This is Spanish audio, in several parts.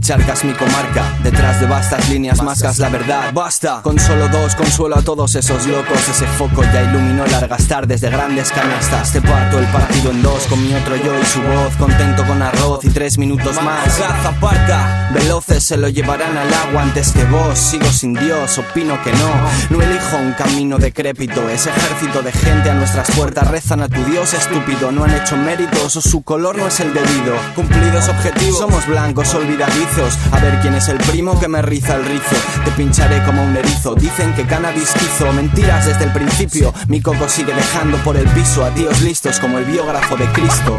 Charcas mi comarca, detrás de vastas líneas mascas la verdad. Basta, con solo dos consuelo a todos esos locos. Ese foco ya iluminó largas tardes de grandes canastas. Te parto el partido en dos con mi otro yo y su voz. Contento con arroz y tres minutos más. Gaza parca, veloces se lo llevarán al agua antes que vos. Sigo sin Dios, opino que no. No elijo un camino decrépito. Ese ejército de gente a nuestras puertas rezan a tu Dios estúpido. No han hecho méritos o su color no es el debido. Cumplidos objetivos, somos blancos olvidadizos a ver quién es el primo que me riza el rizo. Te pincharé como un erizo. Dicen que cannabis quizo. Mentiras desde el principio. Mi coco sigue dejando por el piso a tíos listos como el biógrafo de Cristo.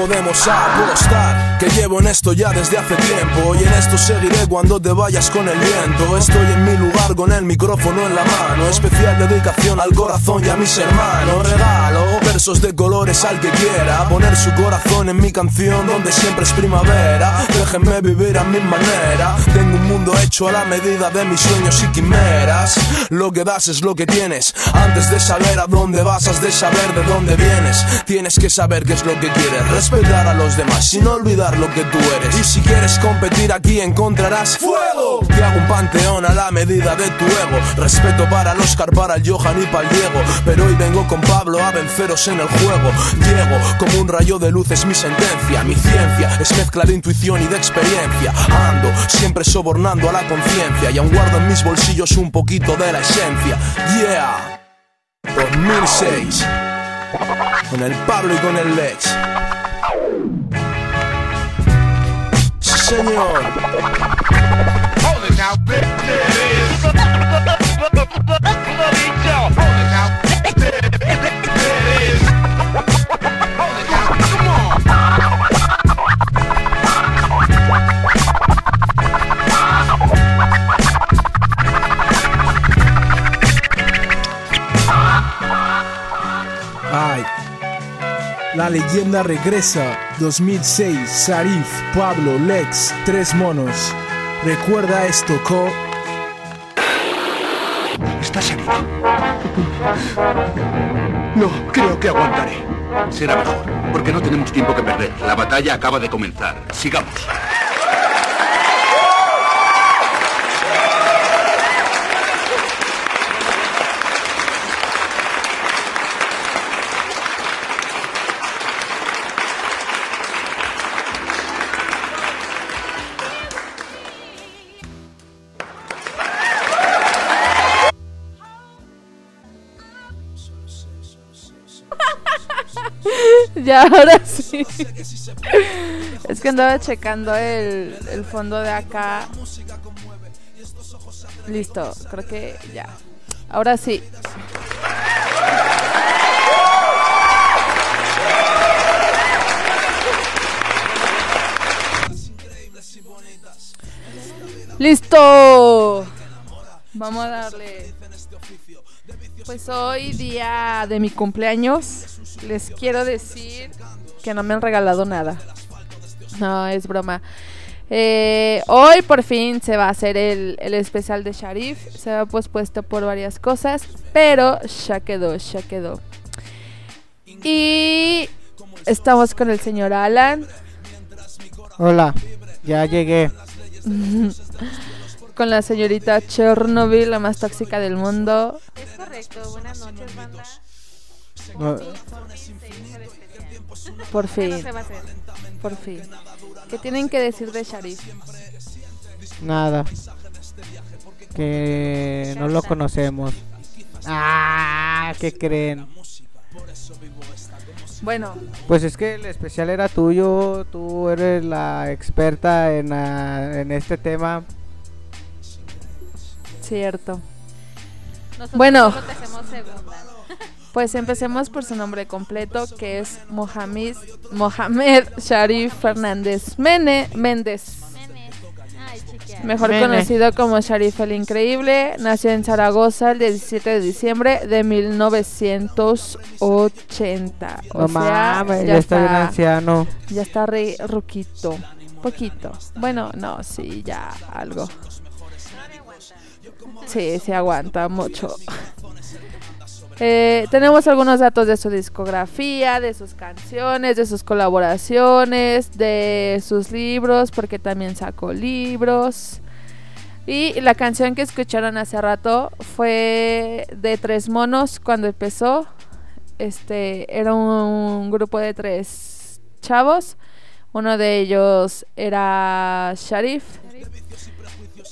Podemos apostar Que llevo en esto ya desde hace tiempo Y en esto seguiré cuando te vayas con el viento. Estoy en mi lugar con el micrófono en la mano Especial dedicación al corazón y a mis hermanos. Regalo de colores al que quiera Poner su corazón en mi canción donde siempre es primavera Déjenme vivir a mi manera Tengo un mundo hecho a la medida de mis sueños y quimeras Lo que das es lo que tienes Antes de saber a dónde vas has de saber de dónde vienes Tienes que saber qué es lo que quieres respetar a los demás sin olvidar lo que tú eres. Y si quieres competir aquí encontrarás fuego. Te hago un panteón a la medida de tu ego. Respeto para el Oscar, para el Johan y para el Diego. Pero hoy vengo con Pablo a venceros en el juego. Llego como un rayo de luz, es mi sentencia. Mi ciencia es mezcla de intuición y de experiencia. Ando siempre sobornando a la conciencia y aún guardo en mis bolsillos un poquito de la esencia. Yeah. 2006. Con el Pablo y con el Lex. señor. Ay, la leyenda regresa 2006, Sarif, Pablo, Lex, Tres Monos. Recuerda esto, Co. ¿Estás herido? No, creo que aguantaré. Será mejor, porque no tenemos tiempo que perder. La batalla acaba de comenzar. Sigamos. ya, ahora sí. Es que andaba checando el, el fondo de acá. Listo, creo que ya. Ahora sí. Listo. Vamos a darle. Pues hoy día de mi cumpleaños les quiero decir que no me han regalado nada. No, es broma. Eh, hoy por fin se va a hacer el, especial de Sharif. Se ha pospuesto por varias cosas, pero ya quedó, ya quedó. Y estamos con el señor Alan. Hola, ya llegué. con la señorita Chernobyl, la más tóxica del mundo. Es correcto, buenas noches, banda. No, Por Ya fin, no se va a hacer. por fin. ¿Qué tienen que decir de Sharif? nada. Que no lo conocemos. Ah, ¿qué creen? Bueno, Pues es que el especial era tuyo, tú eres la experta en, ah, en este tema. cierto. Nosotros Bueno. solo te hacemos segunda. Pues empecemos por su nombre completo, que es Mohamed, Mohamed Sharif Fernández Mene, Méndez. Mejor Mene. conocido como Sharif el Increíble, nació en Zaragoza el 17 de diciembre de 1980. O No sea, mames, ya, ya está bien anciano. ya está re ruquito. Poquito. Bueno, no, sí, ya algo. Sí, se aguanta mucho. Eh, tenemos algunos datos de su discografía, de sus canciones, de sus colaboraciones, de sus libros, porque también sacó libros. Y la canción que escucharon hace rato fue de Tres Monos cuando empezó. Este era un grupo de tres chavos. Uno de ellos era Sharif.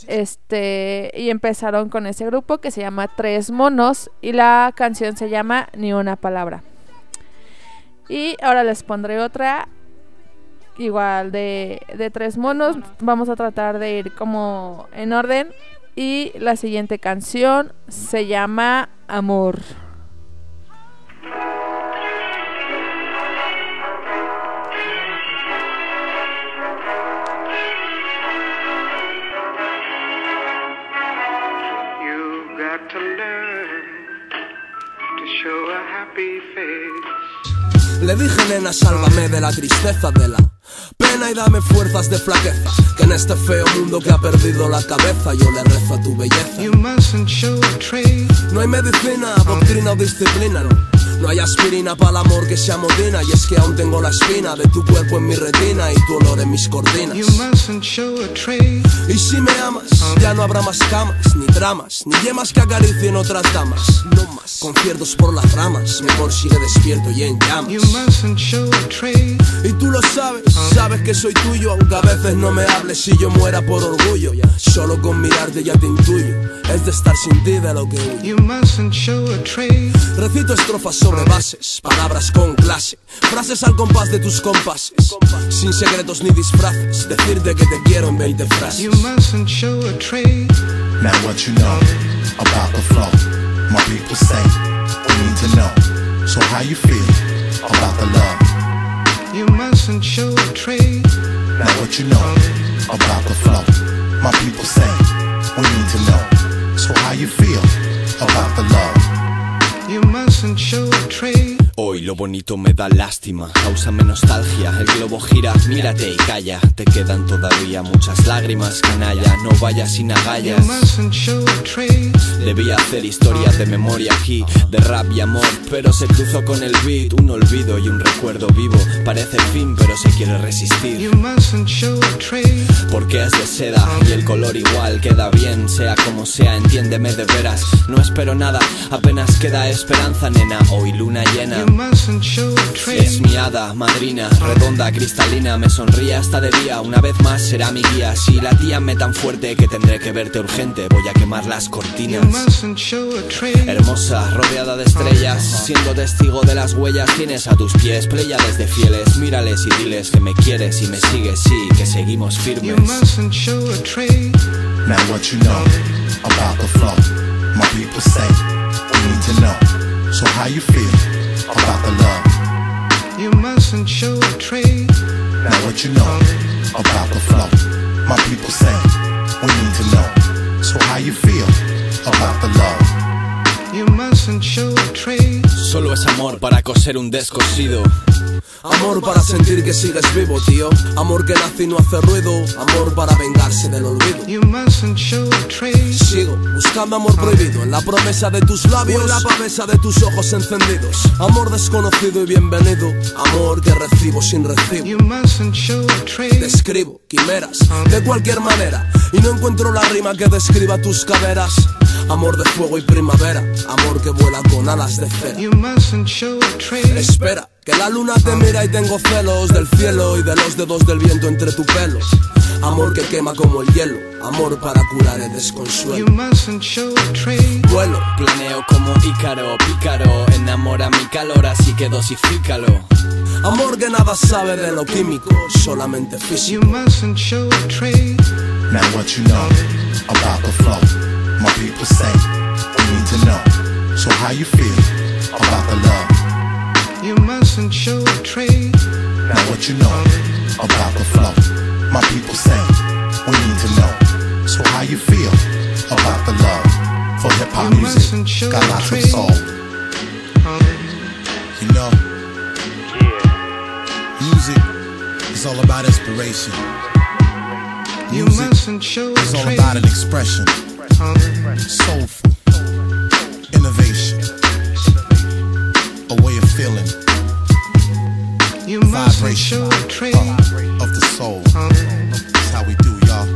Este, y empezaron con ese grupo que se llama Tres Monos y la canción se llama Ni una palabra. Y ahora les pondré otra igual de, de Tres Monos. Vamos a tratar de ir como en orden. Y la siguiente canción se llama Amor. Le dije, nena, sálvame de la tristeza de la pena y dame fuerzas de flaqueza. Que en este feo mundo que ha perdido la cabeza, yo le rezo a tu belleza. No hay medicina, doctrina o disciplina, no. No hay aspirina para el amor que se amodina. Y es que aún tengo la espina de tu cuerpo en mi retina y tu olor en mis cortinas. You mustn't show a trace. Y si me amas, ya no habrá más camas, ni dramas, ni yemas que acaricien otras damas. No más conciertos por las ramas, mejor sigue despierto y en llamas. You mustn't show a trace. Y tú lo sabes, sabes que soy tuyo, aunque a veces no me hables si yo muera por orgullo. Solo con mirarte ya te intuyo, es de estar sin ti de lo que huyo. You mustn't show a trace. Recito estrofas sobre bases, palabras con clase, frases al compás de tus compases, sin secretos ni disfraces, decirte que te quiero en 20 You mustn't show a trace. Now what you know about the flow? My people say we need to know. So how you feel about the love? You mustn't show a trace. Now what you know about the flow? My people say we need to know. So how you feel lo bonito me da lástima, cáusame nostalgia, el globo gira, mírate y calla, te quedan todavía muchas lágrimas, canalla, no vayas sin agallas. Debía hacer historia de memoria aquí, de rap y amor, pero se cruzó con el beat, un olvido y un recuerdo vivo. Parece el fin, pero se quiere resistir. Porque es de seda y el color igual queda bien, sea como sea, entiéndeme de veras. No espero nada, apenas queda esperanza, nena. Hoy luna llena. You mustn't show a Es trace. mi hada, madrina, redonda, cristalina, me sonríe hasta de día, una vez más será mi guía. Si la tía me tan fuerte que tendré que verte urgente, voy a quemar las You cortinas. mustn't show a trace. Hermosa, rodeada de estrellas, siendo testigo de las huellas, tienes a tus pies pléyades de fieles. Mírales y diles que me quieres y me sigues, sí, que seguimos You firmes. mustn't show a trace. Now what you know about the flow? My people say we need to know. So how you feel about the love? You mustn't show a trace. Now what you know about the flow? My people say we need to know. So how you feel about the love? Solo es amor para coser un descosido. Amor para sentir que sigues vivo, tío. Amor que nace y no hace ruido. Amor para vengarse del olvido. You mustn't show a trace. Sigo buscando amor prohibido en la promesa de tus labios, en la pavesa de tus ojos encendidos. Amor desconocido y bienvenido. Amor que recibo sin recibo. Describo quimeras de cualquier manera y no encuentro la rima que describa tus caderas. Amor de fuego y primavera, amor que vuela con alas de cera. You mustn't show a trace. Espera, que la luna te mira y tengo celos del cielo y de los dedos del viento entre tu pelo. Amor que quema como el hielo, amor para curar el You desconsuelo. Vuelo, Planeo como Ícaro, pícaro, enamora mi calor, así que dosifícalo. amor que nada sabe de lo químico, solamente You físico. mustn't show a trace. Now what you know about the flow? My people say we need to know. So how you feel about the love? You mustn't show a trace. Now what you know about the flow? My people say we need to know. So how you feel about the love for hip hop You music? show Got lots of trace. soul. Um, you know, music is all about inspiration. You Music mustn't show a is all about an expression, soulful, innovation, a way of feeling, You vibration uh, of the soul. That's how we do, y'all.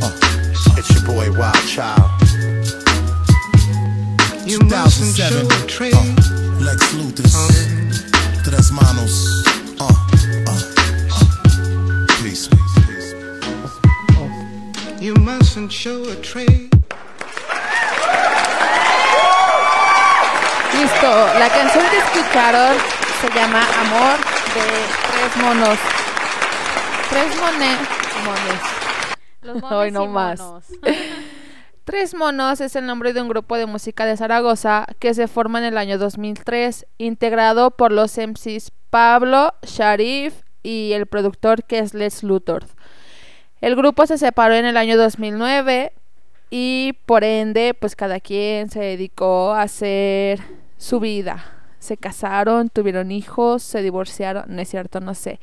Uh, it's your boy Wild Child. You mustn't show 2007. a trace. Uh, Lex Luthers. Tres manos. You mustn't show a trace. Listo, la canción que escucharon se llama Amor de Tres Monos. Tres mone... mones. Los monos Hoy no y más. monos. Tres Monos es el nombre de un grupo de música de Zaragoza que se forma en el año 2003, integrado por los MCs Pablo, Sharif y el productor que es Les Luthor. El grupo se separó en el año 2009 y por ende, pues cada quien se dedicó a hacer su vida. Se casaron, tuvieron hijos, se divorciaron, no es cierto, no sé.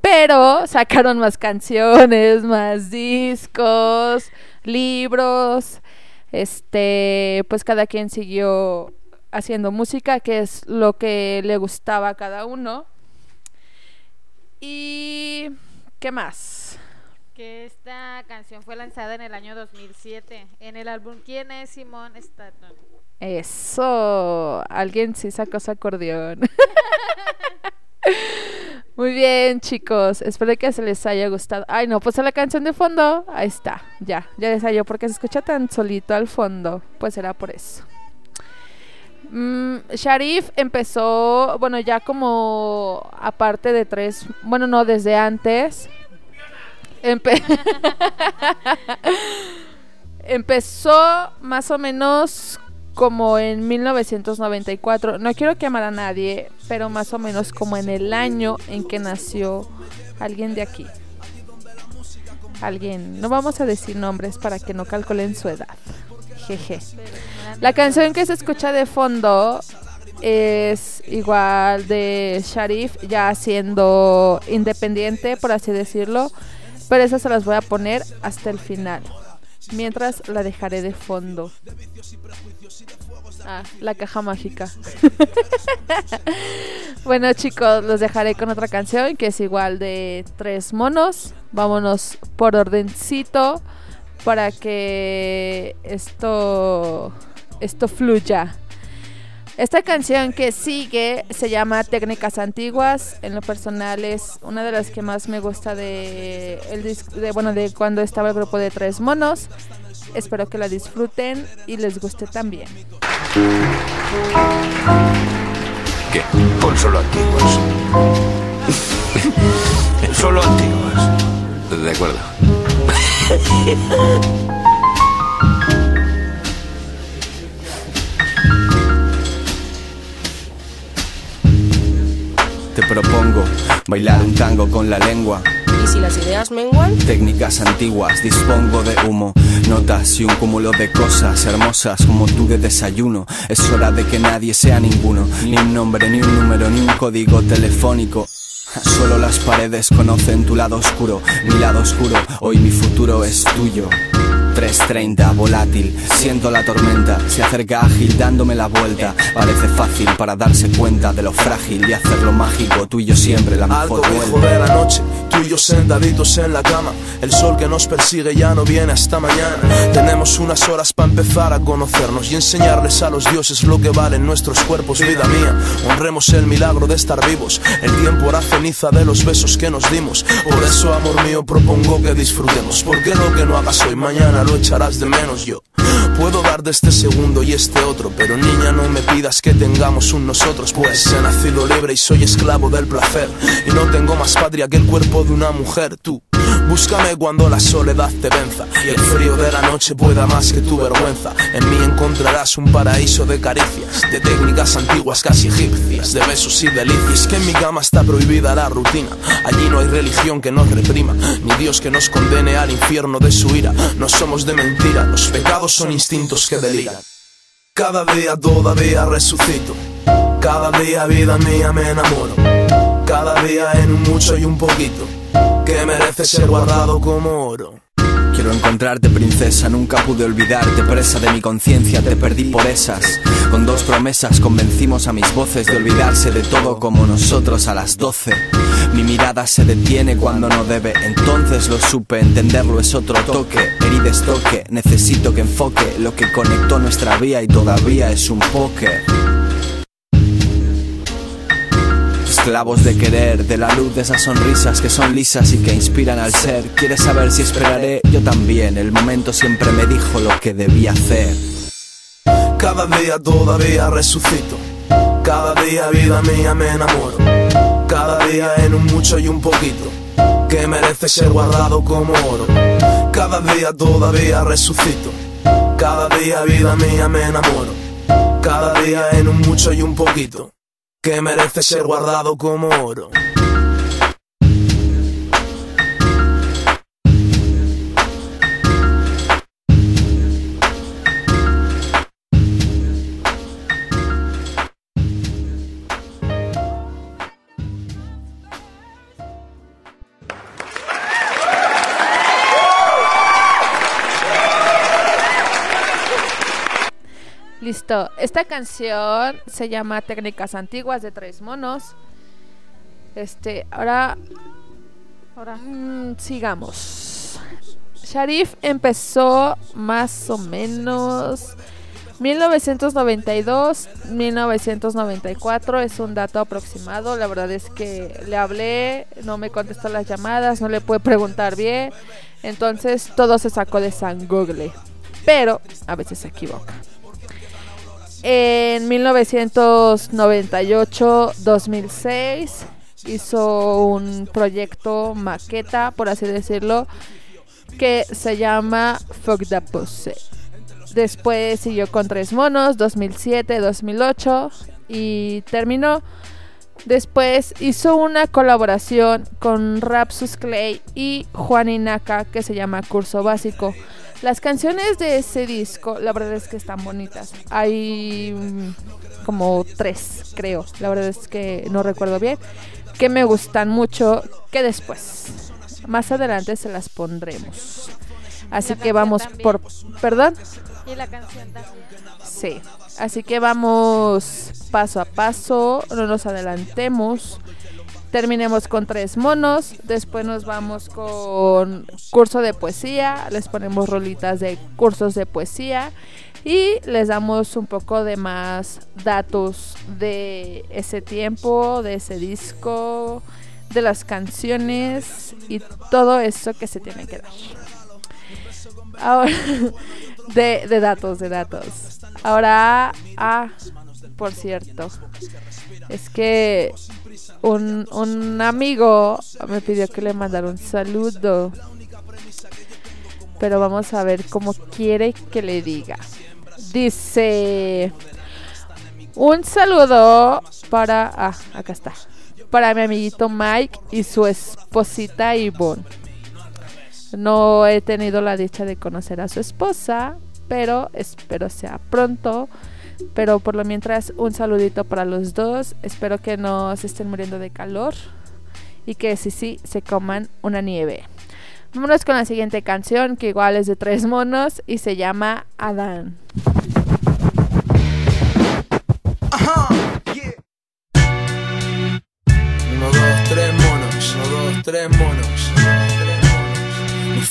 Pero sacaron más canciones, más discos, libros. Este, pues cada quien siguió haciendo música, que es lo que le gustaba a cada uno. Y ¿qué más? Que esta canción fue lanzada en el año 2007 en el álbum ¿Quién es Simón Staton? Eso, alguien sí sacó su acordeón. Muy bien, chicos. Espero que se les haya gustado. Ay, no, pues la canción de fondo. Ahí está. Ya, ya les halló porque se escucha tan solito al fondo. Pues era por eso. Mm, Sharif empezó, bueno, ya como aparte de tres, bueno, no, desde antes. Empe- empezó más o menos como en 1994. No quiero quemar a nadie, pero más o menos como en el año en que nació alguien de aquí. Alguien, no vamos a decir nombres para que no calculen su edad. Jeje. La canción que se escucha de fondo es igual de Sharif, ya siendo independiente, por así decirlo. Pero esas se las voy a poner hasta el final. Mientras la dejaré de fondo. Ah, la caja mágica. bueno chicos, los dejaré con otra canción que es igual de tres monos. Vámonos por ordencito para que esto esto fluya. Esta canción que sigue se llama Técnicas Antiguas. En lo personal es una de las que más me gusta de, el de bueno de cuando estaba el grupo de Tres Monos. Espero que la disfruten y les guste también. ¿Qué? Con solo antiguos. solo antiguos. De acuerdo. propongo bailar un tango con la lengua. ¿Y si las ideas menguan? Técnicas antiguas, dispongo de humo Notas y un cúmulo de cosas hermosas como tú de desayuno. Es hora de que nadie sea ninguno, ni un nombre, ni un número, ni un código telefónico. Solo las paredes conocen tu lado oscuro, mi lado oscuro, hoy mi futuro es tuyo. 3.30, volátil, siento la tormenta, se acerca ágil dándome la vuelta. Parece fácil para darse cuenta de lo frágil y hacerlo mágico, tú y yo siempre la Algo mejor viejo vuelta. de la noche, tú y yo sentaditos en la cama. El sol que nos persigue ya no viene hasta mañana. Tenemos unas horas para empezar a conocernos y enseñarles a los dioses lo que valen nuestros cuerpos, vida mía. Honremos el milagro de estar vivos. El tiempo hará ceniza de los besos que nos dimos. Por eso, amor mío, propongo que disfrutemos. Porque lo que no hagas hoy, mañana lo echarás de menos yo. Puedo dar de este segundo y este otro, pero niña no me pidas que tengamos un nosotros, pues he nacido libre y soy esclavo del placer. Y no tengo más patria que el cuerpo de una mujer, tú. Búscame cuando la soledad te venza y el frío de la noche pueda más que tu vergüenza. En mí encontrarás un paraíso de caricias, de técnicas antiguas casi egipcias, de besos y delicias. Que en mi cama está prohibida la rutina. Allí no hay religión que nos reprima, ni Dios que nos condene al infierno de su ira. No somos de mentira, los pecados son instintos que. Cada día todavía resucito. Cada día vida mía me enamoro. Cada día en un mucho y un poquito. Que merece ser guardado como oro. Quiero encontrarte, princesa, nunca pude olvidarte, presa de mi conciencia, te perdí por esas. Con dos promesas convencimos a mis voces de olvidarse de todo como nosotros a las doce. Mi mirada se detiene cuando no debe, entonces lo supe, entenderlo es otro toque. Herides toque, necesito que enfoque lo que conectó nuestra vía y todavía es un póker. Esclavos de querer, de la luz de esas sonrisas que son lisas y que inspiran al ser. ¿Quieres saber si esperaré? Yo también. El momento siempre me dijo lo que debía hacer. Cada día todavía resucito. Cada día vida mía me enamoro. Cada día en un mucho y un poquito. Que merece ser guardado como oro. Cada día todavía resucito. Cada día vida mía me enamoro. Cada día en un mucho y un poquito. Que merece ser guardado como oro. Esta canción se llama Técnicas Antiguas de Tres Monos. Este, ahora. Ahora. mm, sigamos. Sharif empezó más o menos 1992, 1994 es un dato aproximado. La verdad es que le hablé, no me contestó las llamadas, no le pude preguntar bien. Entonces todo se sacó de San Google. Pero a veces se equivoca. En 1998-2006 hizo un proyecto maqueta, por así decirlo, que se llama Fuck the Pussy. Después siguió con Tres Monos, 2007-2008 y terminó. Después hizo una colaboración con Rapsus Clay y Juan Inaka que se llama Curso Básico. Las canciones de ese disco, la verdad es que están bonitas. Hay mm, como tres, creo. La verdad es que no recuerdo bien. Que me gustan mucho. Que después, más adelante se las pondremos. Así que vamos también. por. ¿Perdón? Y la canción también. Sí. Así que vamos paso a paso. No nos adelantemos. Terminemos con tres monos. Después nos vamos con curso de poesía. Les ponemos rolitas de cursos de poesía. Y les damos un poco de más datos de ese tiempo, de ese disco, de las canciones y todo eso que se tiene que dar. Ahora, de, de datos, de datos. Ahora, ah, por cierto, es que un, un amigo me pidió que le mandara un saludo. Pero vamos a ver cómo quiere que le diga. Dice, un saludo para, ah, acá está, para mi amiguito Mike y su esposita Ivonne. No he tenido la dicha de conocer a su esposa, pero espero sea pronto. Pero por lo mientras, un saludito para los dos. Espero que no se estén muriendo de calor y que sí, sí, se coman una nieve. Vámonos con la siguiente canción, que igual es de tres monos y se llama Adán. Uno, dos, tres monos, uno, dos, tres monos.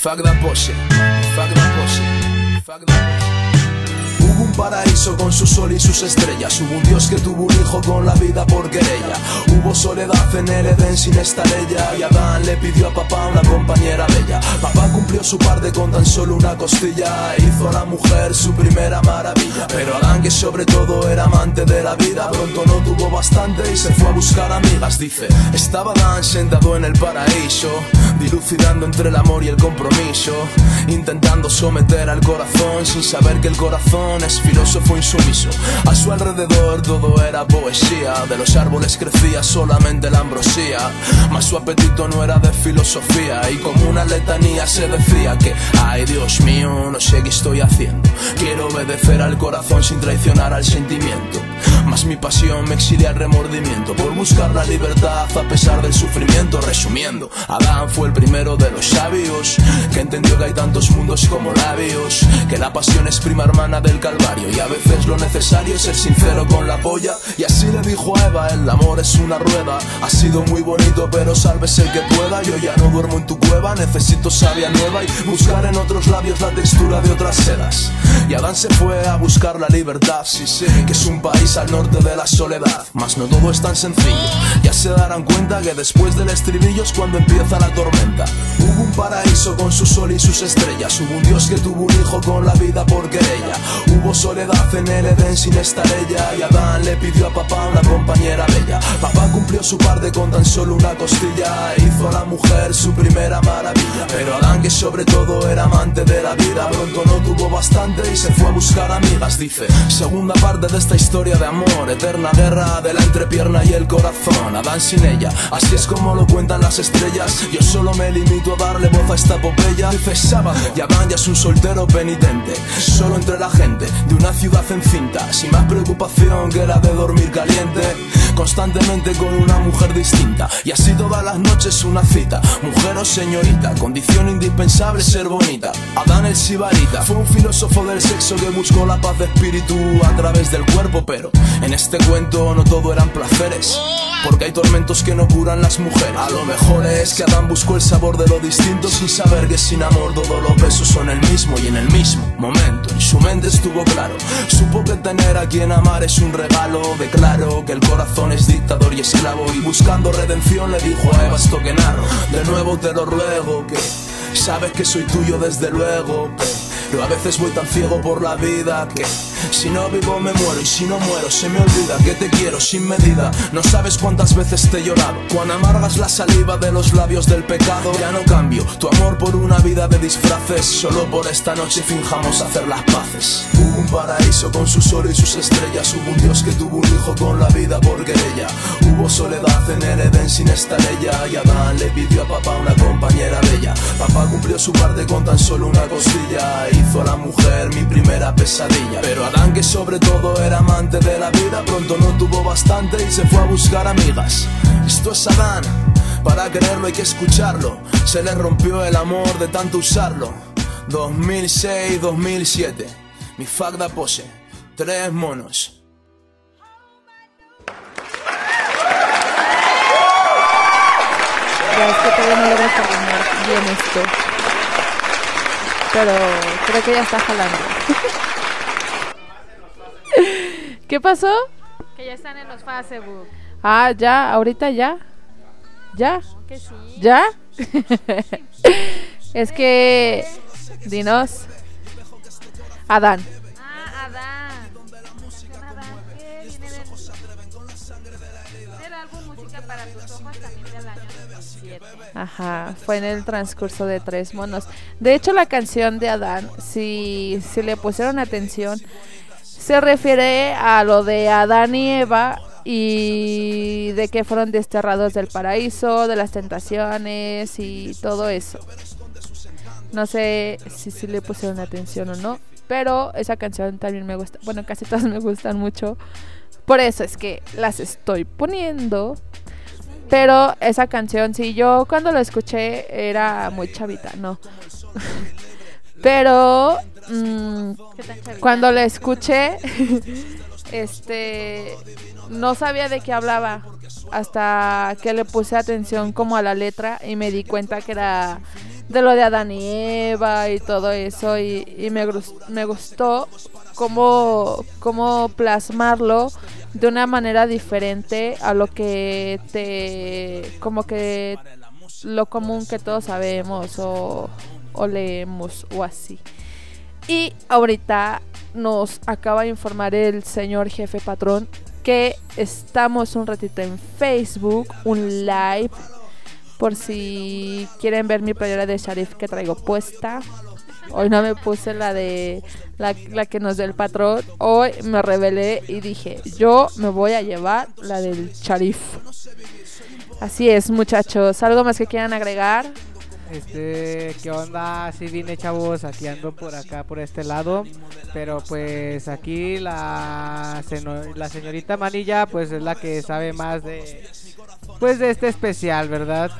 Fuck da pose, mi fuck da pose, mi fuck. Paraíso con su sol y sus estrellas. Hubo un Dios que tuvo un hijo con la vida por querella. Hubo soledad en el Edén sin estar. Y Adán le pidió a papá una compañera bella. Papá cumplió su parte con tan solo una costilla. Hizo a la mujer su primera maravilla. Pero Adán, que sobre todo era amante de la vida, pronto no tuvo bastante y se fue a buscar amigas. Dice: Estaba Adán sentado en el paraíso, dilucidando entre el amor y el compromiso. Intentando someter al corazón sin saber que el corazón es filósofo insumiso. A su alrededor todo era poesía, de los árboles crecía solamente la ambrosía. Mas su apetito no era de filosofía y como una letanía se decía que, ay Dios mío, no sé qué estoy haciendo. Quiero obedecer al corazón sin traicionar al sentimiento. Mas mi pasión me exilia el remordimiento por buscar la libertad a pesar del sufrimiento. Resumiendo, Adán fue el primero de los sabios entendió que hay tantos mundos como labios, que la pasión es prima hermana del calvario y a veces lo necesario es ser sincero con la polla. Y así le dijo a Eva, el amor es una rueda, ha sido muy bonito pero salves el que pueda. Yo ya no duermo en tu cueva, necesito savia nueva y buscar en otros labios la textura de otras sedas. Y Adán se fue a buscar la libertad, sí, sí, que es un país al norte de la soledad. Mas no todo es tan sencillo, ya se darán cuenta que después del estribillo es cuando empieza la tormenta. Hubo un paraíso con su y sus estrellas, hubo un Dios que tuvo un hijo con la vida por querella. Hubo soledad en el Edén sin estar ella y Adán le pidió a papá una compañera bella. Papá cumplió su parte con tan solo una costilla e hizo a la mujer su primera maravilla. Pero Adán que sobre todo era amante de la vida, pronto no tuvo bastante y se fue a buscar amigas. Dice, segunda parte de esta historia de amor, eterna guerra de la entrepierna y el corazón. Adán sin ella, así es como lo cuentan las estrellas. Yo solo me limito a darle voz a esta epopeya. Dice sábado y Adán ya es un soltero penitente, solo entre la gente de una ciudad encinta, sin más preocupación que la de dormir caliente, constantemente con una mujer distinta. Y así todas las noches una cita, mujer o señorita, condición indispensable ser bonita. Adán el Sibarita fue un filósofo del sexo que buscó la paz de espíritu a través del cuerpo, pero en este cuento no todo eran placeres. Porque hay tormentos que no curan las mujeres. A lo mejor es que Adán buscó el sabor de lo distinto sin saber que sin amor todos los besos son el mismo y en el mismo momento. En su mente estuvo claro, supo que tener a quien amar es un regalo. Declaró que el corazón es dictador y esclavo. Y buscando redención le dijo a Eva narro. De nuevo te lo ruego que sabes que soy tuyo desde luego. Pero a veces voy tan ciego por la vida que si no vivo me muero y si no muero se me olvida que te quiero sin medida. No sabes cuántas veces te he llorado, cuán amargas la saliva de los labios del pecado. Ya no cambio tu amor por una vida de disfraces, solo por esta noche finjamos hacer las paces. Hubo un paraíso con su sol y sus estrellas, hubo un Dios que tuvo un hijo con la vida por querella. Hubo soledad en el sin estar ella y Adán le pidió a papá una compañera bella. Papá cumplió su parte con tan solo una costilla hizo a la mujer mi primera pesadilla. Pero Adán, que sobre todo era amante de la vida, pronto no tuvo bastante y se fue a buscar amigas. Esto es Adán, para quererlo hay que escucharlo. Se le rompió el amor de tanto usarlo. 2006-2007, mi fuck da pose, tres monos. Es que todavía no logro terminar bien esto. Pero creo que ya está jalando. ¿Qué pasó? Que ya están en los Facebook. Ah, ya, ahorita ya. ¿Ya? Que sí. ¿Ya? es que. Dinos. Adán. Ah, Adán. Adán, ¿qué? Viene del- del álbum Música para tus ojos también del año 2007. Ajá, fue en el transcurso de Tres Monos. De hecho, la canción de Adán, si, si le pusieron atención, se refiere a lo de Adán y Eva y de que fueron desterrados del paraíso, de las tentaciones y todo eso. No sé si, si le pusieron atención o no. Pero esa canción también me gusta. Bueno, casi todas me gustan mucho. Por eso es que las estoy poniendo. Pero esa canción, sí, yo cuando la escuché era muy chavita, ¿no? Pero mm, cuando la escuché, este, no sabía de qué hablaba hasta que le puse atención como a la letra y me di cuenta que era de lo de Adán y Eva y todo eso y, y me, me gustó cómo, cómo plasmarlo de una manera diferente a lo que te como que lo común que todos sabemos o, o leemos o así. Y ahorita nos acaba de informar el señor jefe patrón que estamos un ratito en Facebook, un live, por si quieren ver mi playera de Sharif que traigo puesta. Hoy no me puse la de la, que nos dio el patrón. Hoy me rebelé y dije, yo me voy a llevar la del Sharif. Así es, muchachos. ¿Algo más que quieran agregar? Este, ¿qué onda? Sí vine, chavos, aquí ando por acá, por este lado. Pero pues aquí la, la señorita Manilla, pues es la que sabe más de, pues de este especial, ¿verdad?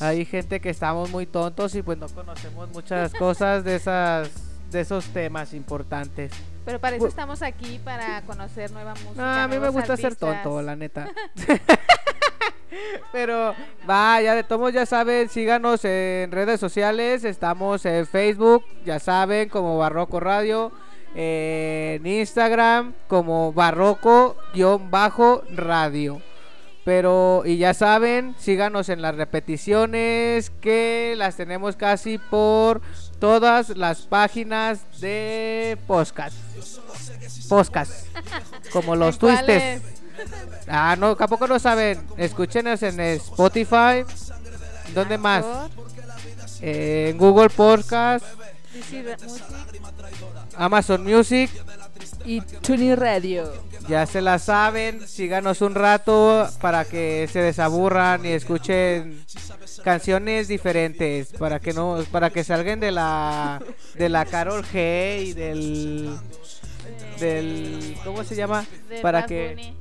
Hay gente que estamos muy tontos y pues no conocemos muchas cosas de esas, de esos temas importantes. Pero para eso estamos aquí, para conocer nueva música. No, a mí me gusta ser tonto, la neta. Pero va, ya de todos ya saben, síganos en redes sociales, estamos en Facebook, ya saben, como Barroco Radio, en Instagram como Barroco-radio. Pero, y ya saben, síganos en las repeticiones que las tenemos casi por todas las páginas de podcast. Podcast. Como los twistes. Ah, no, tampoco no saben. Escúchenos en Spotify. ¿Dónde más? Eh, en Google Podcast. Amazon Music. Y Tuni Radio. Ya se la saben. Síganos un rato para que se desaburran y escuchen canciones diferentes para que no para que salgan de la de la Carol G y del del ¿cómo se llama? Para que.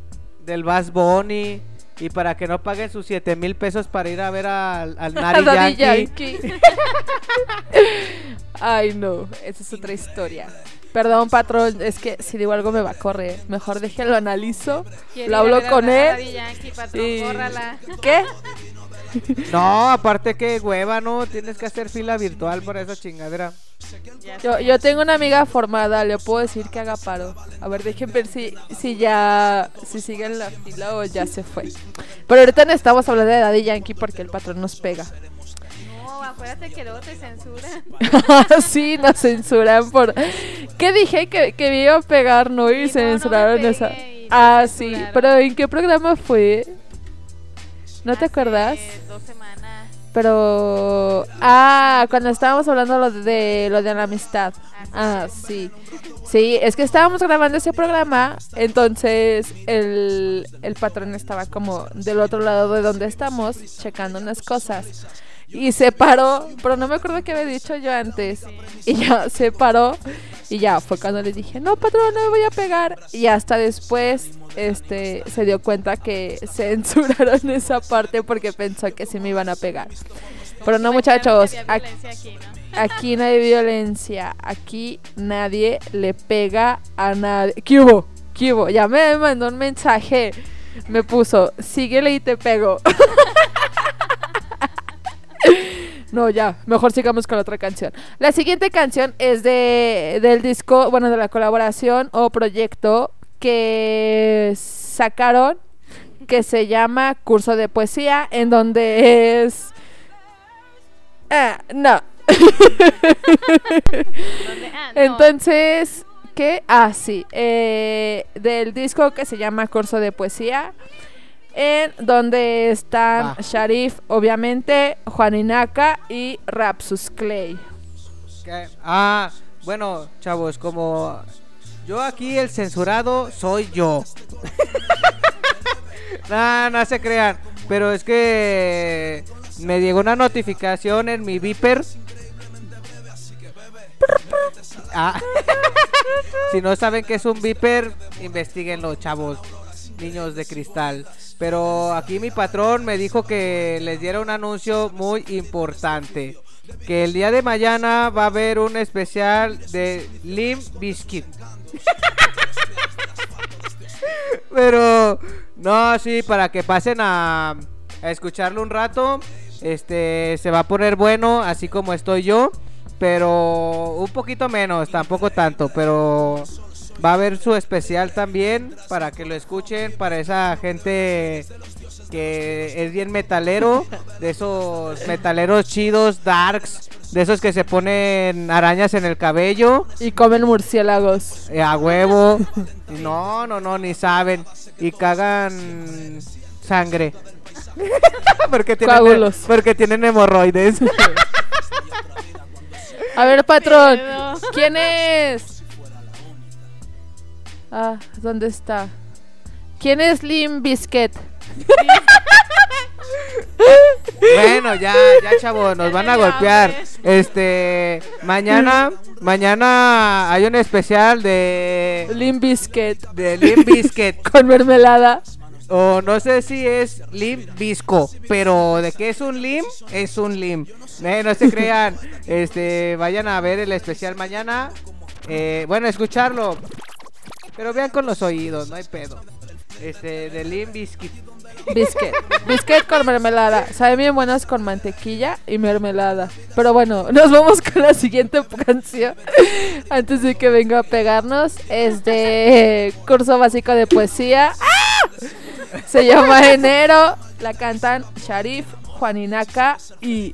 Del Bass Bunny y para que no paguen sus 7 mil pesos para ir a ver al, al Nari Yankee. Yankee. Ay, no, esa es otra historia. Perdón, patrón, es que si digo algo me va a correr. Mejor déjelo analizo. Lo hablo con él. Yankee, patrón, y- bórrala. ¿Qué? No, aparte que hueva, no, tienes que hacer fila virtual para esa chingadera. Yo, yo tengo una amiga formada, le puedo decir que haga paro. A ver, dejen ver si, si ya, si sigue en la fila o ya se fue. Pero ahorita no estamos hablando de Daddy Yankee porque el patrón nos pega. No, acuérdate que luego te censuran. sí, nos censuran por... ¿Qué dije? Que, que me iba a pegar, ¿no? Y Sí, no, no me censuraron esa... y Ah, sí, pero ¿en qué programa fue? ¿No te acuerdas? Dos semanas. Pero... Ah, cuando estábamos hablando lo de lo de la amistad. Ah, sí. Sí, es que estábamos grabando ese programa, entonces el, el patrón estaba como del otro lado de donde estamos, checando unas cosas. Y se paró, pero no me acuerdo qué había dicho yo antes. Y ya se paró y ya fue cuando le dije, no patrón, no me voy a pegar. Y hasta después este se dio cuenta que censuraron esa parte porque pensó que sí me iban a pegar. Pero no muchachos, aquí no hay violencia, aquí nadie le pega a nadie. ¿Qué hubo? ¿Qué hubo? Ya me mandó un mensaje, me puso, síguele y te pego. No, ya, mejor sigamos con la otra canción. La siguiente canción es de del disco, bueno, de la colaboración o proyecto que sacaron que se llama Curso de Poesía, en donde es... Ah, no. Ah. Entonces, ¿qué? Ah, sí. eh, del disco que se llama Curso de Poesía. En donde están. Sharif, obviamente, Juan Inaka y Rapsus Clay. ¿Qué? Ah, bueno, chavos, como yo aquí el censurado soy yo. no, no se crean. Pero es que me llegó una notificación en mi Viper Ah. si no saben qué es un viper, investiguenlo, chavos, niños de cristal. Pero aquí mi patrón me dijo que les diera un anuncio muy importante. Que el día de mañana va a haber un especial de Lim Biscuit. Pero no, sí, para que pasen a, a escucharlo un rato. Este se va a poner bueno, así como estoy yo. Pero un poquito menos, tampoco tanto. Pero va a haber su especial también para que lo escuchen. Para esa gente que es bien metalero. De esos metaleros chidos, darks. De esos que se ponen arañas en el cabello. Y comen murciélagos. Eh, a huevo. No, no, no, ni saben. Y cagan sangre. porque, tienen, Coágulos. porque tienen hemorroides. A ver, patrón. ¿Quién es? Ah, ¿dónde está? ¿Quién es Lim Biscuit? bueno, ya, ya, chavo, nos van a golpear. Este, mañana, mañana hay un especial de Lim Biscuit. de Limp Bizkit. Con mermelada. O no sé si es Limp Bizco, pero de que es un Limp, es un Limp. Eh, no se crean. Este, vayan a ver el especial mañana. Eh, bueno, escucharlo. Pero vean con los oídos, no hay pedo. Este, de Bizkit. Biscuit. Biscuit con mermelada. Saben bien buenas con mantequilla y mermelada. Pero bueno, nos vamos con la siguiente canción. Antes de que venga a pegarnos. Es de curso básico de poesía. Se llama Enero. La cantan Sharif, Juaninaka y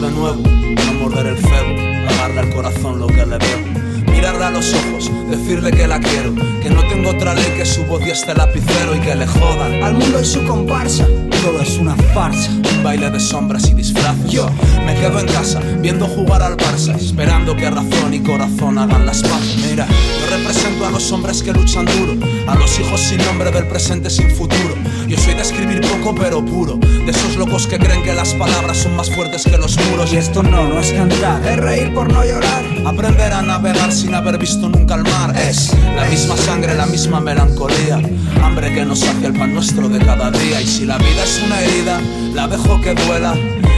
De nuevo, no morder el cebo, pagarle al corazón lo que le debo. Mirarle a los ojos, decirle que la quiero, que no tengo otra ley que su voz y este lapicero y que le jodan. Al mundo y su comparsa, todo es una farsa. Un baile de sombras y disfraces. Yo me quedo en casa viendo jugar al Barça, esperando que razón y corazón hagan las paces. Mira, yo represento a los hombres que luchan duro, a los hijos sin nombre del presente sin futuro. Yo soy de escribir poco pero puro, de esos locos que creen que las palabras son más fuertes que los muros. Y esto no, no es cantar, es reír por no llorar. Aprender a navegar sin haber visto nunca el mar es la misma sangre, la misma melancolía. Hambre que nos hace el pan nuestro de cada día. Y si la vida es una herida, la dejo que duela.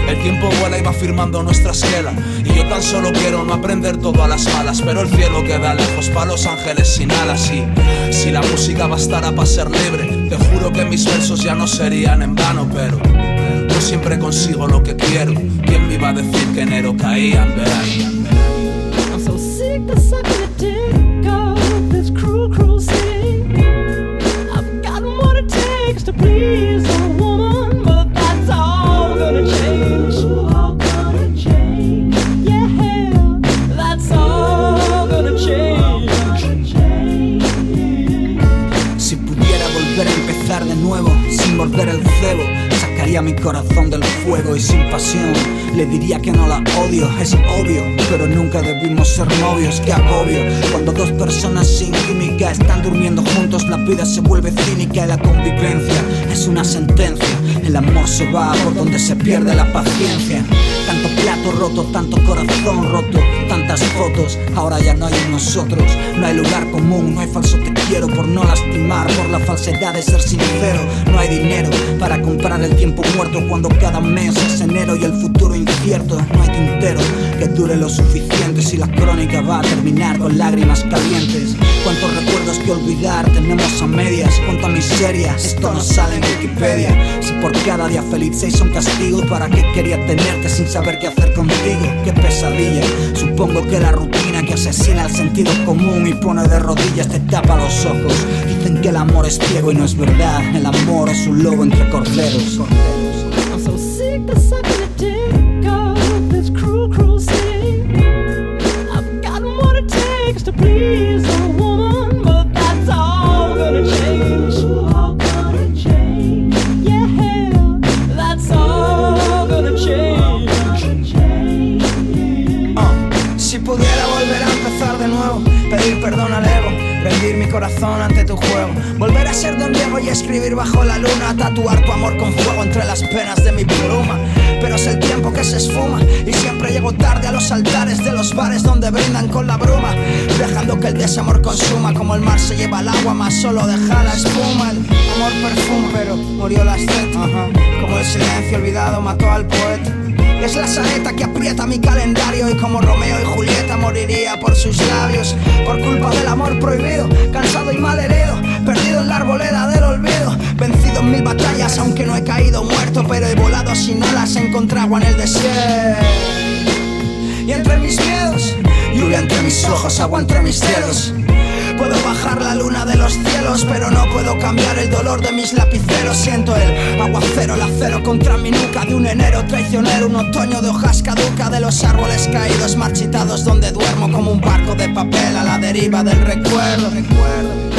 El tiempo vuela y va firmando nuestra esquela. Y yo tan solo quiero no aprender todo a las malas. Pero el cielo queda lejos para los ángeles sin alas. Y si la música bastara para ser libre, te juro que mis versos ya no serían en vano. Pero yo siempre consigo lo que quiero. ¿Quién me iba a decir que enero caía en verano? I'm so sick this cruel, cruel. I've got what it takes to please el cebo, sacaría mi corazón del fuego y sin pasión. Le diría que no la odio, es obvio, pero nunca debimos ser novios, que agobio. Cuando dos personas sin química están durmiendo juntos, la vida se vuelve cínica y la convivencia es una sentencia. El amor se va por donde se pierde la paciencia. Tanto plato roto, tanto corazón roto, tanta tantas fotos, ahora ya no hay en nosotros. No hay lugar común, no hay falso te quiero por no lastimar, por la falsedad de ser sincero. No hay dinero para comprar el tiempo muerto cuando cada mes es enero y el futuro incierto. No hay tintero que dure lo suficiente si la crónica va a terminar con lágrimas calientes. Cuántos recuerdos que olvidar tenemos a medias, cuánta miseria, esto no sale en Wikipedia. Si por cada día feliz seis son castigo, ¿para qué quería tenerte sin saber qué hacer contigo? Qué pesadilla, supongo que la rutina que asesina el sentido común y pone de rodillas te tapa los ojos. Dicen que el amor es ciego y no es verdad, el amor es un lobo entre corderos. Cruel, cruel. I've what it takes to please a woman, pedir perdón al ego, rendir mi corazón ante tu juego, volver a ser Don Diego y escribir bajo la luna, tatuar tu amor con fuego entre las penas de mi pluma. Pero es el tiempo que se esfuma y siempre llego tarde a los altares de los bares donde brindan con la bruma, dejando que el desamor consuma como el mar se lleva el agua, más solo deja la espuma. El amor perfuma, pero murió la estética, como el silencio olvidado mató al poeta. Es la saeta que aprieta mi calendario y como Romeo y Julieta moriría por sus labios por culpa del amor prohibido, cansado y mal herido, perdido en la arboleda del olvido, vencido en mil batallas aunque no he caído muerto, pero he volado sin alas encontré agua en el desierto. Y entre mis miedos, lluvia entre mis ojos, agua entre mis dedos. Bajar la luna de los cielos, pero no puedo cambiar el dolor de mis lapiceros. Siento el aguacero, el acero contra mi nuca de un enero traicionero, un otoño de hojas caduca de los árboles caídos, marchitados donde duermo como un barco de papel a la deriva del recuerdo. recuerdo.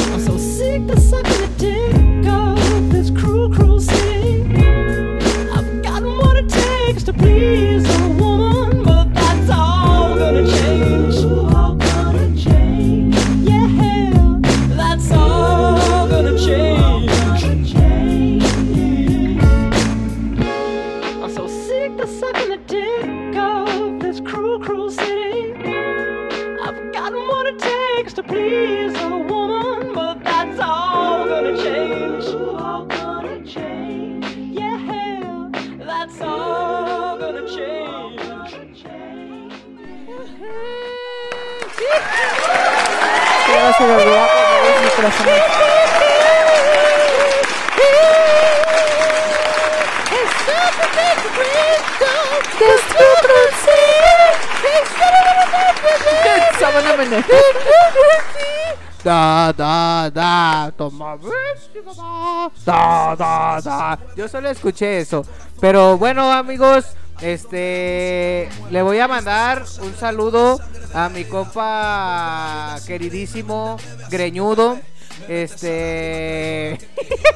Da, da, da, toma. Da, da, da. Yo solo escuché eso. Pero bueno, amigos, este le voy a mandar un saludo a mi compa queridísimo Greñudo. Este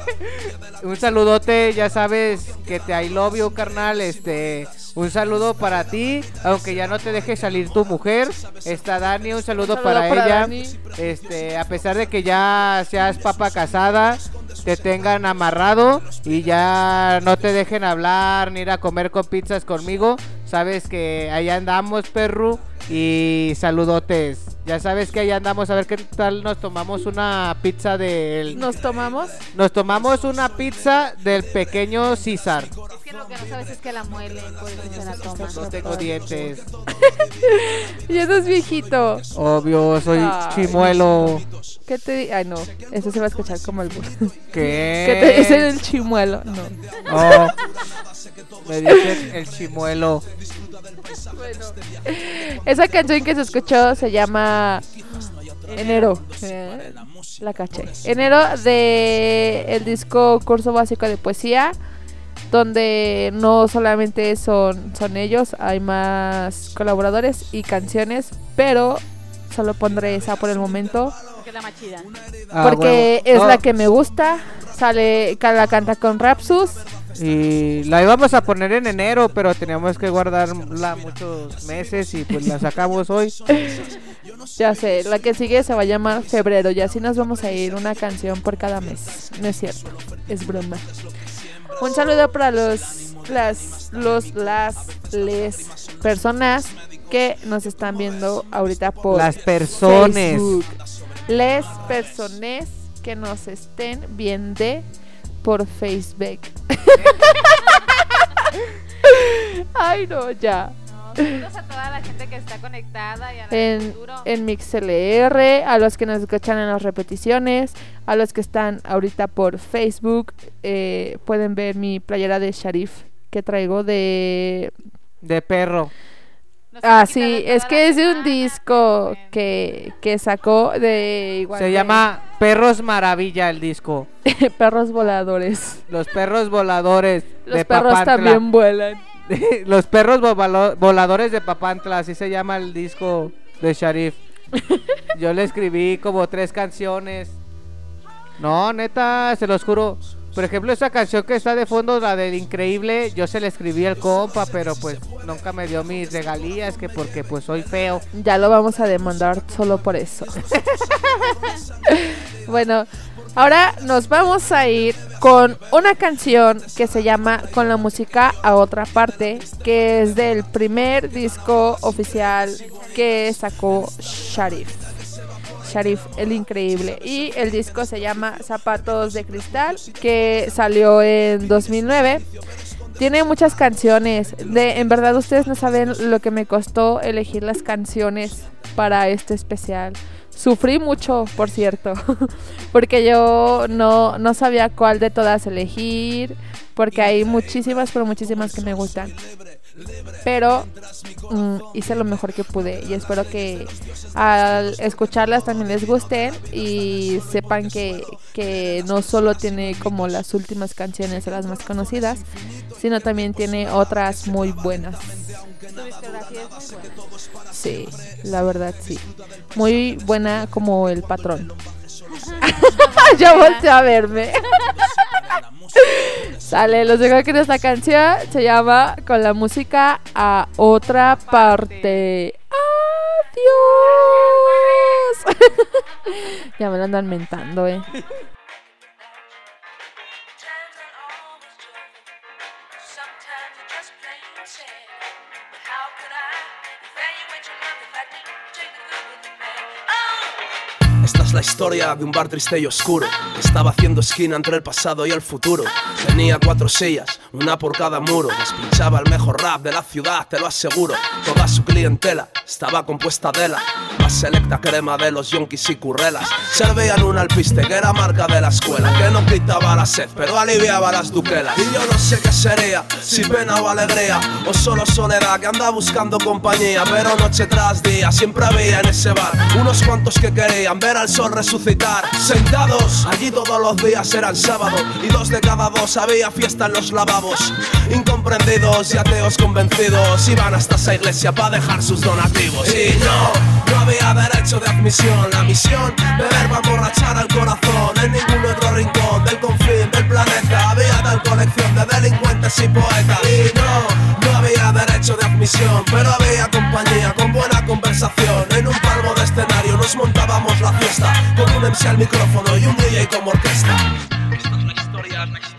un saludote, ya sabes que te I love you, carnal. Este, un saludo para ti, aunque ya no te deje salir tu mujer. Está Dani, un saludo, saludo para, para ella. Dani. Este, a pesar de que ya seas papa casada, te tengan amarrado y ya no te dejen hablar ni ir a comer con pizzas conmigo. Sabes que allá andamos, perro. Y saludotes. Ya sabes que allá andamos a ver qué tal nos tomamos una pizza del. ¿Nos tomamos? Nos tomamos una pizza del pequeño César. Es que lo que no sabes es que la muele, por eso se la toma. No tengo dientes. Ya estás viejito. Obvio, soy Ay. chimuelo. ¿Qué te Ay, no. Eso se va a escuchar como el bus. ¿Qué? ¿Qué te dicen el chimuelo? No. Oh, me dicen el chimuelo. Esa canción que se escuchó se llama Enero. Eh, La caché. Enero de el disco Curso Básico de Poesía, donde no solamente son, son ellos, hay más colaboradores y canciones, pero solo pondré esa por el momento. Porque es la más chida. Ah, porque huevo. es No, la que me gusta. Sale, la canta con Rapsus. Y la íbamos a poner en enero, pero teníamos que guardarla muchos meses y pues la sacamos hoy. Ya sé, la que sigue se va a llamar Febrero y así nos vamos a ir una canción por cada mes. No es cierto, es broma. Un saludo para los, las, los, las, les personas que nos están viendo ahorita por Las personas. Facebook. Les personas que nos estén viendo por Facebook. Ay, no, ya. Saludos a toda la gente que está conectada y a la En, en MixLR, a los que nos escuchan en las repeticiones, a los que están ahorita por Facebook, eh, pueden ver mi playera de Sharif que traigo de De perro. Ah, sí, es que es de un disco que, que sacó de igual Se de- llama Perros Maravilla el disco. Perros Voladores. Los perros voladores Los de perros Papantla. también vuelan. Los perros voladores de Papantla, así se llama el disco de Sharif. Yo le escribí como tres canciones. No, neta, se los juro. Por ejemplo, esa canción que está de fondo, la del Increíble, yo se la escribí al compa, pero pues nunca me dio mis regalías, que porque pues soy feo. Ya lo vamos a demandar solo por eso. bueno, ahora nos vamos a ir con una canción que se llama Con la música a otra parte, que es del primer disco oficial que sacó Sharif. Sharif el Increíble. Y el disco se llama Zapatos de Cristal, que salió en 2009. Tiene muchas canciones. De, en verdad ustedes no saben lo que me costó elegir las canciones para este especial. Sufrí mucho, por cierto, porque yo no, no sabía cuál de todas elegir, porque hay muchísimas, pero muchísimas que me gustan. Pero mm, hice lo mejor que pude y espero que al escucharlas también les gusten y sepan que, que no solo tiene como las últimas canciones las más conocidas, sino también tiene otras muy buenas. Sí, la verdad sí. Muy buena como el patrón. ya volteé a verme. Sale, los dejo que esta canción se llama Con la música a otra parte. Adiós. ya me lo andan mentando, eh. Esta es la historia de un bar triste y oscuro estaba haciendo esquina entre el pasado y el futuro. Tenía cuatro sillas, una por cada muro. Les pinchaba el mejor rap de la ciudad, te lo aseguro. Toda su clientela estaba compuesta de la más selecta crema de los yonkis y currelas. Servían un alpiste que era marca de la escuela, que no quitaba la sed, pero aliviaba las duquelas. Y yo no sé qué sería, si pena o alegría, o solo soledad que anda buscando compañía. Pero noche tras día siempre había en ese bar unos cuantos que querían ver al sol resucitar. Sentados allí todos los días eran sábado y dos de cada dos había fiesta en los lavabos. Incomprendidos y ateos convencidos iban hasta esa iglesia para dejar sus donativos. Y no, no había derecho de admisión. La misión, beber para emborrachar al corazón. En ningún otro rincón del confín del planeta había tal colección de delincuentes y poetas. Y no, no había derecho de admisión, pero había compañía con buena conversación. En un palmo de escenario nos montábamos la fiesta con un MC al micrófono y un DJ como orquesta. Esta es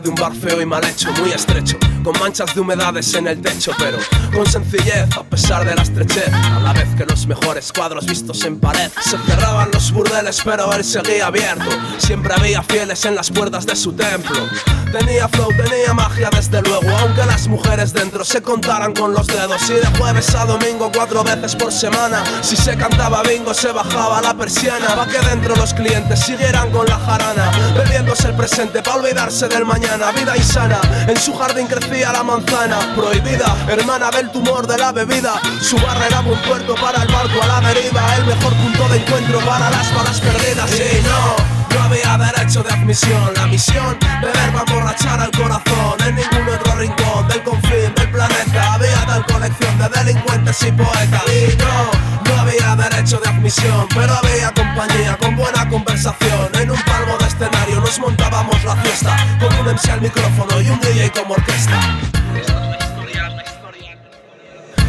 de un bar feo y mal hecho, muy estrecho, con manchas de humedades en el techo, pero con sencillez, a pesar de la estrechez, a la vez que los mejores cuadros vistos en pared. Se cerraban los burdeles, pero él seguía abierto. Siempre había fieles en las puertas de su templo. Tenía flow, tenía magia, desde luego, aunque las mujeres dentro se contaran con los dedos. Y de jueves a domingo, cuatro veces por semana, si se cantaba bingo, se bajaba la persiana. Pa' que dentro los clientes siguieran con la jarana, bebiéndose el presente olvidarse del mañana. Vida insana, en su jardín crecía la manzana, prohibida, hermana del tumor de la bebida. Su barra era un puerto para el barco a la deriva, el mejor punto de encuentro para las balas perdidas. Y no. No había derecho de admisión, la misión beber para emborrachar al corazón. En ningún otro rincón del confín del planeta había tal colección de delincuentes y poetas. Y no, no había derecho de admisión, pero había compañía con buena conversación. En un palmo de escenario nos montábamos la fiesta con un MC al micrófono y un DJ como orquesta.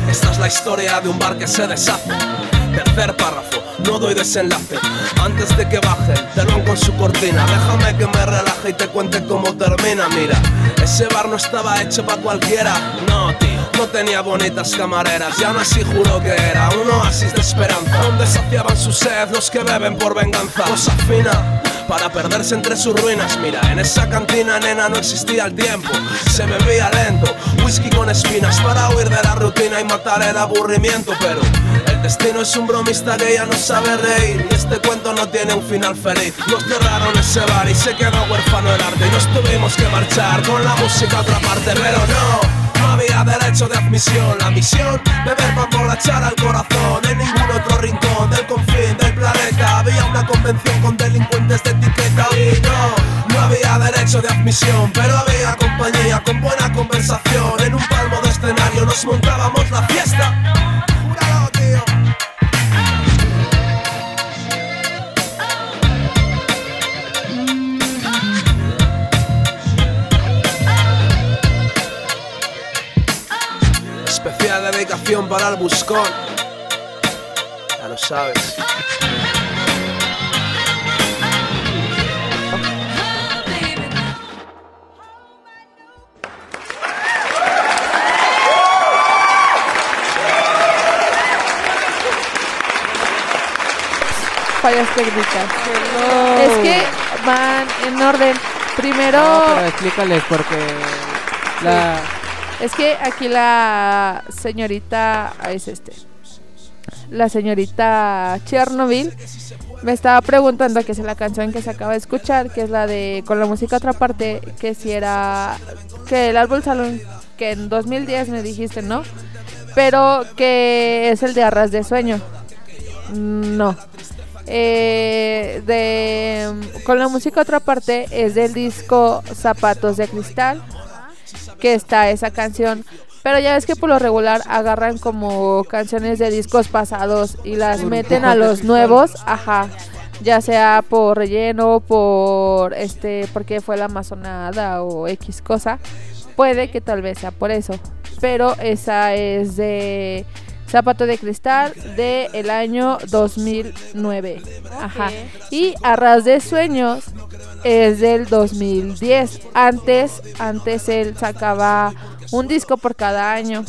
Esta es la historia de un bar que se deshace. Tercer párrafo, no doy desenlace. Antes de que baje el telón con su cortina, déjame que me relaje y te cuente cómo termina. Mira, ese bar no estaba hecho para cualquiera, no, tío. No tenía bonitas camareras y juró que era un oasis de esperanza Donde saciaban su sed los que beben por venganza Cosa fina para perderse entre sus ruinas. Mira, en esa cantina nena no existía el tiempo. Se bebía lento, whisky con espinas Para huir de la rutina y matar el aburrimiento. Pero el destino es un bromista que ya no sabe reír. Y este cuento no tiene un final feliz. Nos cerraron ese bar y se quedó huérfano el arte. Y nos tuvimos que marchar con la música a otra parte. Pero no no había derecho de admisión, la misión beber para emborrachar al corazón. En ningún otro rincón del confín convención con delincuentes de etiqueta. Y no, no había derecho de admisión, pero había compañía con buena conversación. En un palmo de escenario nos montábamos la fiesta. Júralo, tío. Especial dedicación para el buscón. Ya lo sabes. Fallas técnicas. Es que van en orden. Primero. No, pero explícales porque la Es que aquí la señorita ah, es este. La señorita Chernobyl me estaba preguntando que es la canción que se acaba de escuchar, que es la de con la música otra parte, que si era que el árbol salón que en 2010 me dijiste, ¿no? Pero que es el de Arras de Sueño. No. Eh, de con la música otra parte es del disco Zapatos de Cristal que está esa canción. Pero ya ves que por lo regular agarran como canciones de discos pasados y las meten a los nuevos, ajá. Ya sea por relleno, por este, porque fue la amazonada o X cosa. Puede que tal vez sea por eso. Pero esa es de Zapato de Cristal de el año 2009. Ajá. Y Arras de Sueños es del 2010. Antes, antes él sacaba un disco por cada año.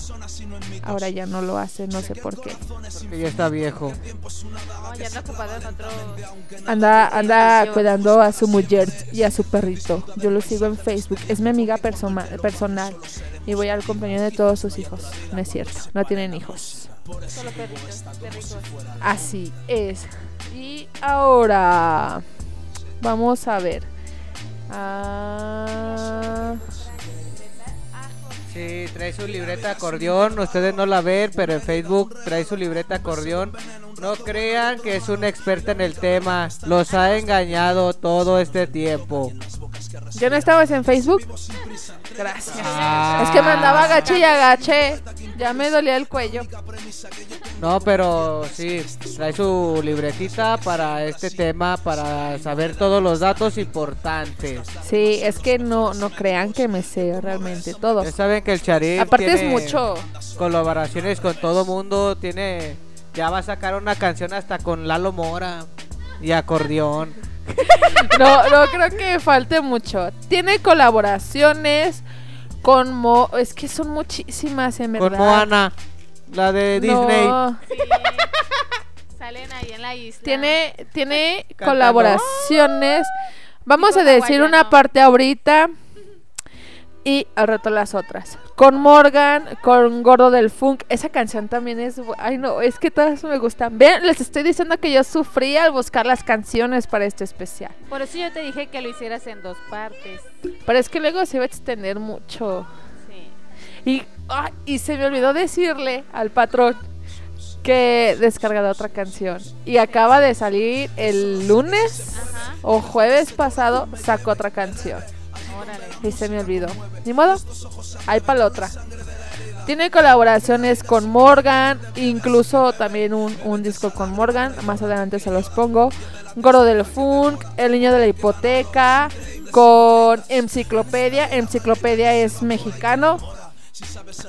Ahora ya no lo hace, no sé por qué. porque ya está viejo. No, ya anda ocupado en otro. Anda, anda cuidando a su mujer y a su perrito. Yo lo sigo en Facebook. Es mi amiga persona- personal. Y voy al cumpleaños de todos sus hijos. No es cierto, no tienen hijos. Solo perritos, perritos. Así es. Y ahora vamos a ver. Ah, Sí, trae su libreta acordeón. Ustedes no la ven, pero en Facebook trae su libreta acordeón. No crean que es una experta en el tema. Los ha engañado todo este tiempo. ¿Ya no estabas en Facebook? Gracias. Ah. Es que me andaba agaché y agaché. Ya me dolía el cuello. No, pero sí, trae su libretita para este tema, para saber todos los datos importantes. Sí, es que no, no crean que me sé realmente todo. Ya saben que el Charif Aparte es mucho. Colaboraciones con todo mundo, tiene ya va a sacar una canción hasta con Lalo Mora y acordeón. No, no creo que falte mucho. Tiene colaboraciones con Mo. Es que son muchísimas, en verdad. Con Moana, la de No. Disney. Salen ahí en la isla. Tiene, tiene Cantando. colaboraciones. Vamos a decir una parte ahorita y al rato las otras. Con Morgan, con Gordo del Funk. Esa canción también es. Ay, no, es que todas me gustan. Vean, les estoy diciendo que yo sufrí al buscar las canciones para este especial. Por eso yo te dije que lo hicieras en dos partes. Pero es que luego se iba a extender mucho. Sí. Y, ay, y se me olvidó decirle al patrón que descargara otra canción. Y acaba de salir el lunes o jueves pasado, sacó otra canción. Y se me olvidó. Ni modo, hay para la otra. Tiene colaboraciones con Morgan, incluso también un, un disco con Morgan, más adelante se los pongo. Gordo del Funk, El Niño de la Hipoteca, con Enciclopedia, Enciclopedia es mexicano,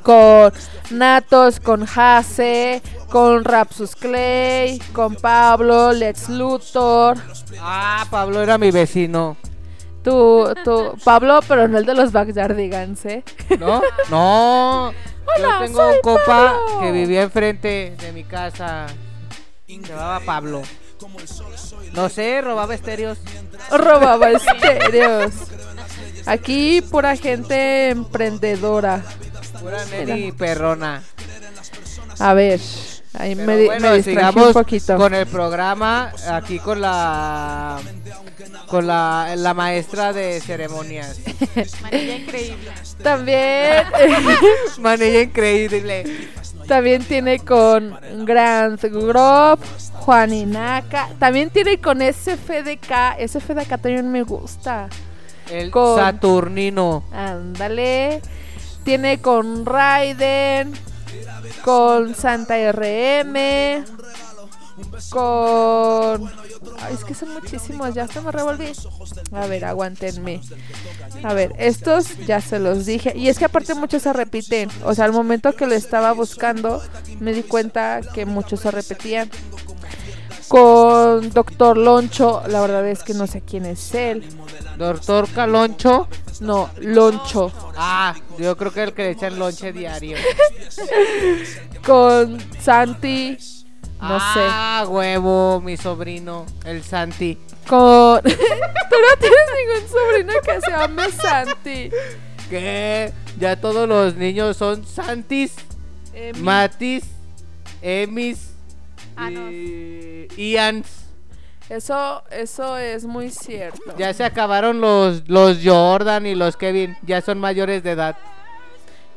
con Natos, con Hase, con Rapsus Clay, con Pablo, Lex Luthor. Ah, Pablo era mi vecino. Tú, tú, Pablo, pero no el de los Backyardigans, ¿eh? ¿No? No. Hola, Yo tengo soy un Pablo. que vivía enfrente de mi casa. Se llamaba Pablo. No sé, robaba estéreos. Robaba estéreos. Aquí pura gente emprendedora. Pura neni perrona. A ver, ahí Pero me, bueno, me sigamos un poquito. con el programa aquí con la con la, la maestra de ceremonias. Manilla increíble. También, Manilla increíble. también tiene con Grant Grove, Juan Inaka. También tiene con SFDK. SFDK también me gusta. El Con- Saturnino. Ándale. Tiene con Raiden. Con Santa RM. Con. Es que son muchísimos. Ya se me revolví. A ver, aguántenme. A ver, estos ya se los dije. Y es que aparte muchos se repiten. O sea, al momento que lo estaba buscando, me di cuenta que muchos se repetían. Con Doctor Loncho, la verdad es que no sé quién es él. Doctor Caloncho. No, Loncho. Ah, yo creo que el que le echan lonche diario. Con Santi. No ah, huevo, mi sobrino, el Santi. sé. Con. Tú no tienes ningún sobrino que se llame Santi. ¿Qué? Ya todos los niños son Santis, Emi. Matis, Emis Ah, no. y Ians. Eso, eso es muy cierto. Ya se acabaron los, los Jordan y los Kevin. Ya son mayores de edad.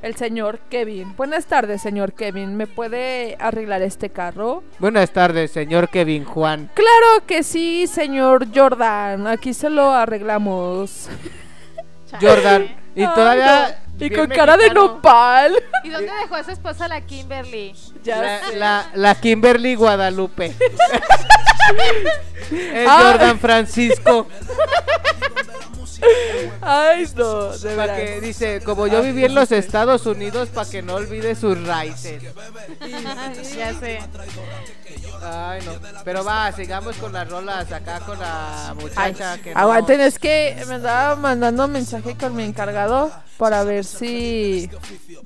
El señor Kevin. Buenas tardes, señor Kevin. ¿Me puede arreglar este carro? Buenas tardes, señor Kevin Juan. Claro que sí, señor Jordan. Aquí se lo arreglamos. Jordan. Y todavía. Y bien con cara de nopal. ¿Y dónde dejó a su esposa la Kimberly? Ya La, sé. la, la Kimberly Guadalupe. es Ah. Jordan Francisco. Ay, no, de Pa' verdad. que dice, como yo viví en los Estados Unidos, para que no olvide sus raíces. ya sé. Ay, no. Pero va, sigamos con las rolas acá con la Ay, muchacha que no- aguanten, es que me andaba mandando mensaje con mi encargado para ver si,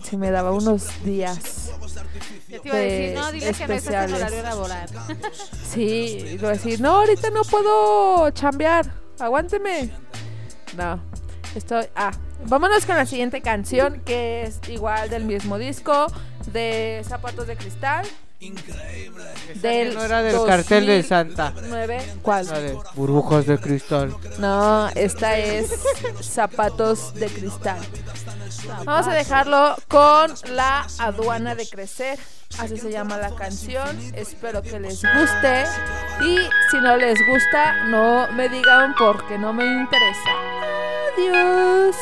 si me daba unos días. Yo te iba a decir, de no, dile que no estás en especiales. horario laboral. Sí, voy a decir, no, ahorita no puedo chambear, aguánteme. No, estoy... Ah, vámonos con la siguiente canción, que es igual del mismo disco, de Zapatos de Cristal. Del no era del cartel de Santa. 2009. ¿Cuál? La de burbujas de cristal. No, esta es Zapatos de Cristal. Vamos a dejarlo con la aduana de crecer. Así se llama la canción. Espero que les guste. Y si no les gusta, no me digan porque no me interesa. Adiós.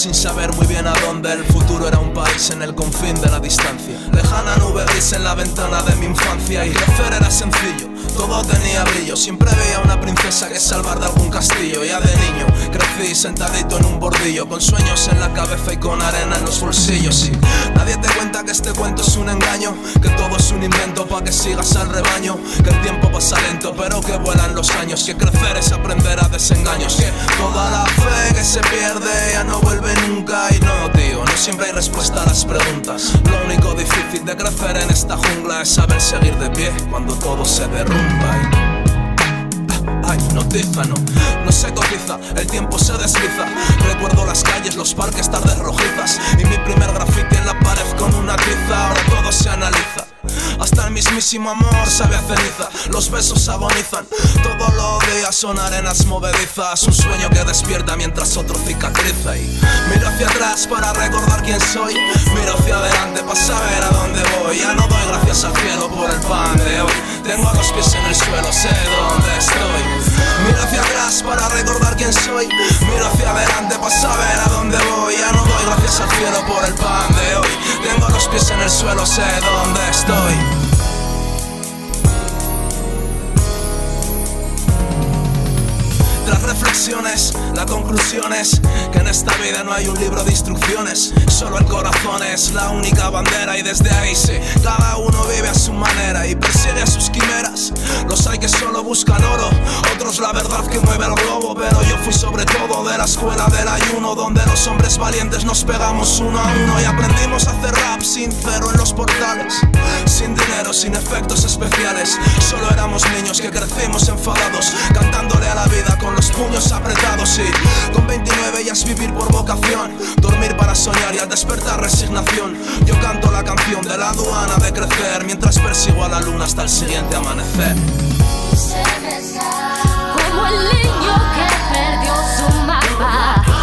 Sin saber muy bien a dónde. El futuro era un país en el confín de la distancia. Lejana nube gris en la ventana de mi infancia. Y crecer era sencillo todo tenía brillo siempre veía una princesa que salvar de algún castillo. Ya de niño crecí sentadito en un bordillo con sueños en la cabeza y con arena en los bolsillos y nadie te cuenta que este cuento es un engaño que todo es un invento para que sigas al rebaño que el tiempo pasa lento pero que vuelan los años que crecer es aprender a desengaños que toda la fe que se pierde ya no vuelve nunca. Y no tío no siempre hay respuesta a las preguntas. Lo único difícil de crecer en esta jungla es saber seguir de pie cuando todo se derrumba Ay, notiza, no, no se cotiza, el tiempo se desliza. Recuerdo las calles, los parques, tardes rojizas. Y mi primer grafiti en la pared con una tiza. Ahora todo se analiza hasta el mismísimo amor sabe a ceniza. Los besos agonizan, todos los días son arenas movedizas. Un sueño que despierta mientras otro cicatriza. Y miro hacia atrás para recordar quién soy. Miro hacia adelante para saber a dónde voy. Ya no doy gracias al cielo por el pan de hoy. Tengo los pies en el suelo, sé dónde estoy. Miro hacia atrás para recordar quién soy. Miro hacia adelante para saber a dónde voy. Ya no doy gracias al cielo por el pan de hoy. Tengo los pies en el suelo, sé dónde estoy. boy. Tras reflexiones, la conclusión es que en esta vida no hay un libro de instrucciones, solo el corazón es la única bandera y desde ahí sí, cada uno vive a su manera y persigue sus quimeras. Los hay que solo buscan oro, otros la verdad que mueve el globo, pero yo fui sobre todo de la escuela del ayuno, donde los hombres valientes nos pegamos uno a uno y aprendimos a hacer rap sincero en los portales, sin dinero, sin efectos especiales, solo éramos niños que crecimos enfadados, cantándole a la vida con los puños apretados y con 29 ya es vivir por vocación, dormir para soñar y al despertar resignación. Yo canto la canción de la aduana de crecer mientras persigo a la luna hasta el siguiente amanecer. Como el niño que perdió su mapa.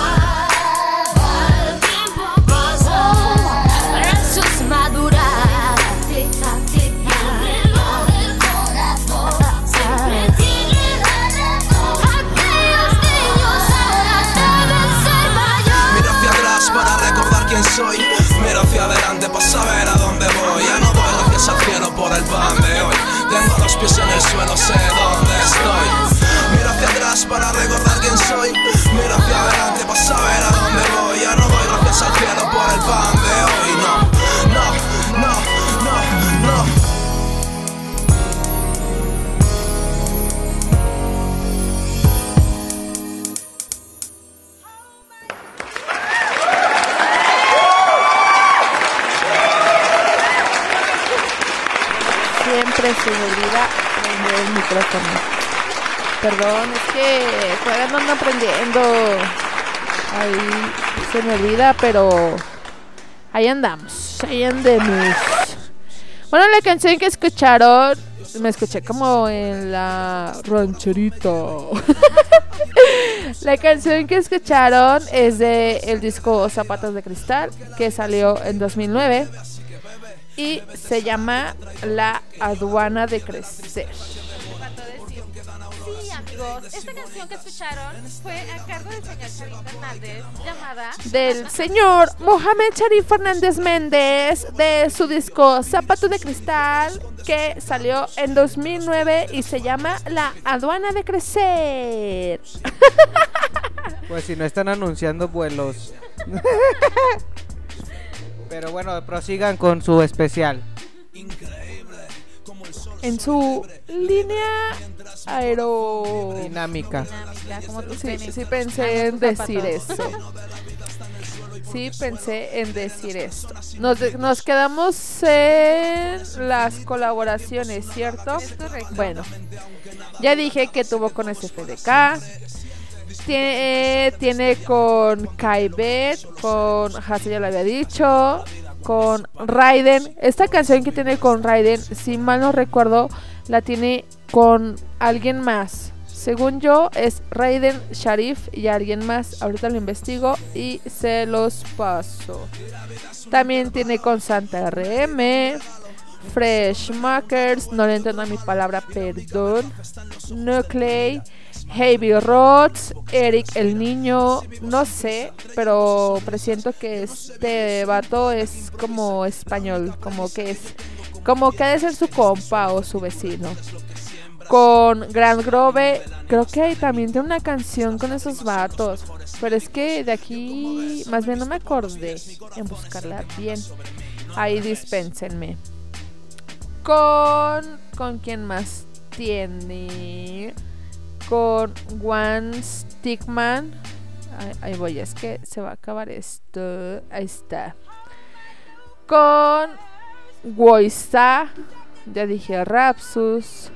Es que no ando aprendiendo. Ahí se me olvida, pero ahí andamos, ahí andemos. Bueno, la canción que escucharon, me escuché como en la rancherita. la canción que escucharon es de el disco Zapatos de Cristal, que salió en 2009 y se llama La aduana de crecer. Amigos, esta canción que escucharon fue a cargo del señor Charito Hernández, llamada Del señor Mohamed Sharif Fernández Méndez de su disco Zapatos de Cristal que salió en 2009 y se llama La aduana de crecer. Pues si no están anunciando vuelos. Pero bueno, prosigan con su especial. En su línea Dinámica. dinámica, como tus Sí, sí pensé en decir eso. Sí pensé en decir esto. Nos, de- nos quedamos en las colaboraciones, ¿cierto? Bueno, ya dije que tuvo con SFDK. Tiene, tiene con Kaibet, con Hase ya lo había dicho, con Raiden. Esta canción que tiene con Raiden, si mal no recuerdo, la tiene con alguien más. Según yo, es Raiden Sharif y alguien más. Ahorita lo investigo y se los paso. También tiene con Santa RM, Fresh Makers, no le entiendo a mi palabra, perdón. Nuclei, Heavy Rods, Eric el Niño, no sé, pero presiento que este vato es como español, como que es, como que ha de ser su compa o su vecino. Con Grand Grove, creo que también tiene una canción con esos vatos, pero es que de aquí más bien no me acordé en buscarla bien. Ahí dispénsenme. Con. ¿Con quién más tiene? Con One Stickman. Ahí, ahí voy, es que se va a acabar esto. Ahí está. Con Woisa. Ya dije Rapsus.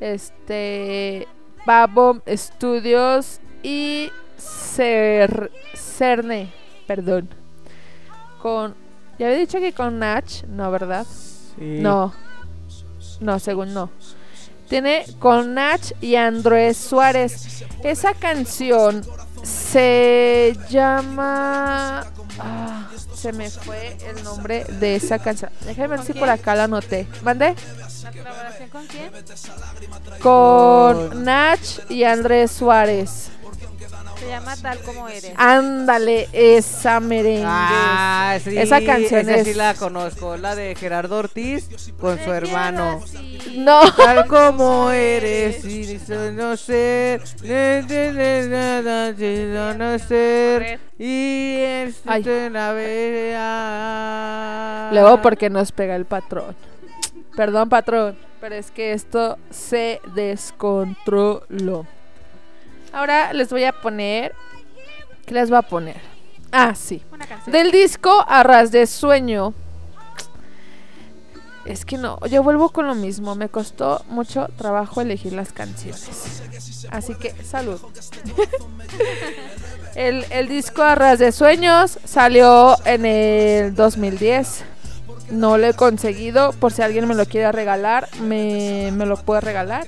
Este. Babom Studios. Y Cer, Cerne. Perdón. Con. Ya había dicho que con Nach, no, ¿verdad? Sí. No. No, según no. Tiene con Nach y Andrés Suárez. Esa canción se llama. Ah, se me fue el nombre de esa canción. Déjame ver si por acá la anoté. ¿Mande? ¿La colaboración con quién? Con Nach y Andrés Suárez. Se llama Tal Como Eres. Ándale, esa merengue. Ah, sí, esa canción esa es. sí la conozco, la de Gerardo Ortiz con su hermano. No. Tal como eres, sin no ser, nada no ser, y es una vereda. Luego porque nos pega el patrón. Perdón, patrón, pero es que esto se descontroló. Ahora les voy a poner. ¿Qué les voy a poner? Ah, sí. Una. Del disco Arras de Sueño. Es que no, yo vuelvo con lo mismo. Me costó mucho trabajo elegir las canciones. Así que, salud. el, el disco Arras de Sueños salió en el 2010. No lo he conseguido. Por si alguien me lo quiere regalar, me, me lo puede regalar.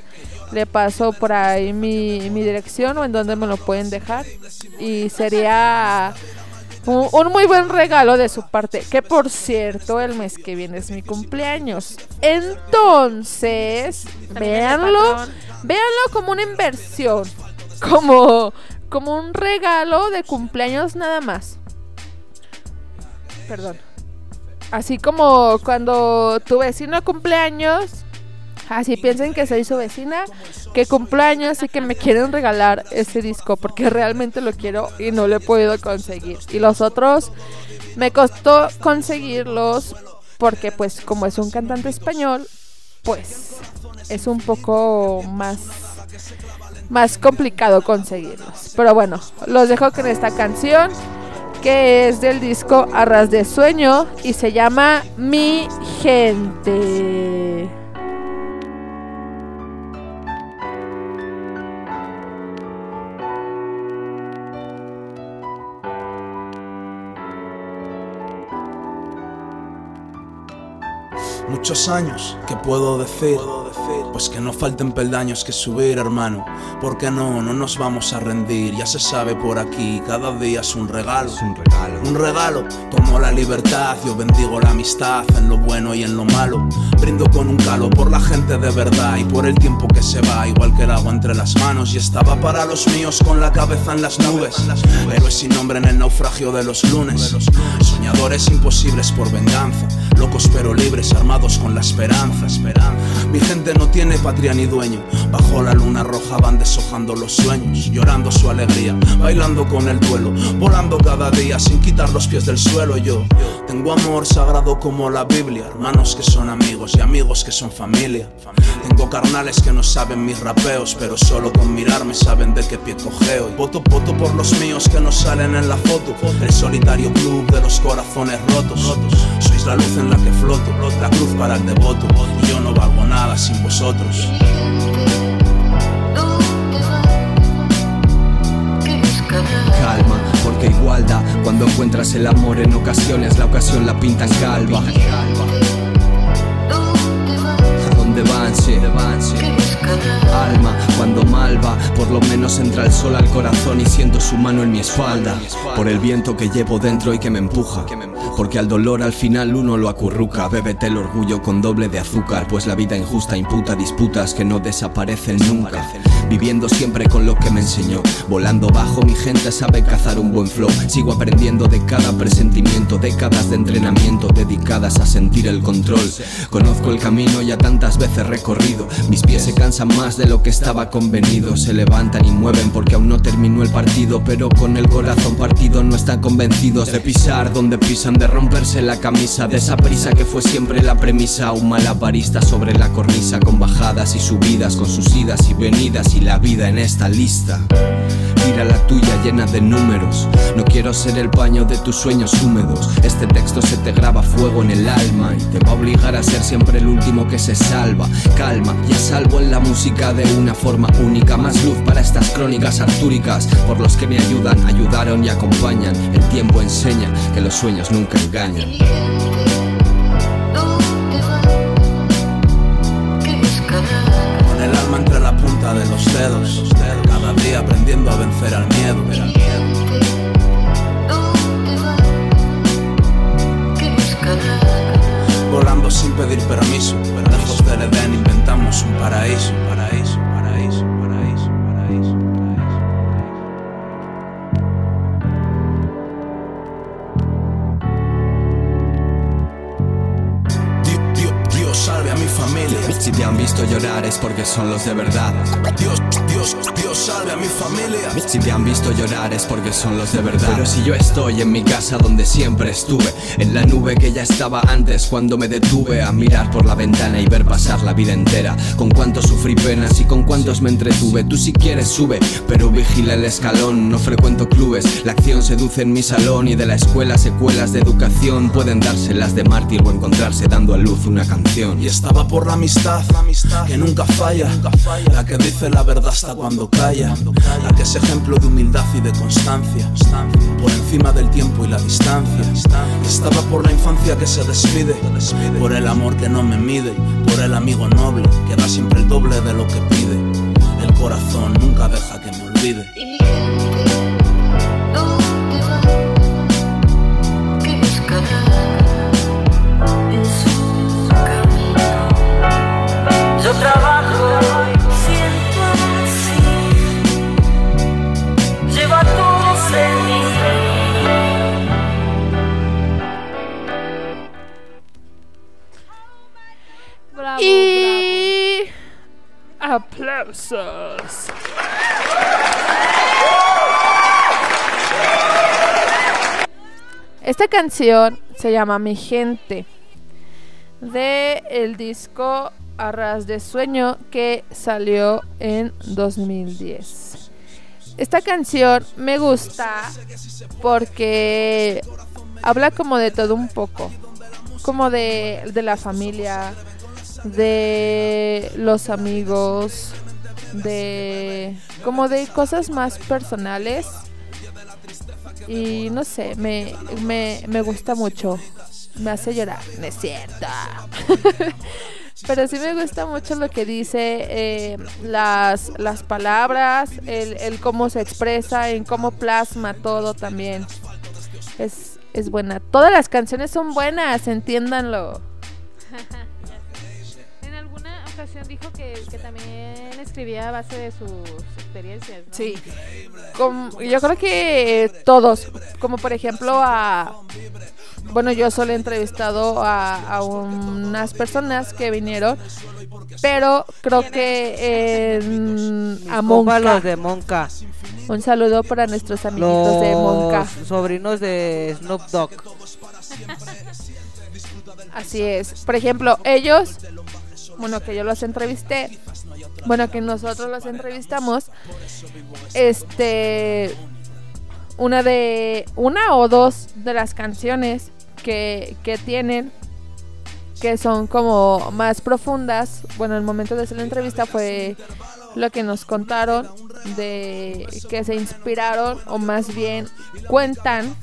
Le paso por ahí mi, mi dirección o en donde me lo pueden dejar. Y sería un, un muy buen regalo de su parte. Que por cierto, el mes que viene es mi cumpleaños. Entonces, véanlo. Véanlo como una inversión. Como, como un regalo de cumpleaños nada más. Perdón. Así como cuando tu vecino cumpleaños, así piensen que soy su vecina, que cumpleaños y que me quieren regalar ese disco porque realmente lo quiero y no lo he podido conseguir. Y los otros me costó conseguirlos porque pues como es un cantante español, pues es un poco más más complicado conseguirlos. Pero bueno, los dejo con esta canción que es del disco Arras de Sueño y se llama Mi Gente. Muchos años, ¿qué puedo decir? Pues que no falten peldaños que subir, hermano. Porque no, no nos vamos a rendir. Ya se sabe por aquí, cada día es un regalo. un regalo. Un regalo. Tomo la libertad, yo bendigo la amistad en lo bueno y en lo malo. Brindo con un calo por la gente de verdad y por el tiempo que se va, igual que el agua entre las manos. Y estaba para los míos con la cabeza en las nubes. Héroes sin nombre en el naufragio de los lunes. Soñadores imposibles por venganza. Locos pero libres, armados con la esperanza. Mi gente no tiene patria ni dueño. Bajo la luna roja van deshojando los sueños, llorando su alegría, bailando con el duelo, volando cada día sin quitar los pies del suelo. Yo tengo amor sagrado como la Biblia, hermanos que son amigos y amigos que son familia. Tengo carnales que no saben mis rapeos, pero solo con mirarme saben de qué pie cojeo. Y voto, voto por los míos que no salen en la foto. El solitario club de los corazones rotos. Sois la luz en la que floto, la cruz para el devoto. Y yo no valgo nada sin vosotros. Calma, porque igualdad cuando encuentras el amor en ocasiones la ocasión la pintan calva. ¿A dónde van? Sí, Alma, cuando malva, por lo menos entra el sol al corazón y siento su mano en mi espalda. Por el viento que llevo dentro y que me empuja. Porque al dolor al final uno lo acurruca. Bébete el orgullo con doble de azúcar, pues la vida injusta imputa disputas que no desaparecen nunca. Viviendo siempre con lo que me enseñó. Volando bajo, mi gente sabe cazar un buen flow. Sigo aprendiendo de cada presentimiento, décadas de entrenamiento dedicadas a sentir el control. Conozco el camino ya tantas veces recorrido. Mis pies se cansan más de lo que estaba convenido. Se levantan y mueven porque aún no terminó el partido. Pero con el corazón partido no están convencidos de pisar donde pisan, de romperse la camisa. De esa prisa que fue siempre la premisa. Un malabarista sobre la cornisa con bajadas y subidas, con sus idas y venidas la vida en esta lista. Mira la tuya llena de números. No quiero ser el paño de tus sueños húmedos. Este texto se te graba fuego en el alma y te va a obligar a ser siempre el último que se salva. Calma, ya salvo en la música de una forma única. Más luz para estas crónicas artúricas. Por los que me ayudan, ayudaron y acompañan. El tiempo enseña que los sueños nunca engañan. de los dedos. Cada día aprendiendo a vencer al miedo. Volando sin pedir permiso, lejos del Edén inventamos un paraíso. paraíso. Si te han visto llorar es porque son los de verdad. Dios, Dios, Dios salve a mi familia. Si te han visto llorar es porque son los de verdad. Pero si yo estoy en mi casa donde siempre estuve, en la nube que ya estaba antes cuando me detuve a mirar por la ventana y ver pasar la vida entera. Con cuántos sufrí penas y con cuántos me entretuve. Tú si quieres sube, pero vigila el escalón. No frecuento clubes, la acción seduce en mi salón y de la escuela secuelas de educación pueden dárselas de mártir o encontrarse dando a luz una canción. Y estaba por la amistad, que nunca falla, la que dice la verdad hasta cuando calla, la que es ejemplo de humildad y de constancia, por encima del tiempo y la distancia. Estaba por la infancia que se despide, por el amor que no me mide, por el amigo noble que da siempre el doble de lo que pide. El corazón nunca deja que me olvide. Y aplausos. Esta canción se llama Mi Gente de el disco Arras de Sueño que salió en 2010. Esta canción me gusta porque habla como de todo un poco, como de, de la familia, de los amigos, de como de cosas más personales y no sé, me, me, me gusta mucho. Me hace llorar, no es. Pero sí me gusta mucho lo que dice, eh, las, las palabras, el, el cómo se expresa, en cómo plasma todo también. Es, es buena. Todas las canciones son buenas, entiéndanlo. En alguna ocasión dijo que, que también escribía a base de sus experiencias. ¿no? Sí. Como- yo creo que todos, como por ejemplo a... Bueno, yo solo he entrevistado a, a unas personas que vinieron, pero creo que en- a Monca. los de Monca. Un saludo para nuestros amiguitos de Monca. Sobrinos de Snoop Dogg. Así es. Por ejemplo, ellos, bueno, que yo los entrevisté, bueno, que nosotros los entrevistamos, este, una de, una o dos de las canciones que, que tienen, que son como más profundas, bueno, el momento de hacer la entrevista fue lo que nos contaron de que se inspiraron o más bien cuentan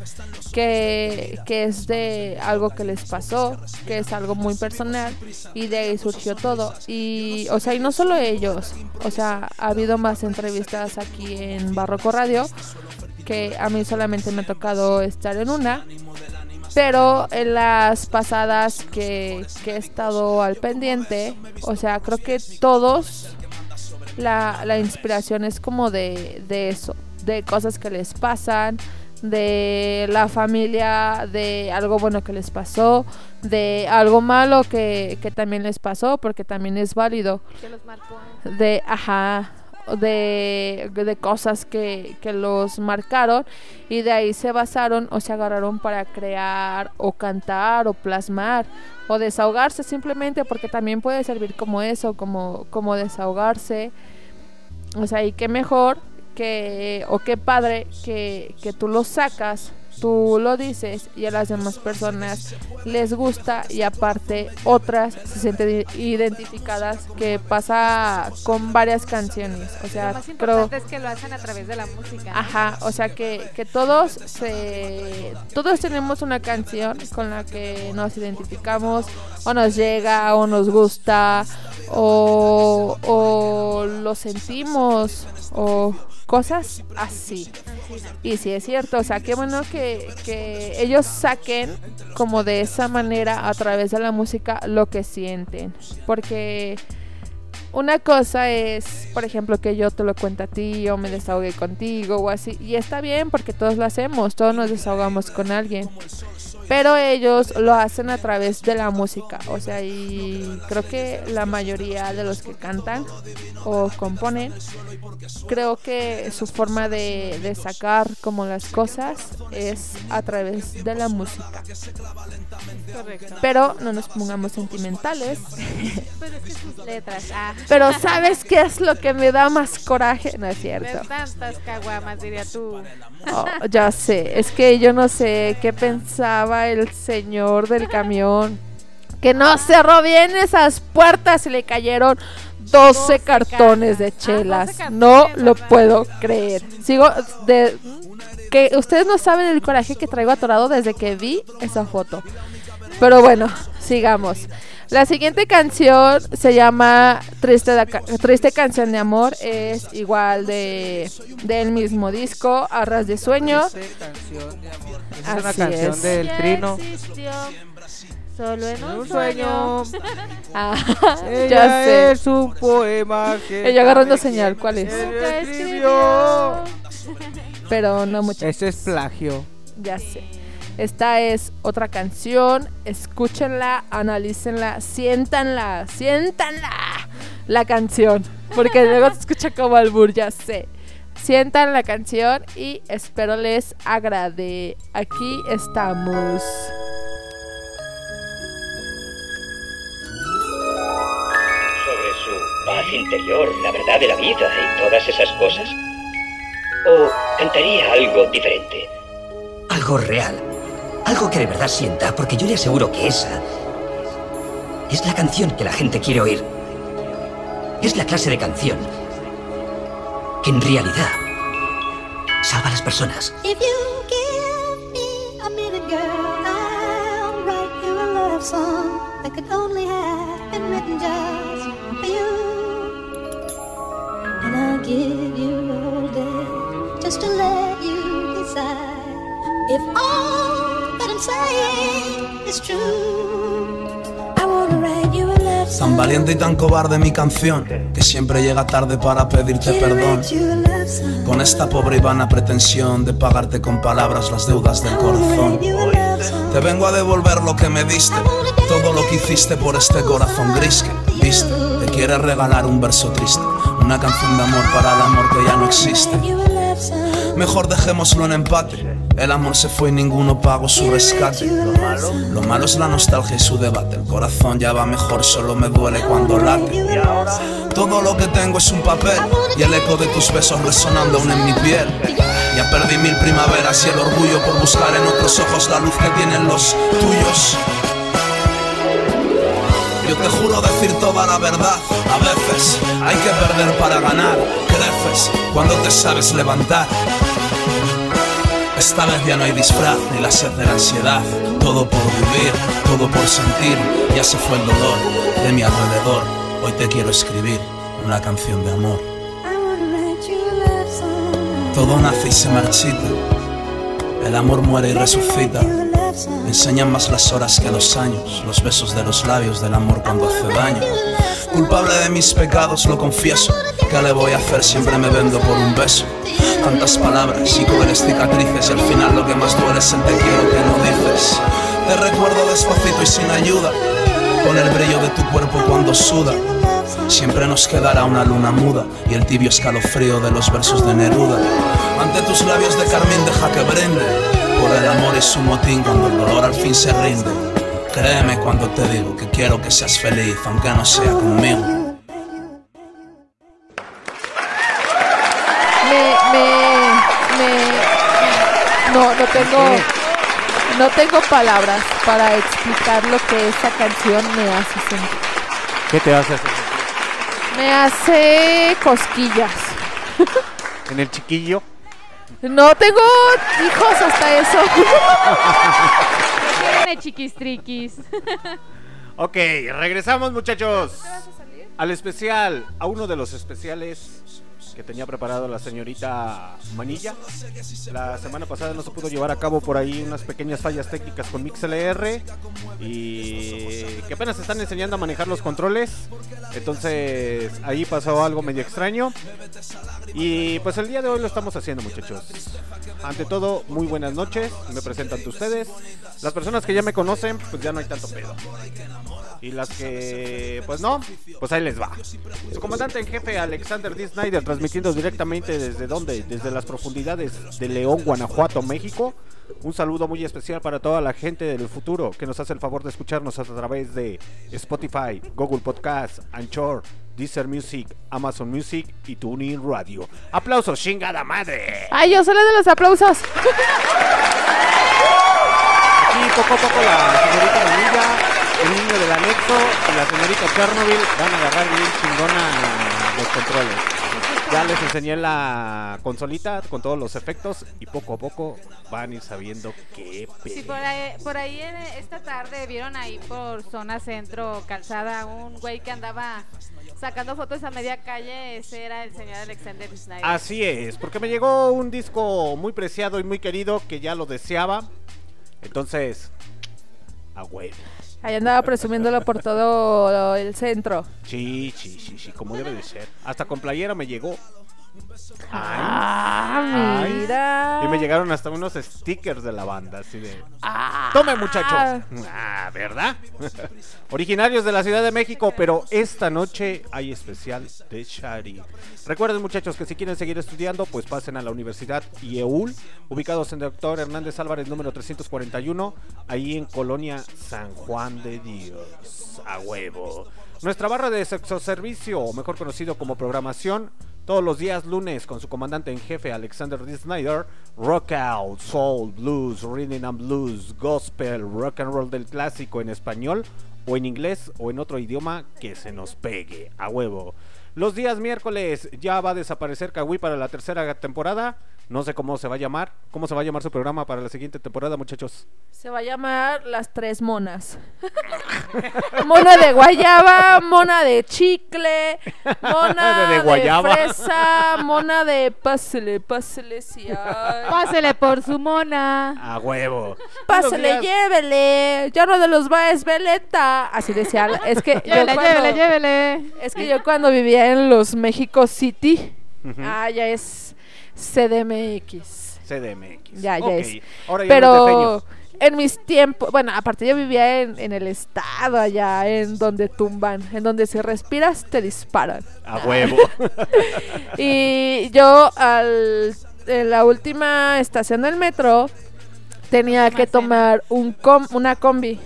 que, que es de algo que les pasó, que es algo muy personal y de ahí surgió todo. Y, o sea, y no solo ellos, o sea, ha habido más entrevistas aquí en Barroco Radio, que a mí solamente me ha tocado estar en una. Pero en las pasadas que, que he estado al pendiente, o sea, creo que todos la, la inspiración es como de, de eso, de cosas que les pasan, de la familia, de algo bueno que les pasó, de algo malo que, que también les pasó, porque también es válido. Que los marcó. De, ajá, de, de cosas que, que los marcaron y de ahí se basaron o se agarraron para crear o cantar o plasmar o desahogarse simplemente porque también puede servir como eso, como, como desahogarse. O sea, y qué mejor que, o qué padre que, que tú lo sacas, tú lo dices y a las demás personas les gusta y aparte otras se sienten identificadas que pasa con varias canciones. O sea, Lo más creo... es que lo hacen a través de la música. ¿no? Ajá, o sea que, que todos se todos tenemos una canción con la que nos identificamos o nos llega o nos gusta o, o o lo sentimos o cosas así. Y sí es cierto, o sea, qué bueno que, que ellos saquen como de esa manera a través de la música lo que sienten. Porque una cosa es, por ejemplo, que yo te lo cuento a ti o me desahogue contigo o así. Y está bien porque todos lo hacemos, todos nos desahogamos con alguien. Pero ellos lo hacen a través de la música. O sea, y creo que la mayoría de los que cantan o componen, creo que su forma de, de sacar como las cosas es a través de la música. Correcto. Pero no nos pongamos sentimentales. Pero es que sus letras. Ah. Pero ¿sabes qué es lo que me da más coraje? No es De cierto. tantas caguamas, diría tú. Oh, ya sé, es que yo no sé qué pensaba el señor del camión. Que no cerró bien esas puertas y le cayeron 12 cartones de chelas. No lo puedo creer. Sigo de que ustedes no saben el coraje que traigo atorado desde que vi esa foto. Pero bueno, sigamos. La siguiente canción se llama Triste, Triste Canción de Amor. Es igual de del mismo disco, Arras de Sueño. canción de amor. Esa es una Así canción es. del Trino. Solo en un, Un sueño. sueño. Ah, Ella ya sé. es un poema que Ella agarrando señal, ¿cuál es? Nunca escribió. Pero no mucho. Ese es plagio. Ya sé. Esta es otra canción. Escúchenla, analícenla, siéntanla, siéntanla la canción. Porque luego se escucha como albur, ya sé. Sientan la canción y espero les agrade. Aquí estamos. sobre su paz interior, la verdad de la vida y todas esas cosas? ¿O cantaría algo diferente? Algo real. Algo que de verdad sienta, porque yo le aseguro que esa es la canción que la gente quiere oír. Es la clase de canción que en realidad salva a las personas. If all Tan valiente y tan cobarde mi canción, que siempre llega tarde para pedirte perdón. Con esta pobre y vana pretensión de pagarte con palabras las deudas del corazón. Te vengo a devolver lo que me diste, todo lo que hiciste por este corazón gris que viste. Te quiere regalar un verso triste, una canción de amor para el amor que ya no existe. Mejor dejémoslo en empate. El amor se fue y ninguno pagó su rescate. Lo malo, lo malo es la nostalgia y su debate. El corazón ya va mejor, solo me duele cuando late. Todo lo que tengo es un papel y el eco de tus besos resonando aún en mi piel. Ya perdí mil primaveras y el orgullo por buscar en otros ojos la luz que tienen los tuyos. Yo te juro decir toda la verdad. A veces hay que perder para ganar. Creces cuando te sabes levantar. Esta vez ya no hay disfraz ni la sed de la ansiedad. Todo por vivir, todo por sentir. Ya se fue el dolor de mi alrededor. Hoy te quiero escribir una canción de amor. Todo nace y se marchita. El amor muere y resucita. Me enseñan más las horas que los años, los besos de los labios del amor cuando hace daño. Culpable de mis pecados, lo confieso. ¿Qué le voy a hacer? Siempre me vendo por un beso. Tantas palabras y crueles cicatrices, y al final lo que más duele es el te quiero que no dices. Te recuerdo despacito y sin ayuda, con el brillo de tu cuerpo cuando suda. Siempre nos quedará una luna muda y el tibio escalofrío de los versos de Neruda. Ante tus labios de carmín deja que brinde por el amor y su motín cuando el dolor al fin se rinde. Créeme cuando te digo que quiero que seas feliz, aunque no sea conmigo. Tengo, no tengo palabras para explicar lo que esa canción me hace sentir. ¿Qué te hace hacer? Me hace cosquillas. En el chiquillo. No tengo hijos hasta eso. Tiene chiquistriquis. Ok, regresamos muchachos. al especial, a uno de los especiales que tenía preparado la señorita Manilla. La semana pasada no se pudo llevar a cabo por ahí unas pequeñas fallas técnicas con MixLR y que apenas están enseñando a manejar los controles. Entonces ahí pasó algo medio extraño. Y pues el día de hoy lo estamos haciendo muchachos. Ante todo, muy buenas noches. Me presento ante ustedes. Las personas que ya me conocen, pues ya no hay tanto pedo. Y las que, pues no, pues ahí les va. Su comandante en jefe, Alexander D. Snyder, transmitiendo directamente desde donde, desde las profundidades de León, Guanajuato, México. Un saludo muy especial para toda la gente del futuro que nos hace el favor de escucharnos a través de Spotify, Google Podcast, Anchor, Deezer Music, Amazon Music y TuneIn Radio. Aplausos, chingada madre. Ay, yo soy la de los aplausos. Aquí poco a poco la señorita Manilla, el niño del anexo y la señorita Chernobyl van a agarrar bien chingona los controles. Ya les enseñé la consolita con todos los efectos y poco a poco van a ir sabiendo qué Sí, pedo. por ahí, por ahí en- esta tarde vieron ahí por zona centro, calzada, un güey que andaba sacando fotos a media calle. Ese era el señor Alexander Snyder. Así es, porque me llegó un disco muy preciado y muy querido que ya lo deseaba. Entonces, a huevo. Ahí andaba presumiéndolo por todo el centro. Sí, sí, sí, sí, como debe de ser. Hasta con playera me llegó. Ah, Ay. mira. Y me llegaron hasta unos stickers de la banda, así de... Ah. Tome muchachos. Ah, ¿verdad? Originarios de la Ciudad de México, pero esta noche hay especial de Shari. Recuerden muchachos que si quieren seguir estudiando, pues pasen a la Universidad IEUL, ubicados en Doctor Hernández Álvarez número 341, ahí en Colonia San Juan de Dios. A huevo. Nuestra barra de sexo servicio, o mejor conocido como programación, todos los días lunes con su comandante en jefe Alexander D. Snyder, rock out, soul, blues, rhythm and blues, gospel, rock and roll del clásico en español o en inglés o en otro idioma que se nos pegue, a huevo. Los días miércoles ya va a desaparecer Kawi para la tercera temporada. No sé cómo se va a llamar. ¿Cómo se va a llamar su programa para la siguiente temporada, muchachos? Se va a llamar Las Tres Monas. mona de guayaba, mona de chicle, mona De de, guayaba. fresa, mona de pásele, pásele, si hay. Pásele por su mona. A huevo. Pásele, llévele. Ya no de los va es veleta. Así decía. Es que yo Llévele, cuando- llévele, llévele. Es que yo cuando vivía en los México City, ah, ya es CDMX. CDMX. Ya, ya es. Ahora ya Pero en mis tiempos, bueno, aparte yo vivía en, en el estado allá, en donde tumban, en donde si respiras te disparan. A huevo. Y yo al, en la última estación del metro tenía que tomar un com- una combi.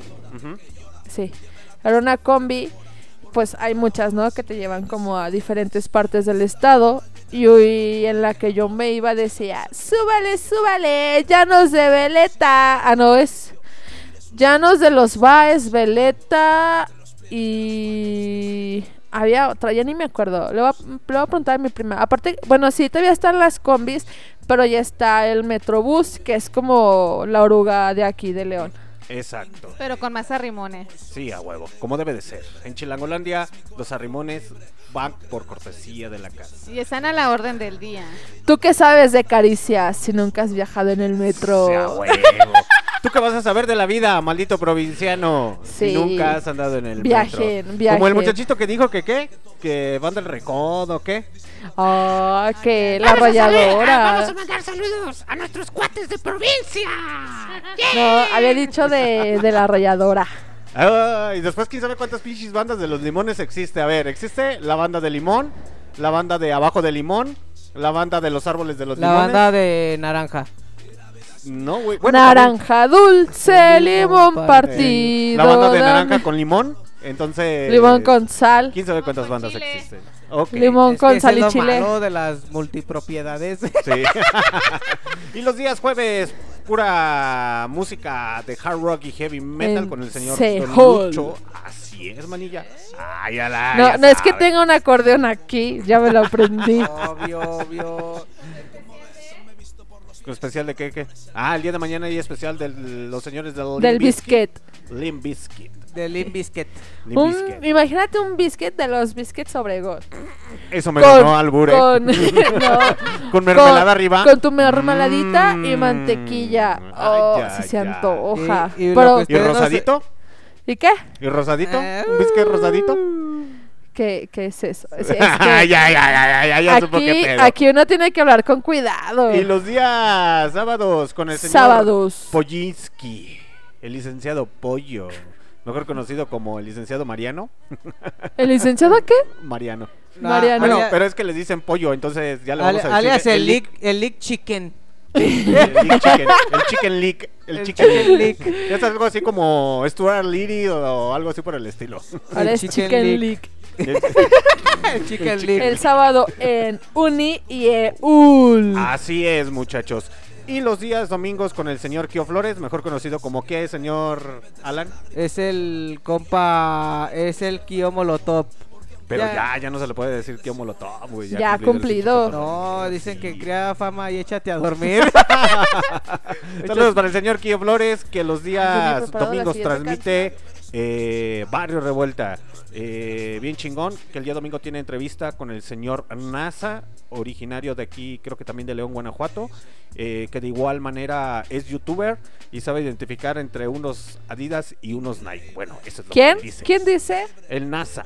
Sí, era una combi. Pues hay muchas, ¿no? Que te llevan como a diferentes partes del estado. Y, y en la que yo me iba decía, súbale, súbale, llanos de veleta. Ah, no, es llanos de los Baes, veleta y... Había otra, ya ni me acuerdo. Le voy, a, le voy a preguntar a mi prima. Aparte, bueno, sí, todavía están las combis, pero ya está el Metrobús, que es como la oruga de aquí, de León. Exacto. Pero con más arrimones. Sí, a huevo, como debe de ser. En Chilangolandia, los arrimones van por cortesía de la casa. Y están a la orden del día. ¿Tú qué sabes de caricias si nunca has viajado en el metro? Sí, a huevo. ¿Tú qué vas a saber de la vida, maldito provinciano? Sí. Si nunca has andado en el Viajen, metro. viajen. Como el muchachito que dijo que qué, que van del recodo, ¿qué? Ah, que la Vamos a salir- ah, arrolladora. Vamos a mandar saludos a nuestros cuates de provincia. No, había dicho de, de la arrolladora. Ah, y después quién sabe cuántas pinches bandas de los limones existe. A ver, existe la banda de limón, la banda de abajo de limón, la banda de los árboles de los La limones. banda de naranja. No, güey. Bueno, Naranja dulce, limón partido. La banda de naranja con limón. Entonces. Limón con sal. ¿Quién sabe cuántas bandas existen? Ok. Limón Es con que sal y chile. malo de las multipropiedades. Sí. y los días jueves, pura música de hard rock y heavy metal En con el señor Lucho. Así es, manilla. Ay, ala, No, no es que tenga un acordeón aquí, ya me lo aprendí. obvio, obvio. ¿Especial de qué, qué? Ah, el día de mañana hay especial de los señores del Limp Del Bizkit. biscuit. Limp Bizkit. De Limp Bizkit. Un- imagínate un biscuit de los biscuits Obregón. Eso me ganó albure. Con, no, Con mermelada arriba. Con tu mermeladita y mantequilla. Oh, ya, si se ya. antoja. Y- y lo Pero, que ¿Y ustedes no se- rosadito? ¿Y qué? ¿Y rosadito? Eh, ¿Un biscuit rosadito? ¿Qué, qué es eso? Es- es ya, que ya, ya, ya, ya, ya supo qué aquí, pedo. aquí uno tiene que hablar con cuidado. Y los días sábados con el señor Sábados. Pollinski, el licenciado Pollo, mejor conocido como el licenciado Mariano. ¿El licenciado qué? Mariano. Mariano. Bueno, pero es que les dicen pollo, entonces ya le vamos a decir. alias que el Lick, el Lick Chicken. El lick chicken, el chicken lick, el, El chicken, lick. Es algo así como Stuart Litty o algo así por el estilo. Ahora es chicken Chicken. El Chicken Lick. El sábado en Uni y EUL. Así es, muchachos. Y los días domingos con el señor Kio Flores, mejor conocido como qué, señor Alan. Es el compa. Es el Kio Molotov. Pero Ya. ya, ya, no se le puede decir Kio Molotov, güey. Ya el cumplido. No, dicen que crea fama y échate a dormir. Saludos para el señor Kio Flores, que los días domingos transmite eh, Barrio Revuelta. Eh, bien chingón, que el día domingo tiene entrevista con el señor NASA, originario de aquí, creo que también de León, Guanajuato, eh, que de igual manera es youtuber y sabe identificar entre unos Adidas y unos Nike. Bueno, eso es lo ¿Quién? que dice. ¿Quién dice? El NASA.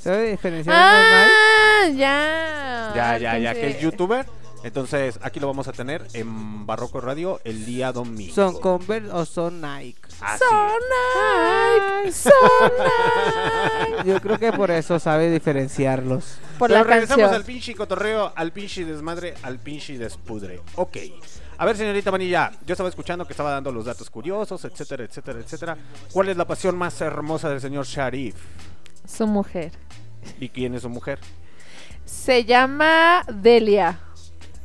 ¿Sabe diferenciar unos Nike? Ah, ya. Ya, ya, ya, que es youtuber. Entonces, aquí lo vamos a tener en Barroco Radio el día domingo. ¿Son Converse o son Nike? Así Son Nike, son Nike. Yo creo que por eso sabe diferenciarlos. Por Pero la regresamos canción. al pinche cotorreo, al pinche desmadre, al pinche despudre. Ok. A ver, señorita Manilla, yo estaba escuchando que estaba dando los datos curiosos, etcétera, etcétera, etcétera. ¿Cuál es la pasión más hermosa del señor Sharif? Su mujer. ¿Y quién es su mujer? Se llama Delia.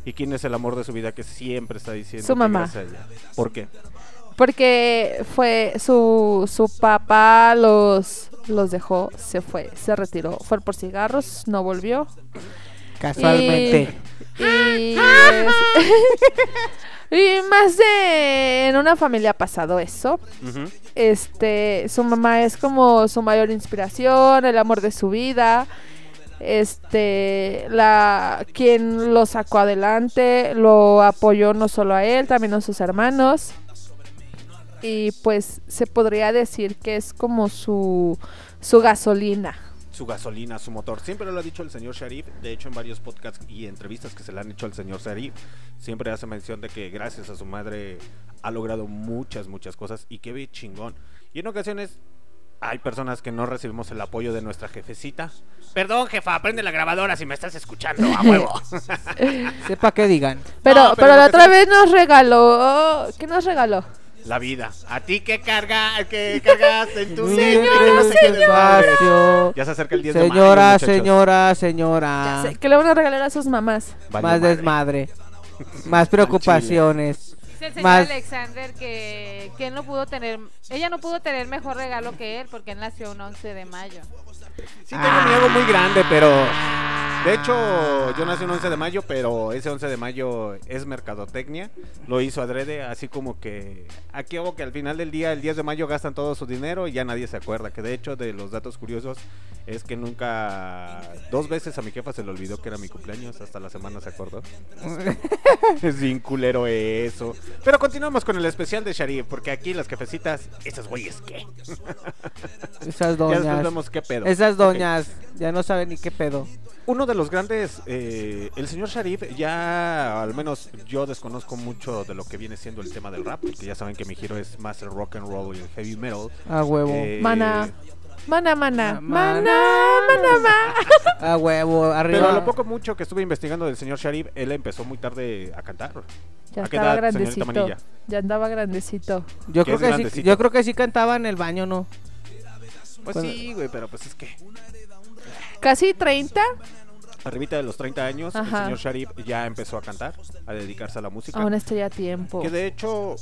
¿Y quién es el amor de su vida que siempre está diciendo? Su mamá. ella? ¿Por qué? Porque fue su, su papá los, los dejó, se fue, se retiró. Fue por cigarros, no volvió. Casualmente. Y, y, y más de en una familia ha pasado eso. Este, su mamá es como su mayor inspiración, el amor de su vida. Este, la quien lo sacó adelante, lo apoyó no solo a él, también a sus hermanos. Y pues se podría decir que es como su su gasolina. Su gasolina, su motor. Siempre lo ha dicho el señor Sharif. De hecho, en varios podcasts y entrevistas que se le han hecho al señor Sharif, siempre hace mención de que gracias a su madre ha logrado muchas, muchas cosas y que chingón. Y en ocasiones hay personas que no recibimos el apoyo de nuestra jefecita. Perdón, jefa, prende la grabadora si me estás escuchando, a huevo. Sepa que digan. Pero, No, pero la otra vez nos regaló, ¿qué nos regaló? la vida. A ti que carga, que cargas en tu Señora, señora. Ya se acerca el 10 de mayo. Señora, señora, señora. Que le van a regalar a sus mamás. Más madre. desmadre. Más preocupaciones. Dice el señor Más Alexander que, que él no pudo tener, ella no pudo tener mejor regalo que él porque él nació un 11 de mayo. Sí tengo mi ego muy grande, pero... De hecho, yo nací un 11 de mayo, pero ese 11 de mayo es mercadotecnia. Lo hizo adrede, así como que... Aquí hago que al final del día, el 10 de mayo, gastan todo su dinero y ya nadie se acuerda. Que de hecho, de los datos curiosos, es que nunca... Dos veces a mi jefa se le olvidó que era mi cumpleaños, hasta la semana se acordó. es bien culero eso. Pero continuamos con el especial de Sharif, porque aquí las jefecitas, esas güeyes, ¿qué? esas Ya después doñas. vemos qué pedo. Esas doñas ya no saben ni qué pedo. Uno de los grandes, eh, el señor Sharif, ya al menos yo desconozco mucho de lo que viene siendo el tema del rap, porque ya saben que mi giro es más el rock and roll y el heavy metal. A huevo. Eh, Mana. Mana, mana, mana, mana, mana. A huevo, arriba. Pero lo poco mucho que estuve investigando del señor Sharif, él empezó muy tarde a cantar. Ya ¿A estaba edad, grandecito. Ya andaba grandecito. Yo creo es que sí, yo creo que sí cantaba en el baño, ¿no? Pues Cuando- sí, güey, pero pues es que Casi 30. Arribita de los 30 años, Ajá. el señor Sharif ya empezó a cantar, a dedicarse a la música. Aún estoy a tiempo. Que de hecho,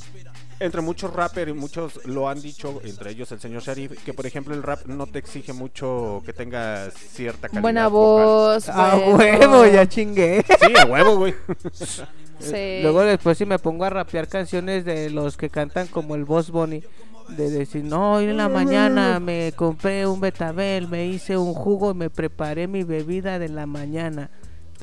entre muchos rappers y muchos lo han dicho, entre ellos el señor Sharif, que por ejemplo el rap no te exige mucho que tengas cierta calidad. Buena vocal. voz. A bueno. huevo, ya chingué. Sí, a huevo, güey. Sí. Luego después si me pongo a rapear canciones de los que cantan como el Boss Bunny. De decir, no, hoy en la mañana me compré un betabel, me hice un jugo y me preparé mi bebida de la mañana.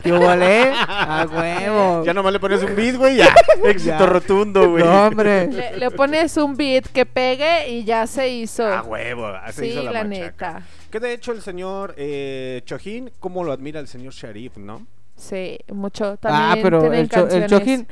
¿Qué volé? A huevo. Ya nomás le pones un beat, güey, ya. Éxito Ya. rotundo, güey. No, hombre. Le, le pones un beat que pegue y ya se hizo. A huevo, así Sí, hizo la, neta. Que de hecho el señor eh, Chojín, ¿cómo lo admira el señor Sharif, no? Sí, mucho. Ah, También pero tienen el, cho- el. Chojin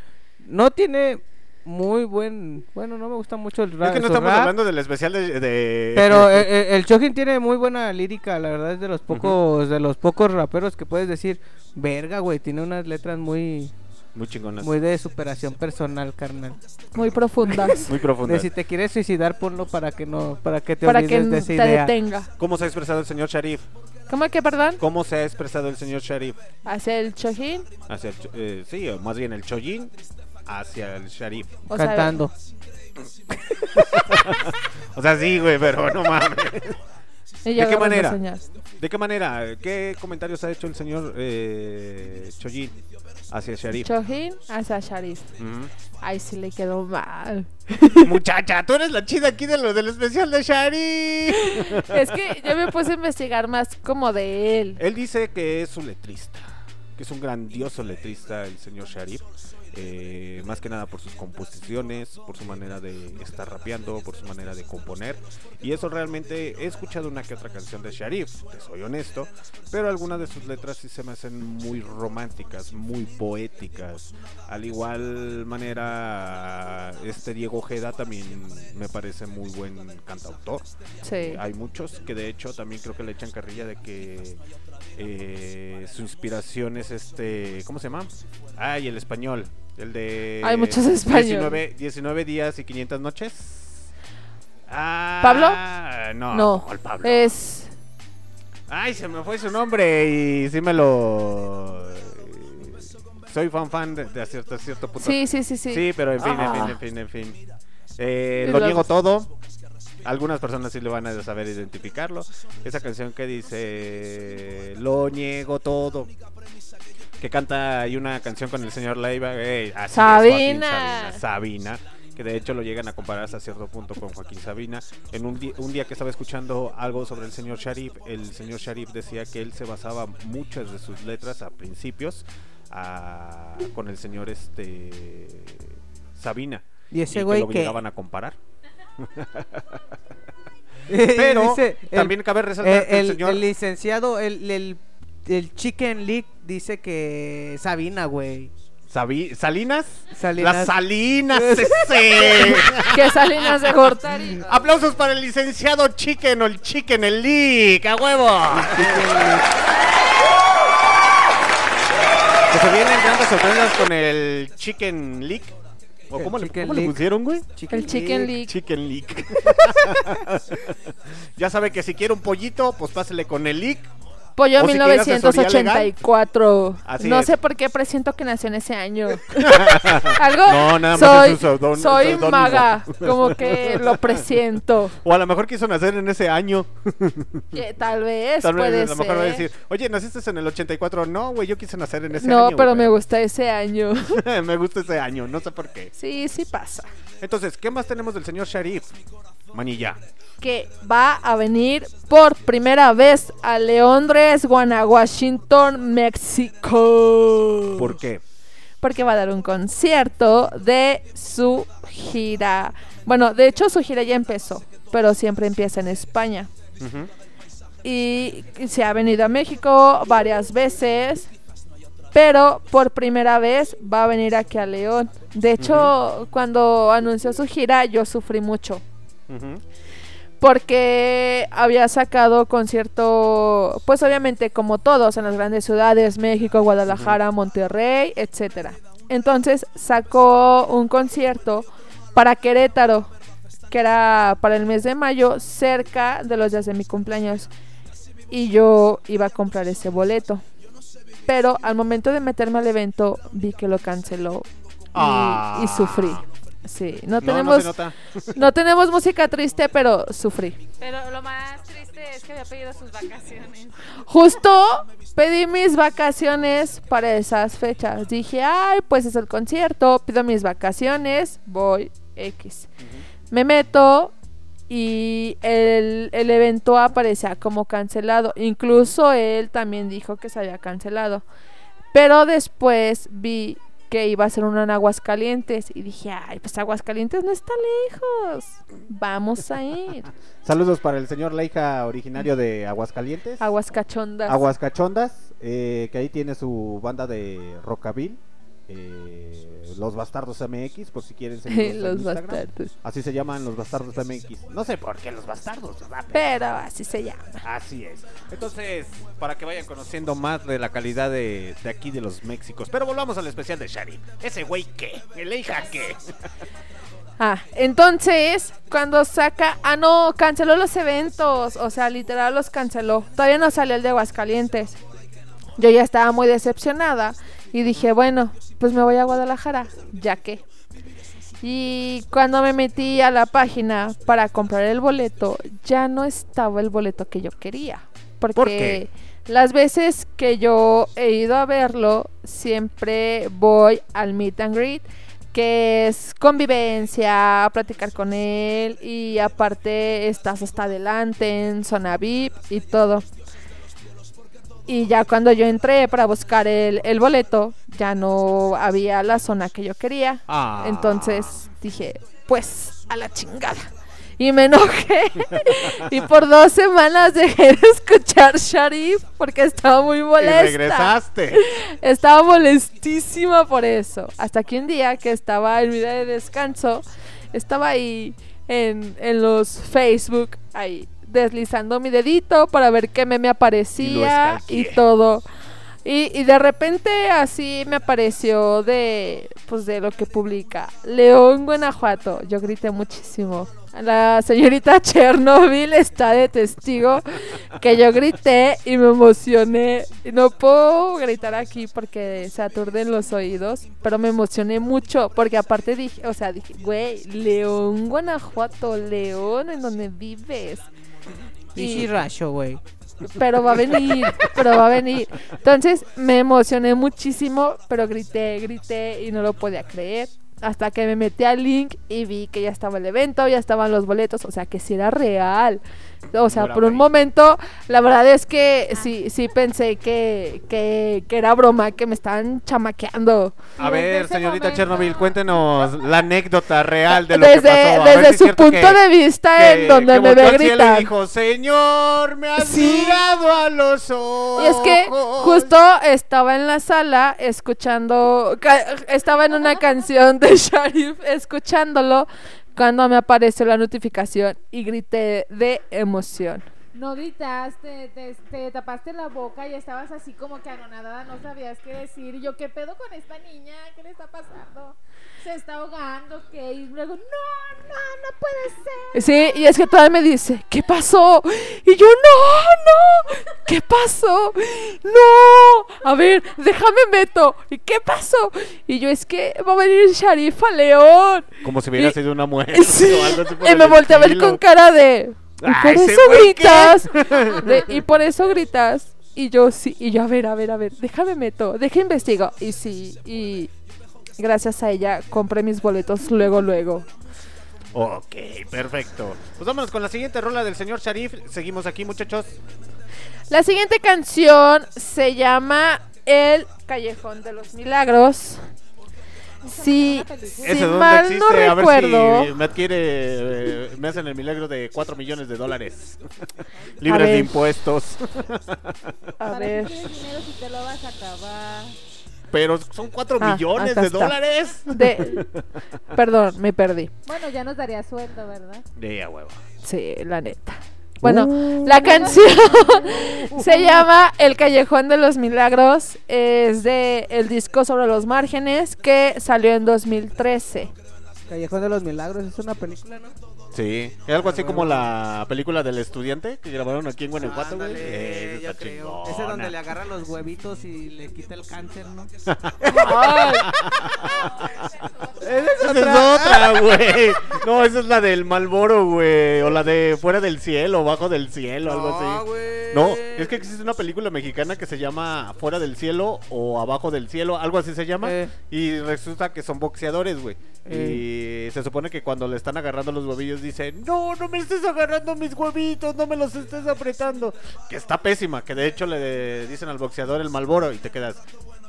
no tiene muy buen... Bueno, no me gusta mucho el rap. es que no estamos rap, hablando del especial de... de- Pero eh, eh, el Chojin tiene muy buena lírica, la verdad es de los pocos de los pocos raperos que puedes decir, verga, güey, tiene unas letras muy Muy chingonas. muy de superación personal, carnal. Muy profundas. Muy profundas. De si te quieres suicidar, ponlo para que no para que te Para que olvides de esa te idea. detenga. ¿Cómo se ha expresado el señor Sharif? ¿Cómo que, perdón? ¿Cómo se ha expresado el señor Sharif? Hacia el Chojin. Hacia el, cho- eh, sí, o más bien el Chojin hacia el Sharif. O sea, Cantando. O sea, sí, güey, pero no mames. ¿De qué manera? ¿De qué manera? ¿Qué comentarios ha hecho el señor eh, Chojin hacia Sharif? Chojin hacia Sharif. Ay, sí le quedó mal. Muchacha, tú eres la chida aquí de lo del especial de Sharif. es que yo me puse a investigar más como de él. Él dice que es un letrista, que es un grandioso letrista el señor Sharif. Eh, más que nada por sus composiciones, por su manera de estar rapeando, por su manera de componer. Y eso realmente he escuchado una que otra canción de Sharif, te soy honesto, pero algunas de sus letras sí se me hacen muy románticas, muy poéticas. Al igual manera, este Diego Ojeda también me parece muy buen cantautor. Sí. Hay muchos que de hecho también creo que le echan carrilla de que eh, su inspiración es este, ¿cómo se llama? Ay, el español, el de Hay muchos español. 19, 19 días y 500 noches. Ah, ¿Pablo? No, No. ¿cuál Pablo? Es. Ay, se me fue su nombre y sí me lo soy fan fan de, de cierto, cierto punto. Sí, sí, sí, sí. Sí, pero en fin, en Ah. fin, en fin, en fin. Eh, lo niego todo. Algunas personas sí le van a saber identificarlo. Esa canción que dice Lo niego todo. Que canta hay una canción con el señor Leiva. eh, así es, Joaquín Sabina. Sabina. Sabina. Que de hecho lo llegan a comparar hasta cierto punto con Joaquín Sabina. En un, un día que estaba escuchando algo sobre el señor Sharif, el señor Sharif decía que él se basaba muchas de sus letras a principios a- con el señor este Sabina. Y ese que güey lo que- obligaban a comparar. Pero Dice el- también cabe resaltar eh, que el, el, señor el licenciado, el, el, el Chicken League dice que Sabina, güey. Sabi- Salinas, Salinas. las Salinas ese. Que Salinas de Gortari. Aplausos para el licenciado Chicken o el Chicken el League, a huevo. que se vienen grandes sorpresas con el Chicken League. ¿O cómo, le, cómo pusieron, güey? El Chicken League. Chicken League. ya sabe que si quiere un pollito, pues pásele con el League. Pollo O si quiere asesoría 1984. Así no es. sé por qué presiento que nació en ese año. Algo. No, nada más soy, es un pseudón- soy maga. Como que lo presiento. O a lo mejor quiso nacer en ese año. Tal vez Tal vez puede a lo mejor va a decir, oye, naciste en el 84. No, güey, yo quise nacer en ese no, año. pero güey, me gusta ese año. me gusta ese año, no sé por qué. Sí, sí pasa. Entonces, ¿qué más tenemos del señor Sharif? Manilla. Que va a venir por primera vez a Leondres, Guanajuato, México. ¿Por qué? Porque va a dar un concierto de su gira. Bueno, de hecho su gira ya empezó, pero siempre empieza en España. Y se ha venido a México varias veces, pero por primera vez va a venir aquí a León. De hecho, cuando anunció su gira, yo sufrí mucho. Porque había sacado concierto, pues obviamente como todos en las grandes ciudades, México, Guadalajara, Monterrey, etcétera. Entonces sacó un concierto para Querétaro, que era para el mes de mayo, cerca de los días de mi cumpleaños. Y yo iba a comprar ese boleto. Pero al momento de meterme al evento, vi que lo canceló y, Ah. y sufrí. Sí, no tenemos no tenemos música triste, pero sufrí. Pero lo más triste es que había pedido sus vacaciones. Justo pedí mis vacaciones para esas fechas. Dije, ay, pues es el concierto, pido mis vacaciones, voy X. Me meto y el, el evento aparecía como cancelado. Incluso él también dijo que se había cancelado. Pero después vi que iba a ser uno en Aguascalientes y dije, ay, pues Aguascalientes no está lejos. Vamos a ir. Saludos para el señor Leija, originario de Aguascalientes. Aguascachondas. Aguascachondas, eh, que ahí tiene su banda de rockabil. Eh, los Bastardos MX, por si quieren seguirlos en Los. Bastardos. Así se llaman los Bastardos MX. No sé por qué los Bastardos, ¿verdad? Pero así se llama. Así es. Entonces, para que vayan conociendo más de la calidad de, de aquí de los Méxicos. Pero volvamos al especial de Sharif. Ese güey qué, el hija qué. Ah, entonces, cuando saca. Ah, no, canceló los eventos. O sea, literal los canceló. Todavía no salió el de Aguascalientes. Yo ya estaba muy decepcionada. Y dije, bueno, pues me voy a Guadalajara. Ya que. Y cuando me metí a la página para comprar el boleto, ya no estaba el boleto que yo quería. Porque ¿Por qué? las veces que yo he ido a verlo, siempre voy al meet and greet, que es convivencia, platicar con él y aparte estás hasta adelante en zona VIP y todo. Y ya cuando yo entré para buscar el, el boleto, ya no había la zona que yo quería. Ah. Entonces dije, pues a la chingada. Y me enojé. y por dos semanas dejé de escuchar Sharif porque estaba muy molesta. regresaste. Estaba molestísima por eso. Hasta que un día que estaba en mi día de descanso, estaba ahí en, en los Facebook, ahí deslizando mi dedito para ver qué meme aparecía y, todo. Y, y de repente así me apareció de pues de lo que publica León Guanajuato. Yo grité muchísimo. La señorita Chernobyl está de testigo que yo grité y me emocioné. Y No puedo gritar aquí porque se aturden los oídos, pero me emocioné mucho porque aparte dije, o sea, dije, güey, León Guanajuato, León, en donde vives. Y racho, güey. Pero va a venir, pero va a venir. Entonces me emocioné muchísimo, pero grité, grité y no lo podía creer. Hasta que me metí al link y vi que ya estaba el evento, ya estaban los boletos, o sea que sí era real. O sea, por un momento, la verdad es que sí, sí pensé que, que, que era broma, que me estaban chamaqueando. A ver, señorita Chernobyl, cuéntenos la anécdota real de lo Desde- que pasó. A desde ver si es su punto que- de vista en donde que me ve y gritar. dijo, Señor, me has Sí. mirado a los ojos. Y es que justo estaba en la sala escuchando, estaba en una canción de Sharif escuchándolo cuando me apareció la notificación y grité de emoción. No gritaste, te, te tapaste la boca y estabas así como que anonadada, no sabías qué decir. Yo, ¿qué pedo con esta niña? ¿Qué le está pasando? Se está ahogando, ¿qué? Y luego, no, no, no puede ser. Sí, y es que todavía me dice, ¿qué pasó? Y yo, no, no, ¿qué pasó? No, a ver, déjame meto. ¿Y qué pasó? Y yo, es que va a venir Sharif a León. Como si hubiera Y- sido una mujer. Sí, o algo así por y el me volteé a ver con cara de. ¿Y Ah, por eso gritas? De- y por eso gritas. Y yo sí, y yo a ver, a ver, a ver, déjame meto, deja investigo. Y sí, y gracias a ella compré mis boletos luego, luego. Ok, perfecto. Pues vámonos con la siguiente rola del señor Sharif. Seguimos aquí, muchachos. La siguiente canción se llama El Callejón de los Milagros. Si, si ¿Ese dónde mal no existe? a recuerdo, ver si me adquiere, eh, me hacen el milagro de 4 millones de dólares. Libres de impuestos. a ¿Para ver. si te lo vas a acabar? Pero son 4 Ah, millones de está. dólares. De- Perdón, me perdí. Bueno, ya nos daría sueldo, ¿verdad? De a huevo. Sí, la neta. Bueno, la canción se llama El Callejón de los Milagros. Es de el disco sobre los márgenes que salió en 2013. Callejón de los Milagros es una película, ¿no? Sí, es algo así como la película del estudiante que grabaron aquí en Guanajuato, güey. Ándale, yo está creo. chingona. Ese donde le agarran los huevitos y le quita el cáncer, ¿no? Esa es otra, güey. No, esa es la del Malboro, güey. O la de Fuera del Cielo, Bajo del Cielo, algo así. No, es que existe una película mexicana que se llama Fuera del Cielo o Abajo del Cielo, algo así se llama. Eh. Y resulta que son boxeadores, güey. Y se supone que cuando le están agarrando los huevillos dicen, no, no me estés agarrando mis huevitos, no me los estés apretando. Que está pésima, que de hecho le dicen al boxeador el Malboro y te quedas...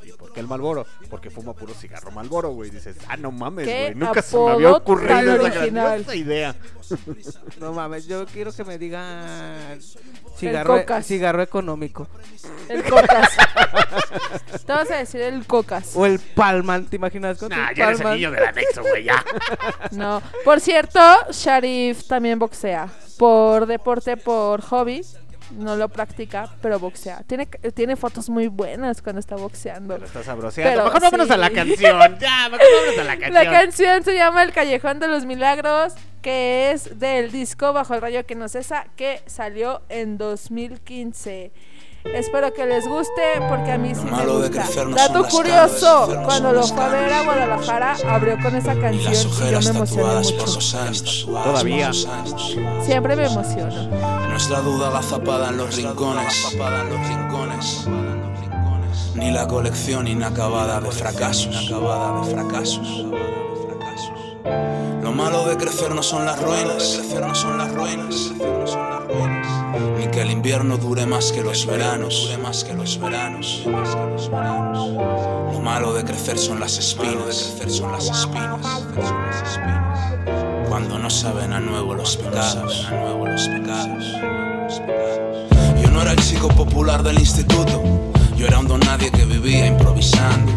¿Y por qué el Malboro? Porque fuma puro cigarro Malboro, güey. Dices, ah, no mames, ¿Qué güey. Nunca se me había ocurrido esa grandiosa idea. No mames, yo quiero que me digan cigarro, cocas. cigarro económico. El cocas. Te vas a decir el cocas. O el palman, ¿te imaginas? con Nah, ya eres el niño del anexo, güey, ya. No. Por cierto, Sharif también boxea. Por deporte, por hobby. No lo practica, pero boxea. Tiene, tiene fotos muy buenas cuando está boxeando. Está sabroseando. Pero Mejor vámonos a la sí. canción. Ya, mejor vámonos a la canción. La canción se llama El Callejón de los Milagros, que es del disco Bajo el Rayo que no cesa, que salió en 2015. Espero que les guste porque a mí sí me malo de gusta. crecer no Dato son las curioso, caras, cuando lo fue a ver a Guadalajara, abrió con esa Y canción las y yo ojeras me emocioné mucho. años. Todavía. Siempre me emociono. No es la duda agazapada en los rincones. Ni la colección inacabada de fracasos. Inacabada de fracasos. Lo malo de crecer no son las ruinas. Crecer no son las ruinas. Ni que el invierno dure más que los veranos. Dure más que los veranos. Lo malo de crecer son las espinas. Crecer son las espinas. Cuando no saben a nuevo los pecados. A nuevo los pecados. Yo no era el chico popular del instituto. Yo era un don nadie que vivía improvisando.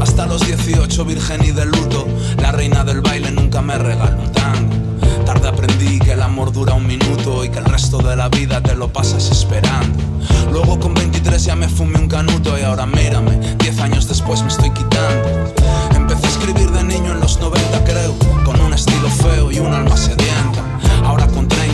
Hasta los 18 virgen y de luto. La reina del baile nunca me regaló un tango. Tarde aprendí que el amor dura un minuto y que el resto de la vida te lo pasas esperando. Luego con 23 ya me fumé un canuto y ahora mírame, 10 años después me estoy quitando. Empecé a escribir de niño en los 90 creo, con un estilo feo y un alma sedienta. Ahora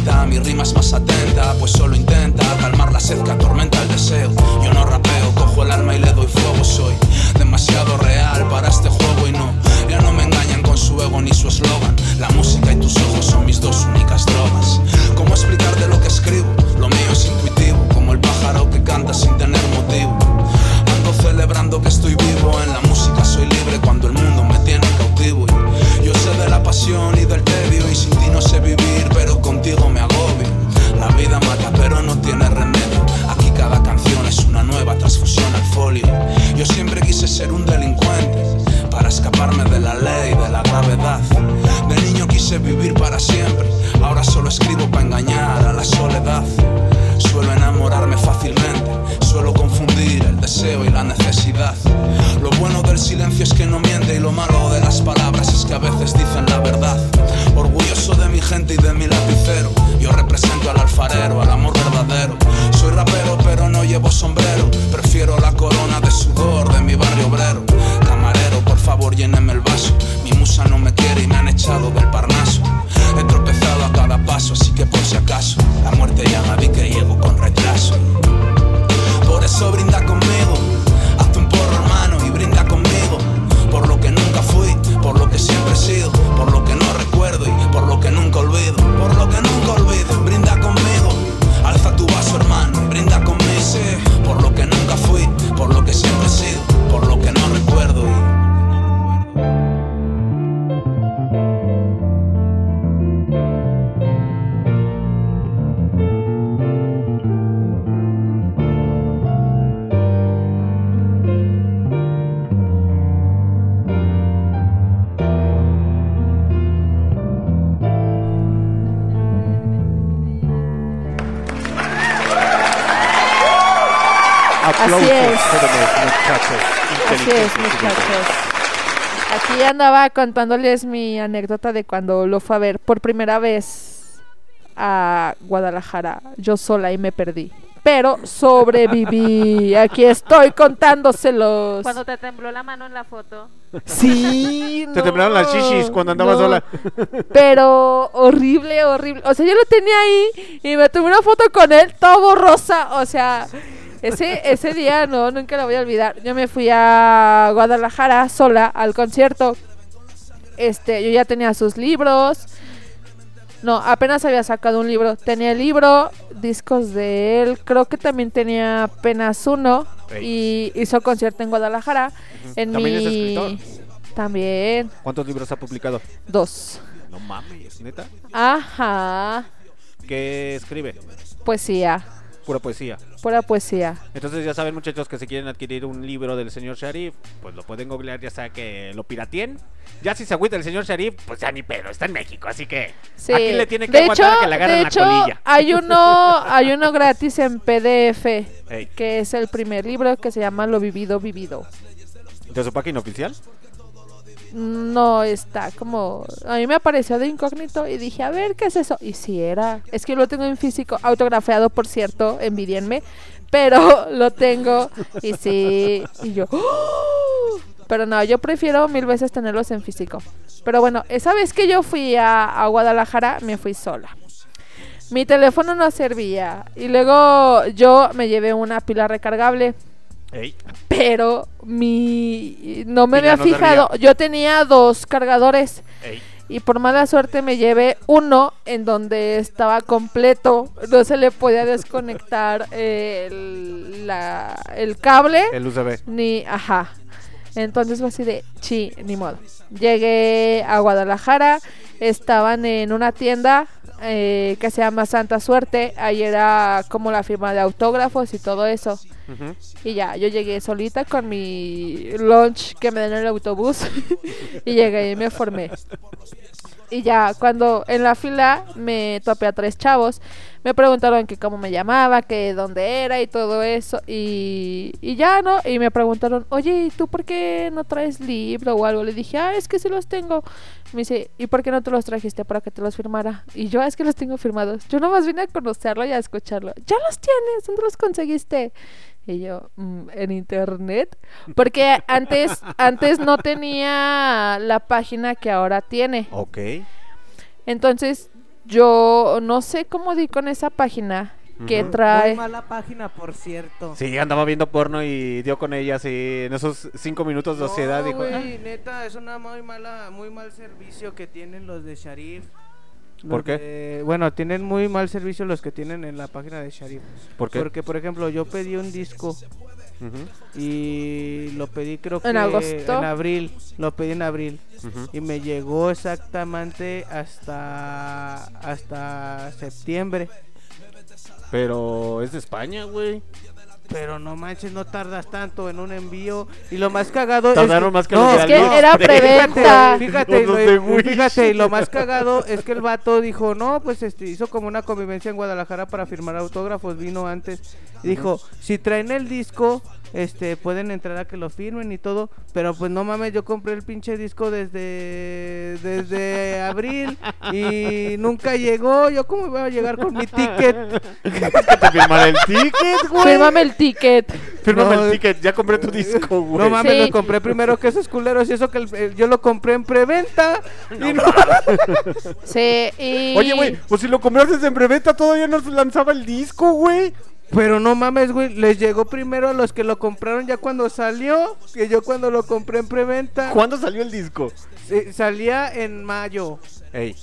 30 mi rima es más atenta, pues solo intenta calmar la sed que atormenta el deseo. Yo no rapeo, cojo el alma y le doy fuego, soy demasiado real para este juego y no, ya no me engañan con su ego ni su eslogan. La música y tus ojos son mis dos únicas drogas. ¿Cómo explicar de lo que escribo? Lo mío es intuitivo, como el pájaro que canta sin tener motivo. Ando celebrando que estoy vivo en la música, soy libre cuando el mundo me pasión del tedio y sin ti no sé vivir, pero contigo me agobio. La vida mata, pero no tiene remedio. Aquí cada canción es una nueva transfusión al folio. Yo siempre quise ser un delincuente para escaparme de la ley, de la gravedad. De niño quise vivir para siempre, ahora solo escribo para engañar a la soledad. Suelo enamorarme fácilmente, suelo confundir el deseo y la necesidad. Lo bueno del silencio es que no miente y lo malo de las palabras es que a veces dicen la verdad. Orgulloso de mi gente y de mi lapicero, yo represento al alfarero, al amor verdadero. Soy rapero pero no llevo sombrero, prefiero la corona de sudor de mi barrio obrero. Camarero, por favor lléneme el vaso, mi musa no me quiere y me han echado del parnaso. He tropezado a cada paso, así que por si acaso, la muerte llama, di que llego con retraso. Por eso brinda conmigo, hazte un porro hermano y brinda conmigo. Por lo que nunca fui, por lo que siempre he sido, por lo que no recuerdo y por lo que nunca olvido. Por lo que nunca olvido, brinda conmigo. Alza tu vaso hermano y brinda conmigo. Sí, por lo que nunca fui, por lo que siempre he sido, por lo que no recuerdo y Así es. muchachos Así es, muchachos. Aquí andaba contándoles mi anécdota de cuando lo fue a ver por primera vez a Guadalajara, yo sola y me perdí. Pero sobreviví. Aquí estoy contándoselos. Cuando te tembló la mano en la foto. Sí, Te temblaron las shishis cuando andabas no. sola. Pero horrible, horrible. O sea, yo lo tenía ahí y me tomé una foto con él, todo borrosa. O sea, ese, ese día no, nunca lo voy a olvidar. Yo me fui a Guadalajara sola al concierto. este, yo ya tenía sus libros. No, apenas había sacado un libro. Tenía el libro, discos de él. Creo que también tenía apenas uno. Y hizo concierto en Guadalajara. En ¿También es mi... escritor? También. ¿Cuántos libros ha publicado? Dos. No mames, neta. Ajá. ¿Qué escribe? Poesía. Pura poesía. Pura poesía. Entonces ya saben muchachos que si quieren adquirir un libro del señor Sharif, pues lo pueden googlear ya sea que lo pirateen. Ya si se agüita el señor Sharif, pues ya ni pedo, está en México, así que Sí. aquí le tiene que de aguantar hecho, a que le agarren de la colilla. hay uno, hay uno gratis en PDF, que es el primer libro que se llama Lo vivido vivido. ¿De su página oficial? No está como a mí me apareció de incógnito y dije, a ver, ¿qué es eso? Y si era, es que lo tengo en físico, autografiado, por cierto, envidienme, pero lo tengo y sí, y yo, ¡oh! pero no, yo prefiero mil veces tenerlos en físico. Pero bueno, esa vez que yo fui a, a Guadalajara, me fui sola. Mi teléfono no servía y luego yo me llevé una pila recargable Ey. pero mi no me había no fijado. Yo tenía dos cargadores Ey. y por mala suerte me llevé uno en donde estaba completo. No se le podía desconectar el, la- el cable. El USB. Ni, ajá. Entonces fue así de, chi, ni modo. Llegué a Guadalajara, estaban en una tienda eh, que se llama Santa Suerte. Ahí era como la firma de autógrafos y todo eso. Y ya, yo llegué solita con mi lunch que me dan en el autobús. y llegué y me formé. Y ya, cuando en la fila me topé a tres chavos, me preguntaron que cómo me llamaba, que dónde era y todo eso. Y, y ya, ¿no? Y me preguntaron, oye, ¿y tú por qué no traes libro o algo? Le dije, ah, es que sí los tengo. Me dice, ¿y por qué no te los trajiste para que te los firmara? Y yo, "Ah, es que los tengo firmados. Yo nomás vine a conocerlo y a escucharlo. Ya los tienes, ¿dónde los conseguiste? Y yo, "Mm, en internet. Porque antes, antes no tenía la página que ahora tiene. Ok. Entonces, yo no sé cómo di con esa página que Ujú. trae. Muy mala página, por cierto. Sí, andaba viendo porno y dio con ella así en esos cinco minutos de sociedad. No, dijo, güey, "Ah". neta, es una muy mala, muy mal servicio que tienen los de Sharif. ¿Por Los qué? bueno, tienen muy mal servicio los que tienen en la página de Sharif. ¿Por qué? Porque, por ejemplo, yo pedí un disco y lo pedí creo que ¿En agosto? en abril. Lo pedí en abril. Y me llegó exactamente hasta hasta septiembre. Pero es de España, güey. Pero no manches, no tardas tanto en un envío. Y lo más cagado Tardaron es más que no, los Es que era preventa. Fíjate, Los lo- fíjate, y lo más cagado es que el vato dijo, no, pues este, hizo como una convivencia en Guadalajara para firmar autógrafos, vino antes. Dijo, si traen el disco, este, pueden entrar a que lo firmen y todo. Pero pues no mames, yo compré el pinche disco desde, desde abril y nunca llegó. Yo cómo voy a llegar con mi ticket. que te firmara el ticket, güey. Fírmame el ticket. Fírmame No. el ticket, ya compré tu disco, güey. No mames, Sí. lo compré primero que esos culeros y eso que el- el- yo lo compré en preventa. y no- Sí, y... Oye, güey, pues si lo compraste en preventa todavía no se lanzaba el disco, güey. Pero no mames, güey, les llegó primero a los que lo compraron ya cuando salió, que yo cuando lo compré en preventa. ¿Cuándo salió el disco? Eh, salía en mayo. Ey,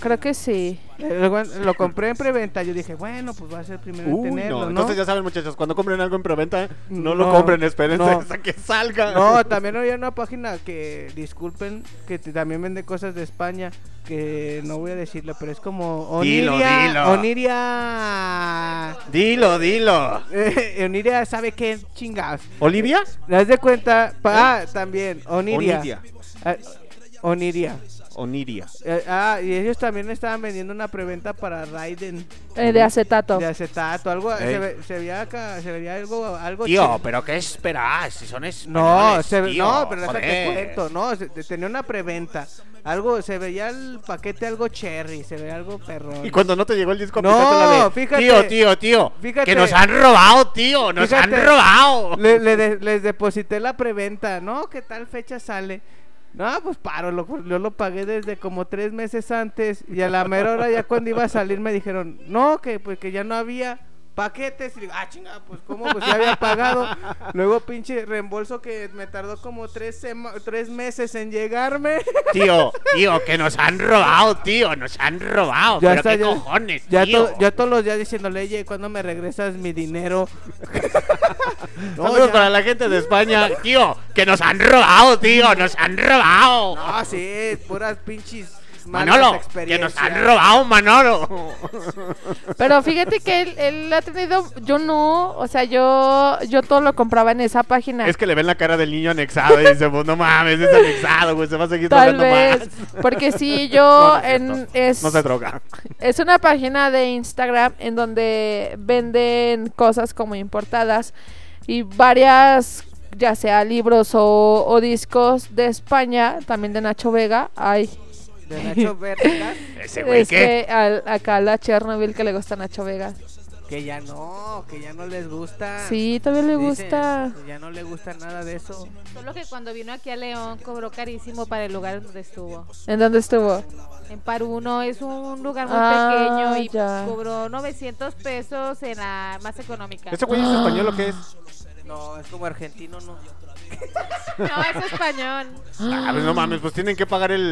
Creo que sí. Eh, lo compré en preventa. Yo dije, bueno, pues va a ser el primero en Uy, tenerlo, no. ¿no? Entonces ya saben, muchachos, cuando compren algo en preventa, no, lo No, compren, espérense no. hasta que salga. No, también había una página que, disculpen, que te- también vende cosas de España, que no voy a decirlo, pero es como Dilo, Oniria. dilo. Oniria. Dilo, dilo. Eh, Oniria sabe qué chingados. ¿Olivia? ¿Te das de cuenta? Pa- Ah, también, Oniria. Oniria. Ah, Oniria. Oniria. Eh, ah, y ellos también estaban vendiendo una preventa para Raiden. Eh, de acetato. De acetato, algo. Ey. Se, ve- se veía acá, se veía algo. algo Tío, pero ¿qué esperas? Si son No, españoles, se, ve- tío, no, pero déjate joder. cuento, no, se- te- tenía una preventa. Algo, se veía el paquete algo cherry, se veía algo perrón. Y cuando no te llegó el disco, No, de, fíjate. Tío, tío, tío. Fíjate. Que nos han robado, tío. Nos Fíjate, han robado. le- le de- les deposité la preventa, ¿no? ¿Qué tal fecha sale? No, pues paro, lo, yo lo pagué desde como tres meses antes y a la mera hora ya cuando iba a salir me dijeron, no, que pues que ya no había paquetes. Y digo, ah, chinga, pues cómo, pues ya había pagado. Luego pinche reembolso que me tardó como tres, tres meses en llegarme. Tío, tío, que nos han robado, tío, nos han robado. Ya pero está, qué ya- cojones, Ya, tío. to- ya todos los días diciéndole, oye, ¿cuándo me regresas mi dinero? No, Saludos ya. para la gente de España. Tío, que nos han robado, tío, nos han robado. No, sí, puras pinches malas Manolo, que nos han robado, Manolo. Pero fíjate que él, él ha tenido, yo no, o sea, yo yo todo lo compraba en esa página. Es que le ven la cara del niño anexado y dice, pues no mames, es anexado, güey, se va a seguir Tal vez, más. porque sí, yo No, no es en es No se droga. Es una página de Instagram en donde venden cosas como importadas y varias, ya sea libros o, o discos de España, también de Nacho Vega. Ay. De Nacho Vega. Ese güey, Es ¿qué? que al- acá a la Chernobyl que le gusta Nacho Vega. Que ya no, que ya no les gusta. Sí, todavía le Dicen, gusta. Ya no le gusta nada de eso. Solo que cuando vino aquí a León cobró carísimo para el lugar donde estuvo. ¿En dónde estuvo? En Paruno es un lugar muy Ah, pequeño y ya. cobró 900 pesos en la más económica. ¿Ese güey es español o qué es? No, es como argentino, ¿no? No, es español. Ah, pues no mames, pues tienen que pagar el,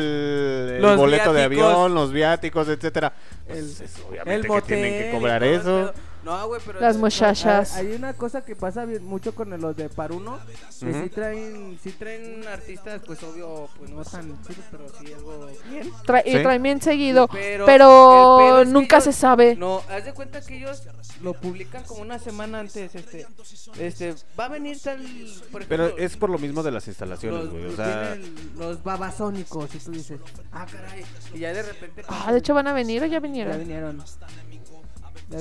el Los boleto de viáticos. avión, los viáticos, etcétera. El, Pues, obviamente el que motel tienen que y cobrar todo el eso. No, güey, pero Las muchachas. Hay, hay una cosa que pasa bien mucho con los de Paruno, que Ujú. sí traen, sí traen artistas, pues obvio, pues no tan chidos, pero sí algo bien. Tra- Y Sí. traen bien seguido, Pero pero, es que nunca ellos- se sabe. No, haz de cuenta que ellos lo publican como una semana antes, este, este, va a venir tal, por Pero ejemplo, es por lo mismo de las instalaciones, los, güey. O los sea, los babasónicos y tú dices, ah, caray, y ya de repente... Ah, de hecho van a venir o ya vinieron. Ya vinieron.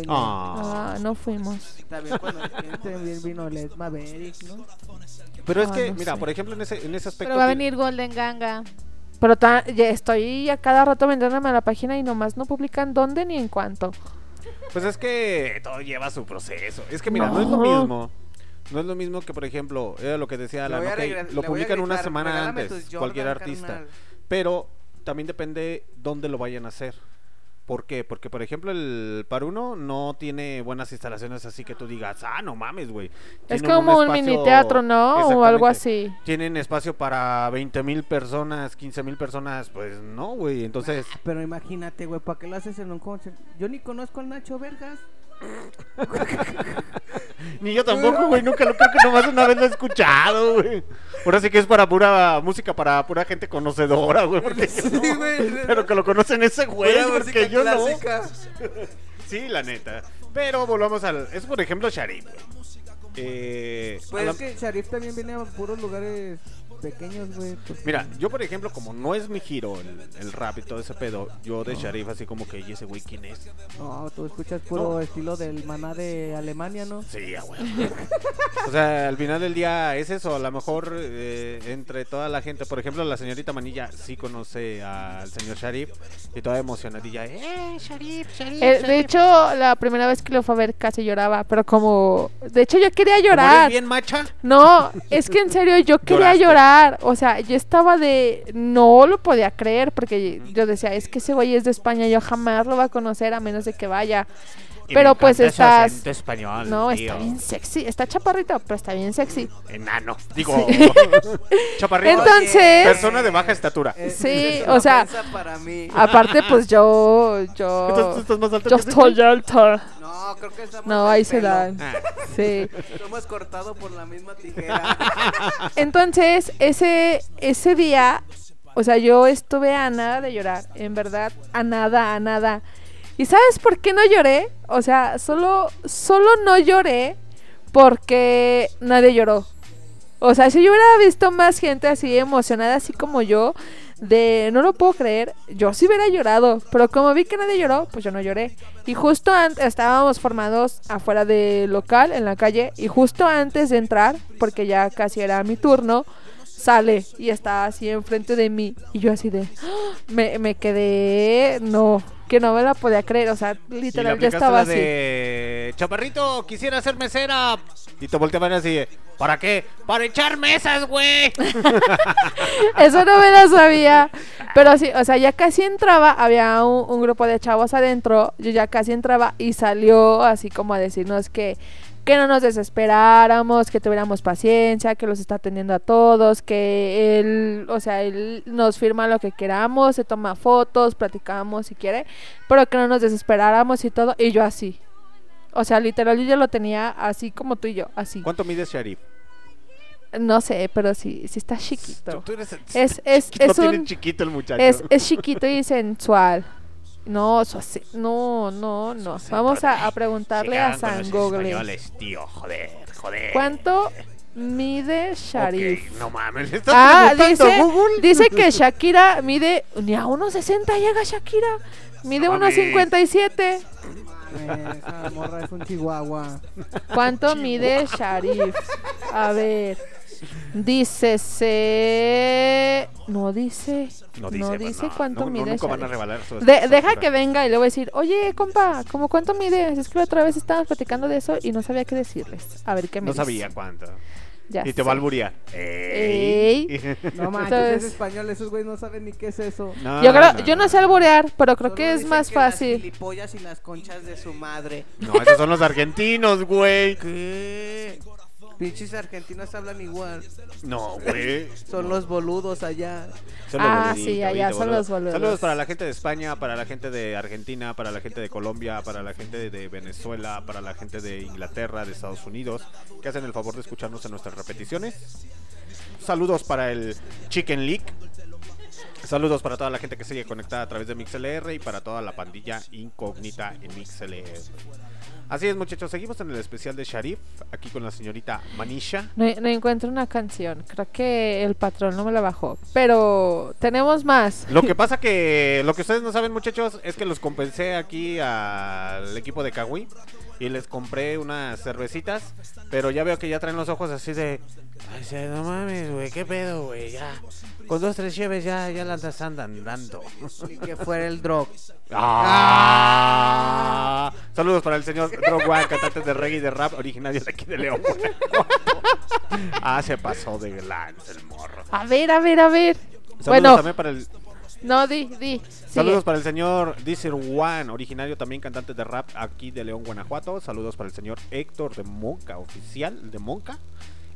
Ah. Ah, no fuimos. También cuando también vino Led Maverick, ¿no? pero es Ah, que, no mira, sé. por ejemplo, en ese, en ese aspecto. Pero va a tiene- venir Golden Ganga. Pero ta- ya estoy a cada rato vendiéndome a la página y nomás no publican dónde ni en cuánto. Pues es que todo lleva su proceso. Es que mira, no, es lo No. mismo. No es lo mismo que, por ejemplo, era lo que decía Le Alan, voy a ok, lo le voy a publican una gritar, semana "Regálame antes, tus Jordan, cualquier artista. carnal". Pero también depende dónde lo vayan a hacer. ¿Por qué? Porque, por ejemplo, el Paruno no tiene buenas instalaciones así que tú digas, ah, no mames, güey. Es como un espacio- mini teatro, ¿no? O algo así. Tienen espacio para 20 mil personas, 15 mil personas, pues no, güey. Entonces, Pero imagínate, güey, ¿para qué lo haces en un concierto? Yo ni conozco al Nacho Vergas. Ni yo tampoco, güey. Nunca lo creo que nomás una vez lo he escuchado, güey. Ahora sí que es para pura música, para pura gente conocedora, güey. Yo no. Pero que lo conocen ese güey, porque yo clásica. no. Sí, la neta. Pero volvamos al. Es por ejemplo Sharif, güey. Eh, Pues la- es que Sharif también viene a puros lugares pequeños, güey. pues. Mira, yo por ejemplo, como no es mi giro el, el rap y todo ese pedo, yo de Sharif así como que, ¿y ese güey quién es? No, tú escuchas puro estilo del maná de Alemania, ¿no? Sí, huevo. O sea, al final del día es eso, a lo mejor eh, entre toda la gente, por ejemplo, la señorita Manilla sí conoce al señor Sharif y toda emocionadilla, eh, Sharif, Sharif. Eh, de Sharif". hecho, la primera vez que lo fue a ver casi lloraba, pero como... De hecho, yo quería ¿Como eres llorar. bien macha? No, es que en serio yo quería Lloraste. llorar. O sea, yo estaba de... No lo podía creer porque yo decía, es que ese güey es de España, yo jamás lo voy a conocer a menos de que vaya. Y Pero me pues estás... español, No, tío. está bien sexy. Está chaparrito, pero está bien sexy. Enano, digo, Sí. chaparrito. Entonces- Persona de baja estatura. Sí, o sea, para mí. aparte pues yo, yo, Entonces, ¿tú estás más alto yo estoy alta. No, creo que estamos No, del ahí se dan. Ah. Sí. Lo cortado por la misma tijera. Entonces, ese, ese día, o sea, yo estuve a nada de llorar, en verdad, a nada, a nada. ¿Y sabes por qué no lloré? O sea, solo, solo no lloré porque nadie lloró. O sea, si yo hubiera visto más gente así emocionada, así como yo, de no lo puedo creer, yo sí hubiera llorado. Pero como vi que nadie lloró, pues yo no lloré. Y justo antes estábamos formados afuera del local, en la calle, y justo antes de entrar, porque ya casi era mi turno, sale y está así enfrente de mí. Y yo así de, ¡ah! me, me quedé, no, que no me la podía creer. O sea, literal, yo estaba la así. de Chaparrito, quisiera ser mesera. Y te volteaban así, ¿para qué? Para echar mesas, güey. Eso no me la sabía. Pero sí, o sea, ya casi entraba, había un, un grupo de chavos adentro, yo ya casi entraba y salió así como a decirnos que, que no nos desesperáramos, que tuviéramos paciencia, que los está atendiendo a todos, que él, o sea, él nos firma lo que queramos, se toma fotos, platicamos si quiere, pero que no nos desesperáramos y todo, y yo así. O sea, literal, yo ya lo tenía así como tú y yo, así. ¿Cuánto mide Sharif? No sé, pero sí, sí está chiquito. Tú eres- es, es, No es tiene un chiquito el muchacho. Es, es chiquito y sensual. No, eso sí- no, no, no. Vamos a, a preguntarle a San Google. españoles, tío, joder, joder. ¿Cuánto mide Sharif? Ok, no mames, ¿le estás Ah, preguntando dice, a Google? dice que Shakira mide ni a 1.60 llega Shakira. Mide No mames. 1.57. Esa morra es un chihuahua. ¿Cuánto mide Sharif? A ver. Dice se... No dice. No dice, pues, dice no, cuánto no, no, mide nunca van a revelar su- De- deja que venga y le voy a decir, oye, compa, ¿cómo cuánto mide? Es que la otra vez estábamos platicando de eso y no sabía qué decirles. A ver qué me No dice. sabía cuánto. Ya y te va a alburear. Ey. No manches, Entonces- es español, esos güeyes no saben ni qué es eso. No, Yo creo, no, yo no sé alborear, pero creo que es más Las fácil. gilipollas y las conchas de su madre. No, esos son los argentinos, güey. ¿Qué? Pinches argentinos hablan igual. No, güey. Son los boludos allá. Son los Ah, sí, allá ¿viste, son boludo? los boludos. Saludos para la gente de España, para la gente de Argentina, para la gente de Colombia, para la gente de Venezuela, para la gente de Inglaterra, de Estados Unidos, que hacen el favor de escucharnos en nuestras repeticiones. Saludos para el Chicken League. Saludos para toda la gente que sigue conectada a través de MixLR y para toda la pandilla incógnita en MixLR. Así es, muchachos, seguimos en el especial de Sharif, aquí con la señorita Manisha. No, no encuentro una canción. Creo que el patrón no me la bajó. Pero tenemos más. Lo que pasa que lo que ustedes no saben, muchachos, es que los compensé aquí al equipo de Kawi y les compré unas cervecitas, pero ya veo que ya traen los ojos así de, ay, no mames, güey, qué pedo, güey, ya. Con dos tres lleves ya ya las andan dando. Y que fuera el drog. Ah. Saludos para el señor Drog One, cantante de reggae y de rap, originario de aquí de León. Ah, se pasó de glance el morro. A ver, a ver, a ver. Saludos bueno, también para el no, di, di. sigue. Saludos para el señor Deezer One, originario también cantante de rap aquí de León, Guanajuato. Saludos para el señor Héctor de Monca, oficial de Monca.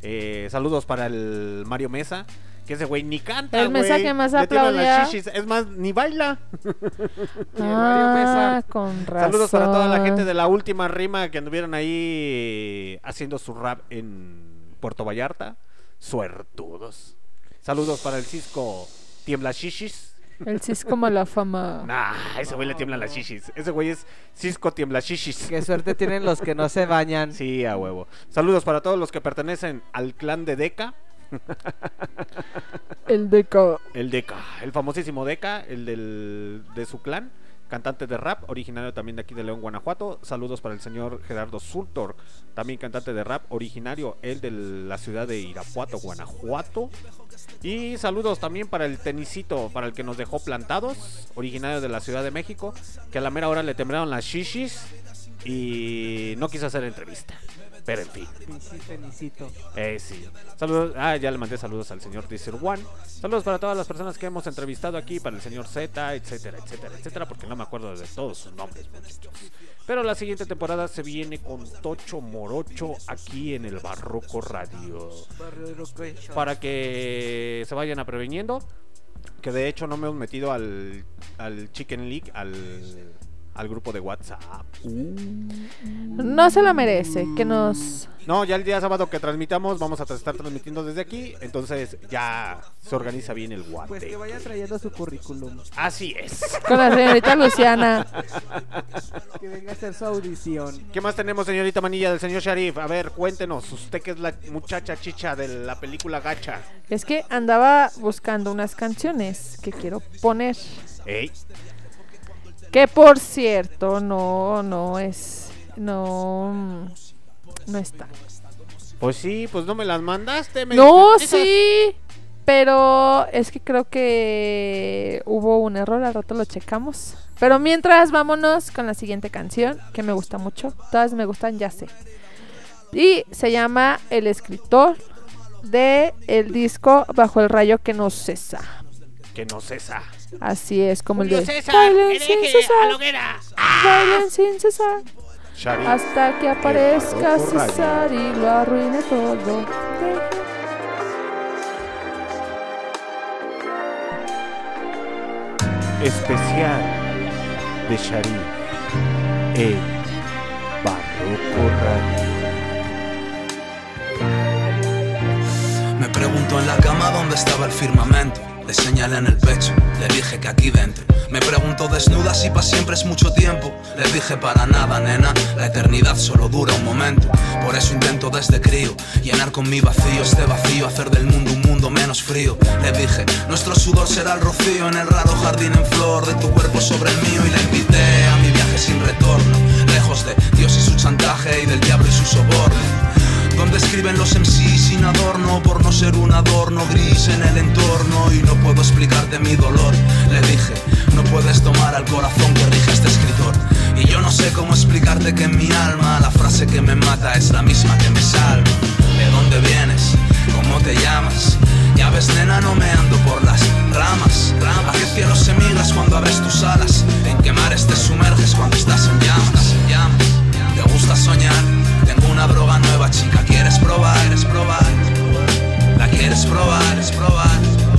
Eh, saludos para el Mario Mesa, que ese güey ni canta. El Mesa güey. que más aplaudía. Es más, ni baila. Ah, con razón. Saludos para toda la gente de la última rima que anduvieron ahí haciendo su rap en Puerto Vallarta. Suertudos. Saludos para el Cisco Tiembla Shishis. El Cisco mala fama. Nah, ese güey le tiemblan las shishis. Ese güey es Cisco tiembla shishis. Qué suerte tienen los que no se bañan. Sí, a huevo. Saludos para todos los que pertenecen al clan de Deca. El Deca. El Deca, el famosísimo Deca, el del, de su clan. Cantante de rap, originario también de aquí de León, Guanajuato. Saludos para el señor Gerardo Sultor, también cantante de rap, originario él de la ciudad de Irapuato, Guanajuato. Y saludos también para el tenisito, para el que nos dejó plantados, originario de la Ciudad de México, que a la mera hora le temblaron las shishis y no quiso hacer entrevista. Pero en fin. Eh, sí. Saludos. Ah, ya le mandé saludos al señor Deezer One. Saludos para todas las personas que hemos entrevistado aquí, para el señor Z, etcétera, etcétera, etcétera, porque no me acuerdo de todos sus nombres, muchachos. Pero la siguiente temporada se viene con Tocho Morocho aquí en el Barroco Radio. Para que se vayan a preveniendo. Que de hecho no me hemos metido al, al Chicken League, al, al grupo de WhatsApp. No se la merece. Que nos. No, ya el día sábado que transmitamos vamos a estar transmitiendo desde aquí, entonces ya se organiza bien el guate. Pues que vaya trayendo su currículum. Así es. Con la señorita Luciana. Que venga a hacer su audición. ¿Qué más tenemos, señorita Manilla, del señor Sharif? A ver, cuéntenos, usted que es la muchacha chicha de la película Gacha. Es que andaba buscando unas canciones que quiero poner. Ey, Que por cierto, no, no es. No. No está. pues sí, pues no me las mandaste. me No, sí. Pero es que creo que hubo un error, al rato lo checamos. Pero mientras, vámonos con la siguiente canción, que me gusta mucho. Todas me gustan, ya sé. Y se llama El escritor de el disco Bajo el rayo que no cesa. Que no cesa. Así es, como Julio el de César, Bailen hereje sin a cesar. la hoguera. Bailen sin cesar. Shari, Hasta que aparezca. César y lo arruine todo. Especial de Sharif. El Barroco Radio. Me pregunto en la cama dónde estaba el firmamento. Le señalé en el pecho, le dije que aquí dentro. Me pregunto desnuda si para siempre es mucho tiempo. Le dije para nada, nena, la eternidad solo dura un momento. Por eso intento desde crío llenar con mi vacío este vacío, hacer del mundo un mundo menos frío. Le dije, nuestro sudor será el rocío en el raro jardín en flor de tu cuerpo sobre el mío. Y la invité a mi viaje sin retorno, lejos de Dios y su chantaje y del diablo y su soborno. Donde escriben los MC sin adorno por no ser un adorno gris en el entorno y no puedo explicarte mi dolor. Le dije, no puedes tomar al corazón que rige este escritor. Y yo no sé cómo explicarte que en mi alma la frase que me mata es la misma que me salva. ¿De dónde vienes? ¿Cómo te llamas? Ya ves, nena, no me ando por las ramas. ¿A qué cielo se miras cuando abres tus alas? ¿En qué mares te sumerges cuando estás en llamas. ¿Te gusta soñar? Una droga nueva, chica, ¿quieres probar? ¿Quieres probar? ¿La quieres probar? ¿Quieres probar?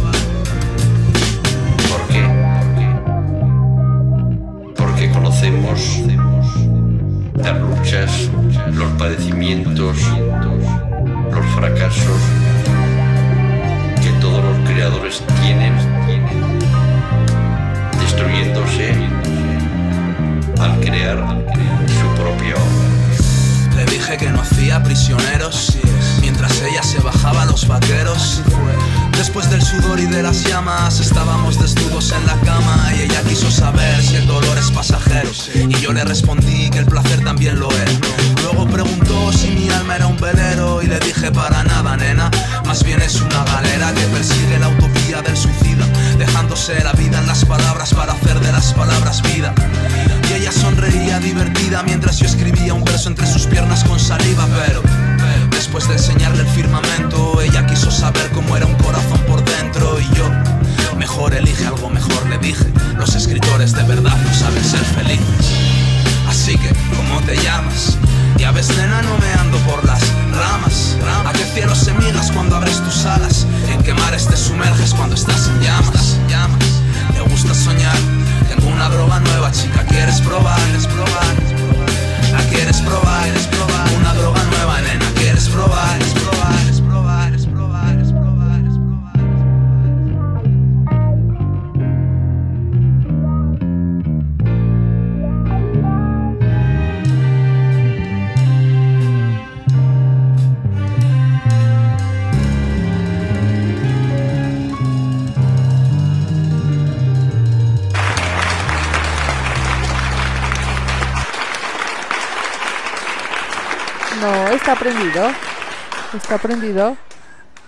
Está prendido.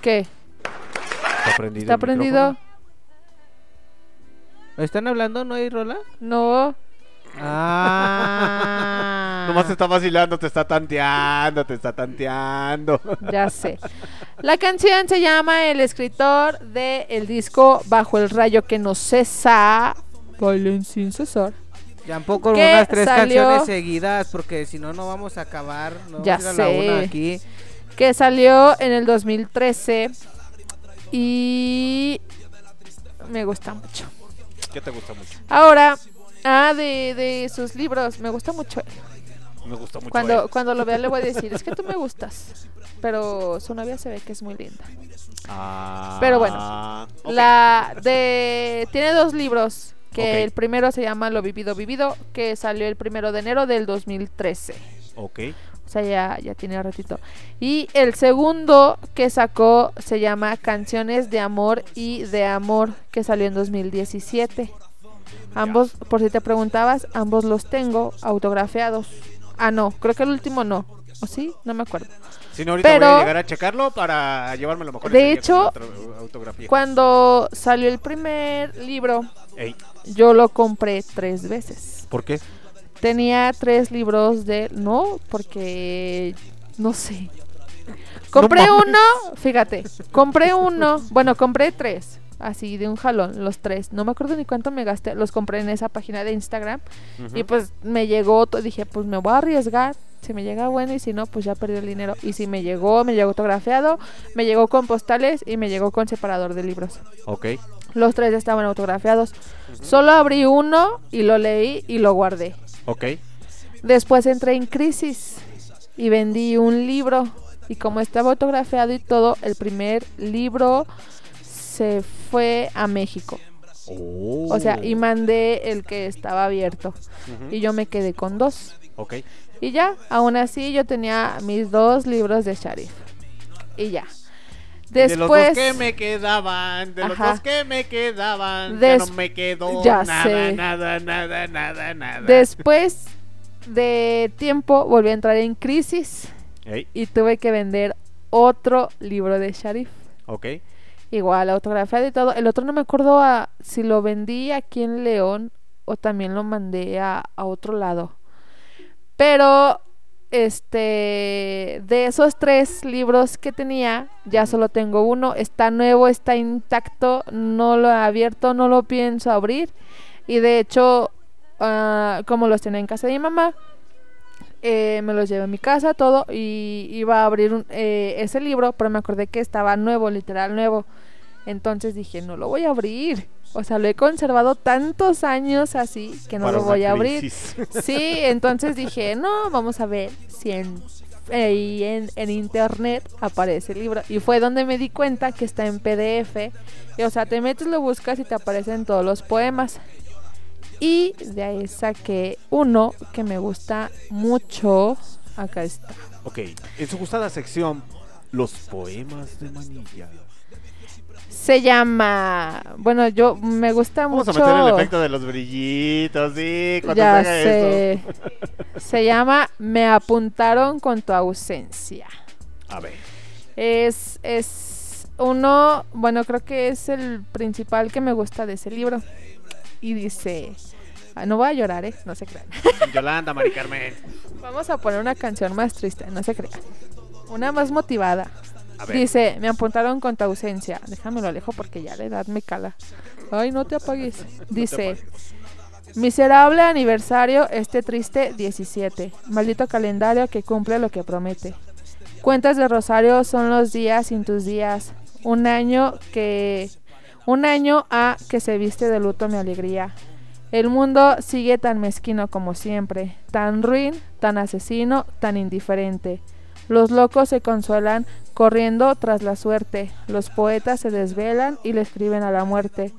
¿Qué? Está prendido. ¿Está el prendido? ¿Están hablando? ¿No hay rola? No. Ah. Nomás te está vacilando, te está tanteando, te está tanteando. Ya sé. La canción se llama El escritor de el disco Bajo el rayo que no cesa. Bailen sin cesar. Tampoco unas tres salió- canciones seguidas, porque si no, no vamos a acabar. No Ya vamos a ir a la una sé. aquí. Que salió en el 2013. Y me gusta mucho. ¿Qué te gusta mucho? Ahora, ah, de, de sus libros, me gusta mucho él. Me gusta mucho. Cuando, él. cuando lo vea le voy a decir, es que tú me gustas. Pero su novia se ve que es muy linda. Ah, Pero bueno, la de tiene dos libros. Que el primero se llama Lo vivido vivido, que salió el primero de enero del 2013. Ok. O sea, ya, ya tiene ratito. Y el segundo que sacó se llama Canciones de Amor y de Amor, que salió en 2017. Ambos, por si te preguntabas, ambos los tengo autografiados. Ah, no, creo que el último no. ¿O sí? No me acuerdo. Si no, ahorita Pero- voy a llegar a checarlo para llevármelo mejor. De hecho. Cuando salió el primer libro, Ey. yo lo compré tres veces. ¿Por qué? Tenía tres libros de... No, porque... No sé. Compré uno, fíjate, compré uno, bueno, compré tres, así de un jalón, los tres. No me acuerdo ni cuánto me gasté, los compré en esa página de Instagram. Y pues me llegó, dije, pues me voy a arriesgar. Si me llega bueno y si no, pues ya perdí el dinero. Y si me llegó, me llegó autografiado, me llegó con postales y me llegó con separador de libros. Ok. Los tres estaban autografiados. Solo abrí uno y lo leí y lo guardé. Ok. Después entré en crisis y vendí un libro. Y como estaba autografiado y todo, el primer libro se fue a México. O sea, y mandé el que estaba abierto. Y yo me quedé con dos. Ok. Y ya, aún así yo tenía mis dos libros de Sharif. Y ya. De los Después... dos que me quedaban, de los Ajá. dos que me quedaban, ya Des- no me quedó ya nada, sé. nada, nada, nada, nada. Después de tiempo volví a entrar en crisis Ey. y tuve que vender otro libro de Sharif. Ok. Igual, autografiado y todo. El otro no me acuerdo a, si lo vendí aquí en León o también lo mandé a, a otro lado. Pero, este, de esos tres libros que tenía, ya solo tengo uno. Está nuevo, está intacto, no lo he abierto, no lo pienso abrir. Y de hecho, ah, como los tenía en casa de mi mamá, eh, me los llevé a mi casa, todo, y iba a abrir un- eh, ese libro, pero me acordé que estaba nuevo, literal nuevo. Entonces dije, no lo voy a abrir. O sea, lo he conservado tantos años así que no Para lo voy a abrir. Sí, entonces dije, no, vamos a ver si en, ahí en, en internet aparece el libro. Y fue donde me di cuenta que está en PDF. Y, o sea, te metes, lo buscas y te aparecen todos los poemas. Y de ahí saqué uno que me gusta mucho. Acá está. Ok. En su gustada sección, los poemas de Manilla. Se llama. Bueno, yo me gusta Vamos mucho. a meter el efecto de los brillitos, sí, cuando Ya se haga sé. eso. Se llama Me apuntaron con tu ausencia. A ver. Es, es uno, bueno, creo que es el principal que me gusta de ese libro. Y dice, ah, no voy a llorar, ¿eh? No se crean. Yolanda, Mari Carmen. Vamos a poner una canción más triste, no se crean. Una más motivada. A ver. Dice, me apuntaron con tu ausencia. Déjame lo alejo porque ya la edad me cala. Ay, no te apagues. Dice, miserable aniversario este triste 17. Maldito calendario que cumple lo que promete. Cuentas de Rosario son los días sin tus días. Un año que... Un año a que se viste de luto mi alegría. El mundo sigue tan mezquino como siempre, tan ruin, tan asesino, tan indiferente. Los locos se consuelan corriendo tras la suerte, los poetas se desvelan y le escriben a la muerte.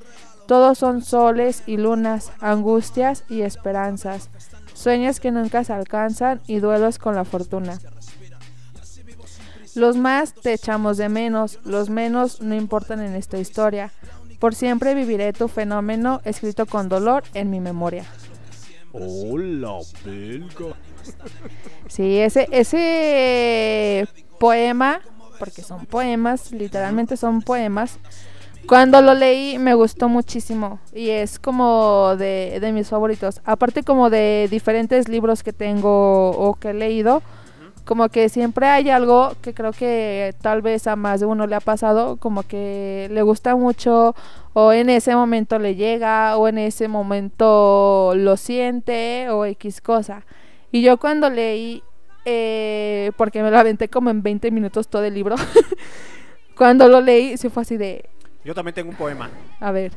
Todos son soles y lunas, angustias y esperanzas, sueños que nunca se alcanzan y duelos con la fortuna. Los más te echamos de menos, los menos no importan en esta historia. Por siempre viviré tu fenómeno escrito con dolor en mi memoria. Hola, belga. Sí, ese, ese poema, porque son poemas, literalmente son poemas. Cuando lo leí me gustó muchísimo y es como de, de mis favoritos. Aparte como de diferentes libros que tengo o que he leído, como que siempre hay algo que creo que tal vez a más de uno le ha pasado, como que le gusta mucho o en ese momento le llega o en ese momento lo siente o X cosa. Y yo cuando leí, eh, porque me lo aventé como en 20 minutos todo el libro, cuando lo leí, sí fue así de, Yo también tengo un poema. a ver,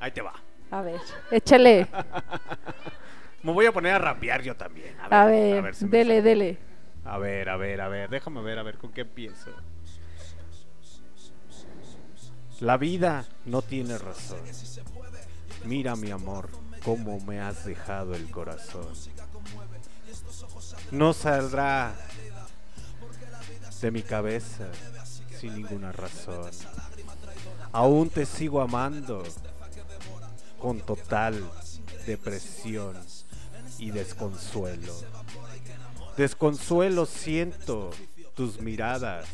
Ahí te va. a ver, échale, Me voy a poner a rapear yo también. a ver, si me dele, sale. dele. A ver, a ver, a ver. Déjame ver, a ver con qué empiezo. La vida no tiene razón. Mira, mi amor, cómo me has dejado el corazón. No saldrá de mi cabeza sin ninguna razón. Aún te sigo amando con total depresión y desconsuelo. Desconsuelo siento tus miradas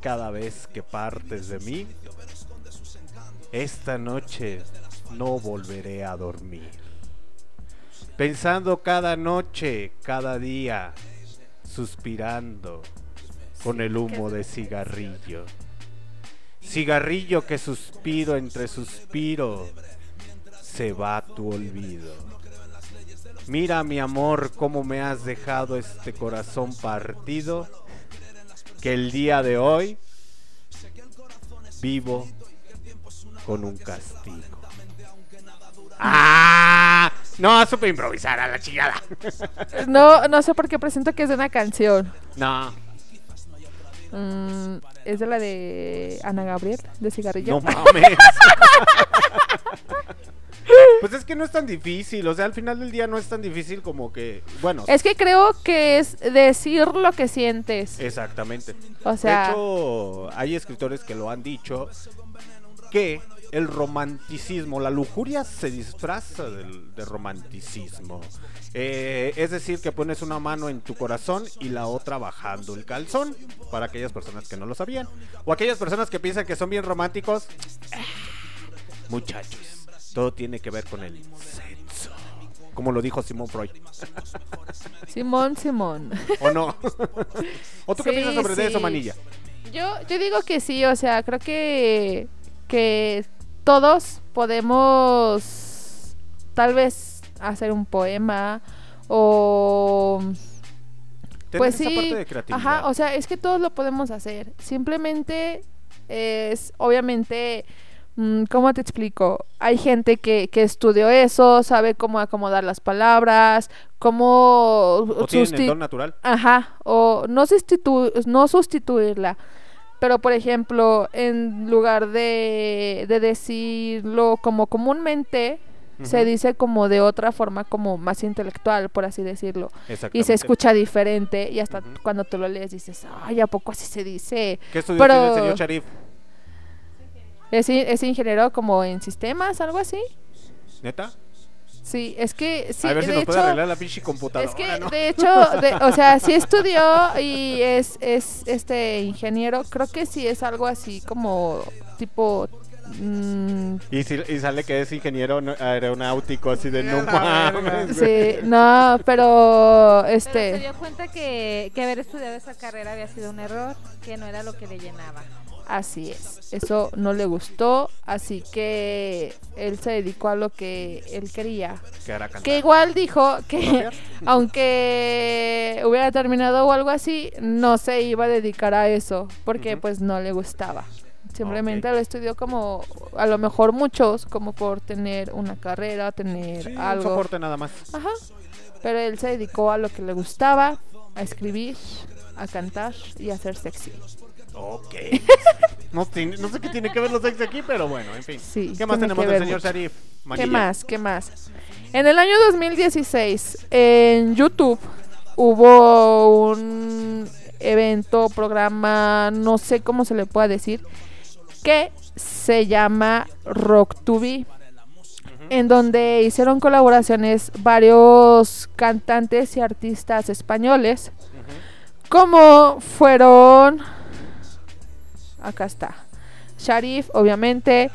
cada vez que partes de mí. Esta noche no volveré a dormir. Pensando cada noche, cada día, suspirando con el humo de cigarrillo. Cigarrillo que suspiro entre suspiro, se va tu olvido. Mira mi amor cómo me has dejado este corazón partido, que el día de hoy vivo con un castigo. ¡Ah! No, supe improvisar a la chingada. No, no sé por qué presento que es de una canción. No, Mm, es de la de Ana Gabriel, de Cigarrillo. no mames. Pues es que no es tan difícil, o sea, al final del día no es tan difícil como que, bueno, Es que creo que es decir lo que sientes. exactamente. O sea- de hecho, hay escritores que lo han dicho que el romanticismo, la lujuria se disfraza de romanticismo. Eh, es decir, que pones una mano en tu corazón y la otra bajando el calzón, para aquellas personas que no lo sabían. O aquellas personas que piensan que son bien románticos. Muchachos, todo tiene que ver con el sexo. Como lo dijo Simón Freud. Simón, Simón. ¿O no? ¿O tú qué Sí, piensas sobre sí. eso, Manilla? Yo, yo digo que sí, o sea, creo que, que todos podemos tal vez hacer un poema o... Pues esa sí, parte de creatividad. ajá, o sea, es que todos lo podemos hacer. Simplemente es, obviamente, ¿cómo te explico? Hay gente que, que estudió eso, sabe cómo acomodar las palabras, cómo... O tienen el don natural. Ajá, o no, sustitu- no sustituirla. Pero, por ejemplo, en lugar de, de decirlo como comúnmente, se dice como de otra forma, como más intelectual, por así decirlo. Y se escucha diferente y hasta cuando tú lo lees dices, ay, ¿a poco así se dice? ¿Qué estudió Pero el señor Sharif? Es, in- es ingeniero como en sistemas, algo así. ¿Neta? Sí, es que sí, a ver si de nos puede hecho- arreglar la pinche computadora. es que, ¿no? de hecho, de- o sea, sí estudió y es, es este ingeniero. Creo que sí es algo así como tipo. mm, Y, si- y sale que es ingeniero no- aeronáutico, así de no mames. sí, no, pero Pero se este. dio cuenta que, que haber estudiado esa carrera había sido un error, que no era lo que le llenaba. Así es. Eso no le gustó, así que él se dedicó a lo que él quería. Que era cantar. Que igual dijo que aunque hubiera terminado o algo así, no se iba a dedicar a eso, porque pues no le gustaba. Simplemente lo estudió como, a lo mejor muchos, como por tener una carrera, tener Sí, un algo. soporte nada más. Ajá. Pero él se dedicó a lo que le gustaba, a escribir, a cantar y a ser sexy. Ok. no, tiene- no sé qué tiene que ver los ex aquí, pero bueno, en fin. Sí, ¿Qué más tiene tenemos que del ver señor mucho. Sharif? ¿Qué más? ¿Qué más? En el año 2016, en YouTube, hubo un evento, programa, no sé cómo se le pueda decir, que se llama Rock to Be, en donde hicieron colaboraciones varios cantantes y artistas españoles, como fueron, acá está, Sharif, obviamente,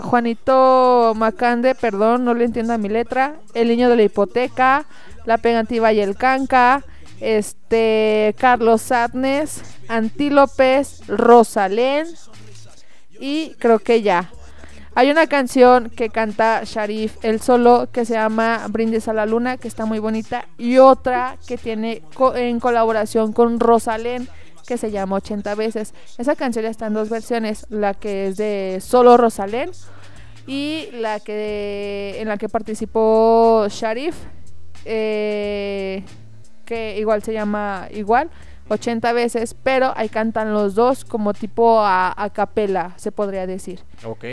Juanito Macande, perdón, no le entiendo a mi letra, El Niño de la Hipoteca, La Pegativa y el Canca, este, Carlos Sadnes, Antílopes, Rosalén, y creo que ya. Hay una canción que canta Sharif él solo que se llama Brindis a la Luna, que está muy bonita, y otra que tiene co- en colaboración con Rosalén, que se llama 80 veces. Esa canción ya está en dos versiones, la que es de solo Rosalén y la que en la que participó Sharif, eh, que igual se llama igual. 80 veces, pero ahí cantan los dos como tipo a, a capela, se podría decir. Ok.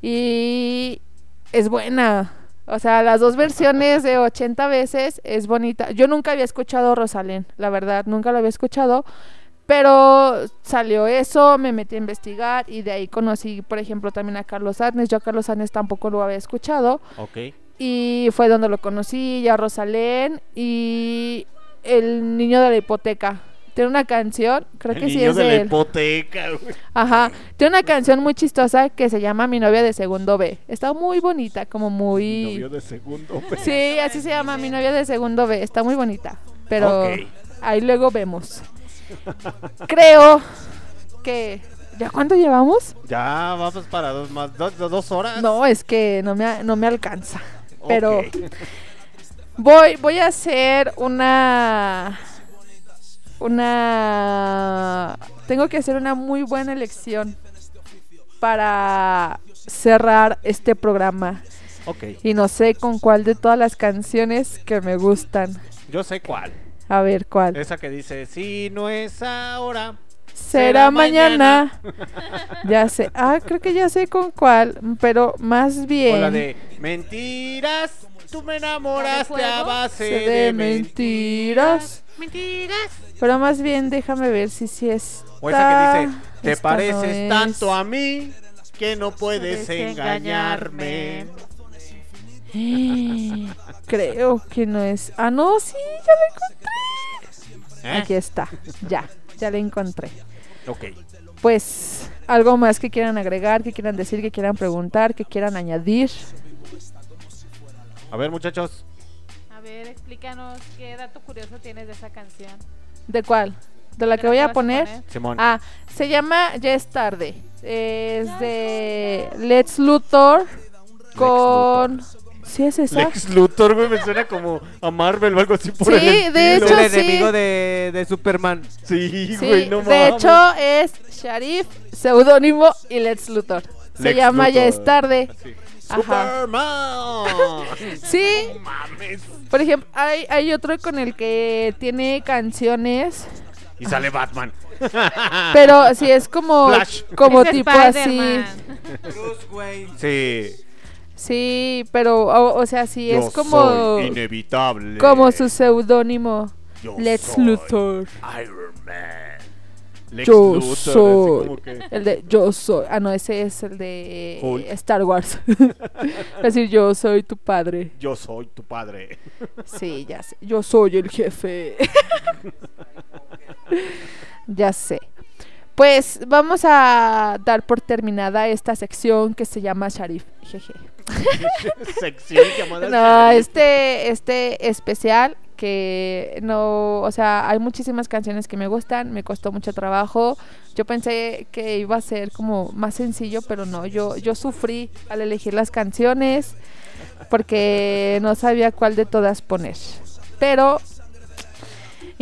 Y es buena. O sea, las dos versiones de 80 veces es bonita. Yo nunca había escuchado Rosalén, la verdad, nunca lo había escuchado. Pero salió eso, me metí a investigar y de ahí conocí, por ejemplo, también a Carlos Arnes. Yo a Carlos Arnes tampoco lo había escuchado. Ok. Y fue donde lo conocí, ya Rosalén y el niño de la hipoteca, tiene una canción, creo El que sí es de de la él. hipoteca, güey. Ajá, tiene una canción muy chistosa que se llama Mi novia de segundo B. Está muy bonita, como muy... Novio de segundo. güey. Sí, así se llama Mi novia de segundo B. Está muy bonita, pero Ok. ahí luego vemos. Creo que... ¿Ya cuánto llevamos? Ya vamos para dos más, dos, dos horas. No, es que no me, no me alcanza. Pero voy, voy a hacer una. Una. Tengo que hacer una muy buena elección para cerrar este programa. Ok. Y no sé con cuál de todas las canciones que me gustan. Yo sé cuál. A ver cuál. Esa que dice, si no es ahora, Será mañana. ya sé. Ah, creo que ya sé con cuál. Pero más bien. O la de mentiras, tú me enamoraste a base de, de, mentiras. Mentiras. Pero más bien déjame ver si sí es. O esa que dice, te Esta pareces no tanto a mí que no puedes Puedes engañarme. Creo que no es. Ah, no, sí, ya la encontré. ¿Eh? Aquí está. Ya, ya la encontré. Ok. Pues, algo más que quieran agregar, que quieran decir, que quieran preguntar, que quieran añadir. A ver, muchachos. A ver, explícanos qué dato curioso tienes de esa canción. ¿De cuál? ¿De la ¿De que la voy que a a poner? poner? Simón. Ah, se llama Ya es tarde. Es de Let's Luthor con... ¿Sí es esa? Lex Luthor, güey, me suena como a Marvel o algo así por Sí, el estilo. de hecho, el sí. enemigo de, de Superman. Sí, Sí, güey, no de mames. hecho es Sharif, seudónimo y Let's Luthor. Se Lex llama Ya es Luthor. tarde. Así. Superman. Sí. No mames. Por ejemplo, hay, hay otro con el que tiene canciones, Y sale Batman. pero sí es como, Flash. como Es tipo así. Bruce Wayne. Sí. Sí, pero, o, o sea, sí Yo es como, soy inevitable. como su seudónimo. Soy Luthor. Iron Man. Lex Yo Luthor, soy. como que- El de Yo soy. Ah, no, ese es el de Hulk. Star Wars. es decir, yo soy tu padre. Yo soy tu padre. Sí, ya sé. Yo soy el jefe. ya sé. Pues vamos a dar por terminada esta sección que se llama Sharif. Jeje. Sección llamada No, Sharif. este, este especial que no, o sea, hay muchísimas canciones que me gustan, me costó mucho trabajo. Yo pensé que iba a ser como más sencillo, pero no, yo, yo sufrí al elegir las canciones porque no sabía cuál de todas poner. Pero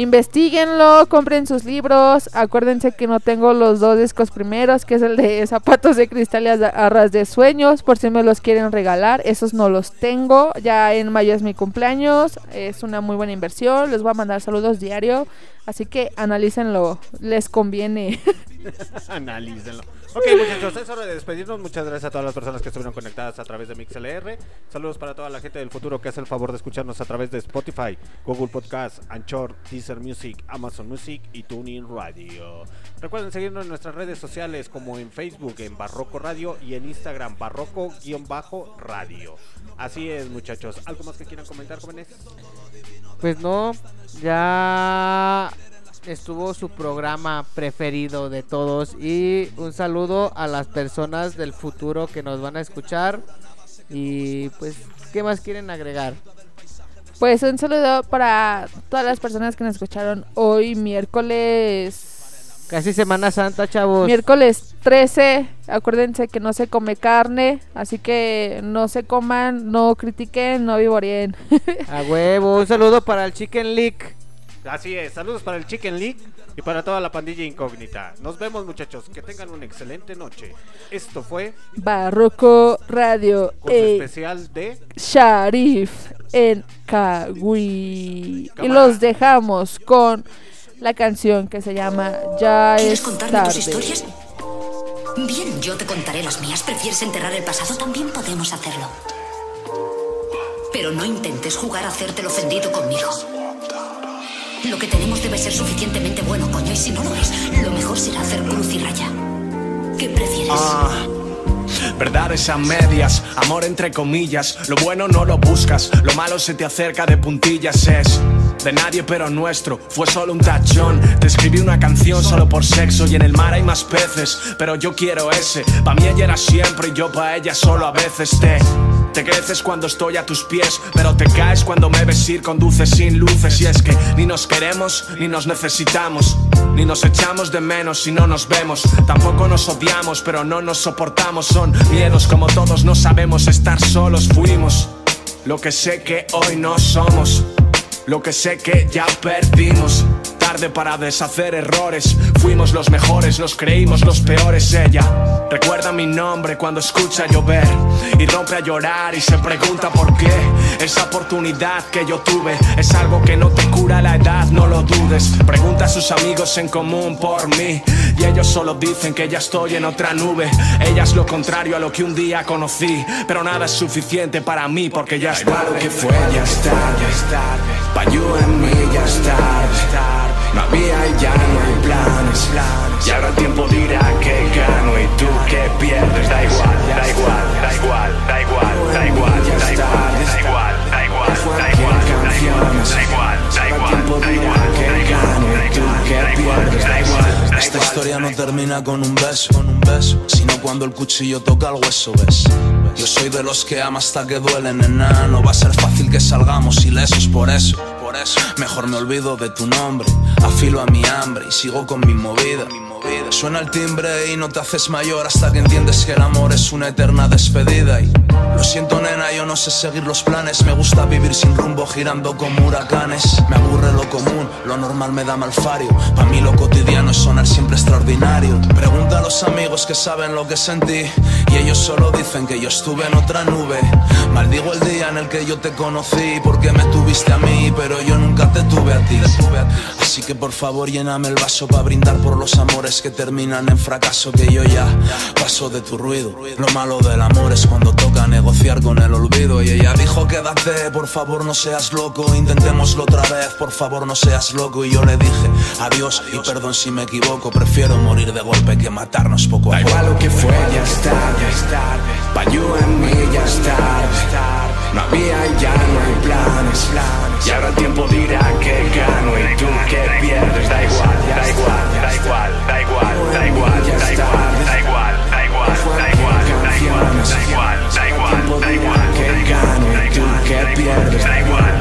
Investíguenlo, compren sus libros. Acuérdense que no tengo los dos discos primeros, que es el de Zapatos de Cristal y Arras de Sueños, por si me los quieren regalar. Esos no los tengo. Ya en mayo es mi cumpleaños. Es una muy buena inversión. Les voy a mandar saludos diario. Así que analícenlo. Les conviene. Analícenlo. Ok, muchachos, es hora de despedirnos. Muchas gracias a todas las personas que estuvieron conectadas a través de MixLR. Saludos para toda la gente del futuro que hace el favor de escucharnos a través de Spotify, Google Podcast, Anchor, Deezer Music, Amazon Music y TuneIn Radio. Recuerden seguirnos en nuestras redes sociales como en Facebook en Barroco Radio y en Instagram Barroco-Radio. Así es, muchachos. ¿Algo más que quieran comentar, jóvenes? Pues no, ya estuvo su programa preferido de todos y un saludo a las personas del futuro que nos van a escuchar y pues, ¿qué más quieren agregar? Pues un saludo para todas las personas que nos escucharon hoy, miércoles. Casi Semana Santa, chavos. Miércoles 13. Acuérdense que no se come carne. Así que no se coman, no critiquen, no vivorien. A huevo, un saludo para el Chicken Leak. Así es, saludos para el Chicken League y para toda la pandilla incógnita. Nos vemos muchachos, que tengan una excelente noche. Esto fue Barroco Radio. con eh, su especial de Sharif en Kagui. Y los dejamos con la canción que se llama Ya ¿Quieres es contarme tus tarde. Bien, yo te contaré las mías. ¿Prefieres enterrar el pasado? También podemos hacerlo. Pero no intentes jugar a hacerte el ofendido conmigo. Lo que tenemos debe ser suficientemente bueno, coño, y si no lo es, lo mejor será hacer cruz y raya. ¿Qué prefieres? Ah, verdades a medias, amor entre comillas. Lo bueno no lo buscas, lo malo se te acerca de puntillas. Es de nadie pero nuestro, fue solo un tachón. Te escribí una canción solo por sexo y en el mar hay más peces, pero yo quiero ese. Pa' mí ella era siempre y yo pa' ella solo a veces te. Te creces cuando estoy a tus pies, pero te caes cuando me ves ir, conduces sin luces. Y es que ni nos queremos ni nos necesitamos, ni nos echamos de menos si no nos vemos. Tampoco nos odiamos, pero no nos soportamos. Son miedos como todos, no sabemos estar solos. Fuimos lo que sé que hoy no somos, lo que sé que ya perdimos. Tarde para deshacer errores, fuimos los mejores, nos creímos los peores. Ella recuerda mi nombre cuando escucha llover y rompe a llorar y se pregunta por qué. Esa oportunidad que yo tuve es algo que no te cura la edad, no lo dudes. Pregunta a sus amigos en común por mí y ellos solo dicen que ya estoy en otra nube. Ella es lo contrario a lo que un día conocí, pero nada es suficiente para mí porque ya es tarde. que fue, ya es tarde. Pa' you en mí ya es tarde. No había y ya no hay planes. Y ahora el tiempo dirá que gano y tú que pierdes. Da igual, da igual, da igual, da igual, da igual, da igual, da igual, da igual, da igual, da igual, da igual, da igual, da igual, que gano y tú que pierdes. Da igual. Esta historia no termina con un beso, con un beso, sino cuando el cuchillo toca el hueso, ¿ves? Yo soy de los que ama hasta que duele, nena. No va a ser fácil que salgamos ilesos por eso, por eso. Mejor me olvido de tu nombre, afilo a mi hambre y sigo con mi movida. Suena el timbre y no te haces mayor hasta que entiendes que el amor es una eterna despedida. Y lo siento, nena, yo no sé seguir los planes. Me gusta vivir sin rumbo, girando como huracanes. Me aburre lo común, lo normal me da malfario. Pa' mí lo cotidiano es sonar siempre extraordinario. Pregunta a los amigos que saben lo que sentí. Y ellos solo dicen que yo estuve en otra nube. Maldigo el día en el que yo te conocí. Porque me tuviste a mí, pero yo nunca te tuve a ti. Así que por favor, lléname el vaso para brindar por los amores que terminan en fracaso. Que yo ya paso de tu ruido. Lo malo del amor es cuando toca negociar con el olvido. Y ella dijo: Quédate, por favor, no seas loco. Intentémoslo otra vez, por favor, no seas loco. Y yo le dije: Adiós y perdón si me equivoco. Prefiero morir de golpe que matarnos poco a Da poco. igual lo que fue, ya es tarde. Pa' en mí ya es tarde No había ya no hay planes Y ahora el tiempo dirá que gano y tú que pierdes Da igual, da igual, da igual, da igual, da igual, da igual, da igual, da igual, da igual, da igual, da igual, da igual, da igual, da igual, da igual, da igual, da igual, da igual, da igual, da igual,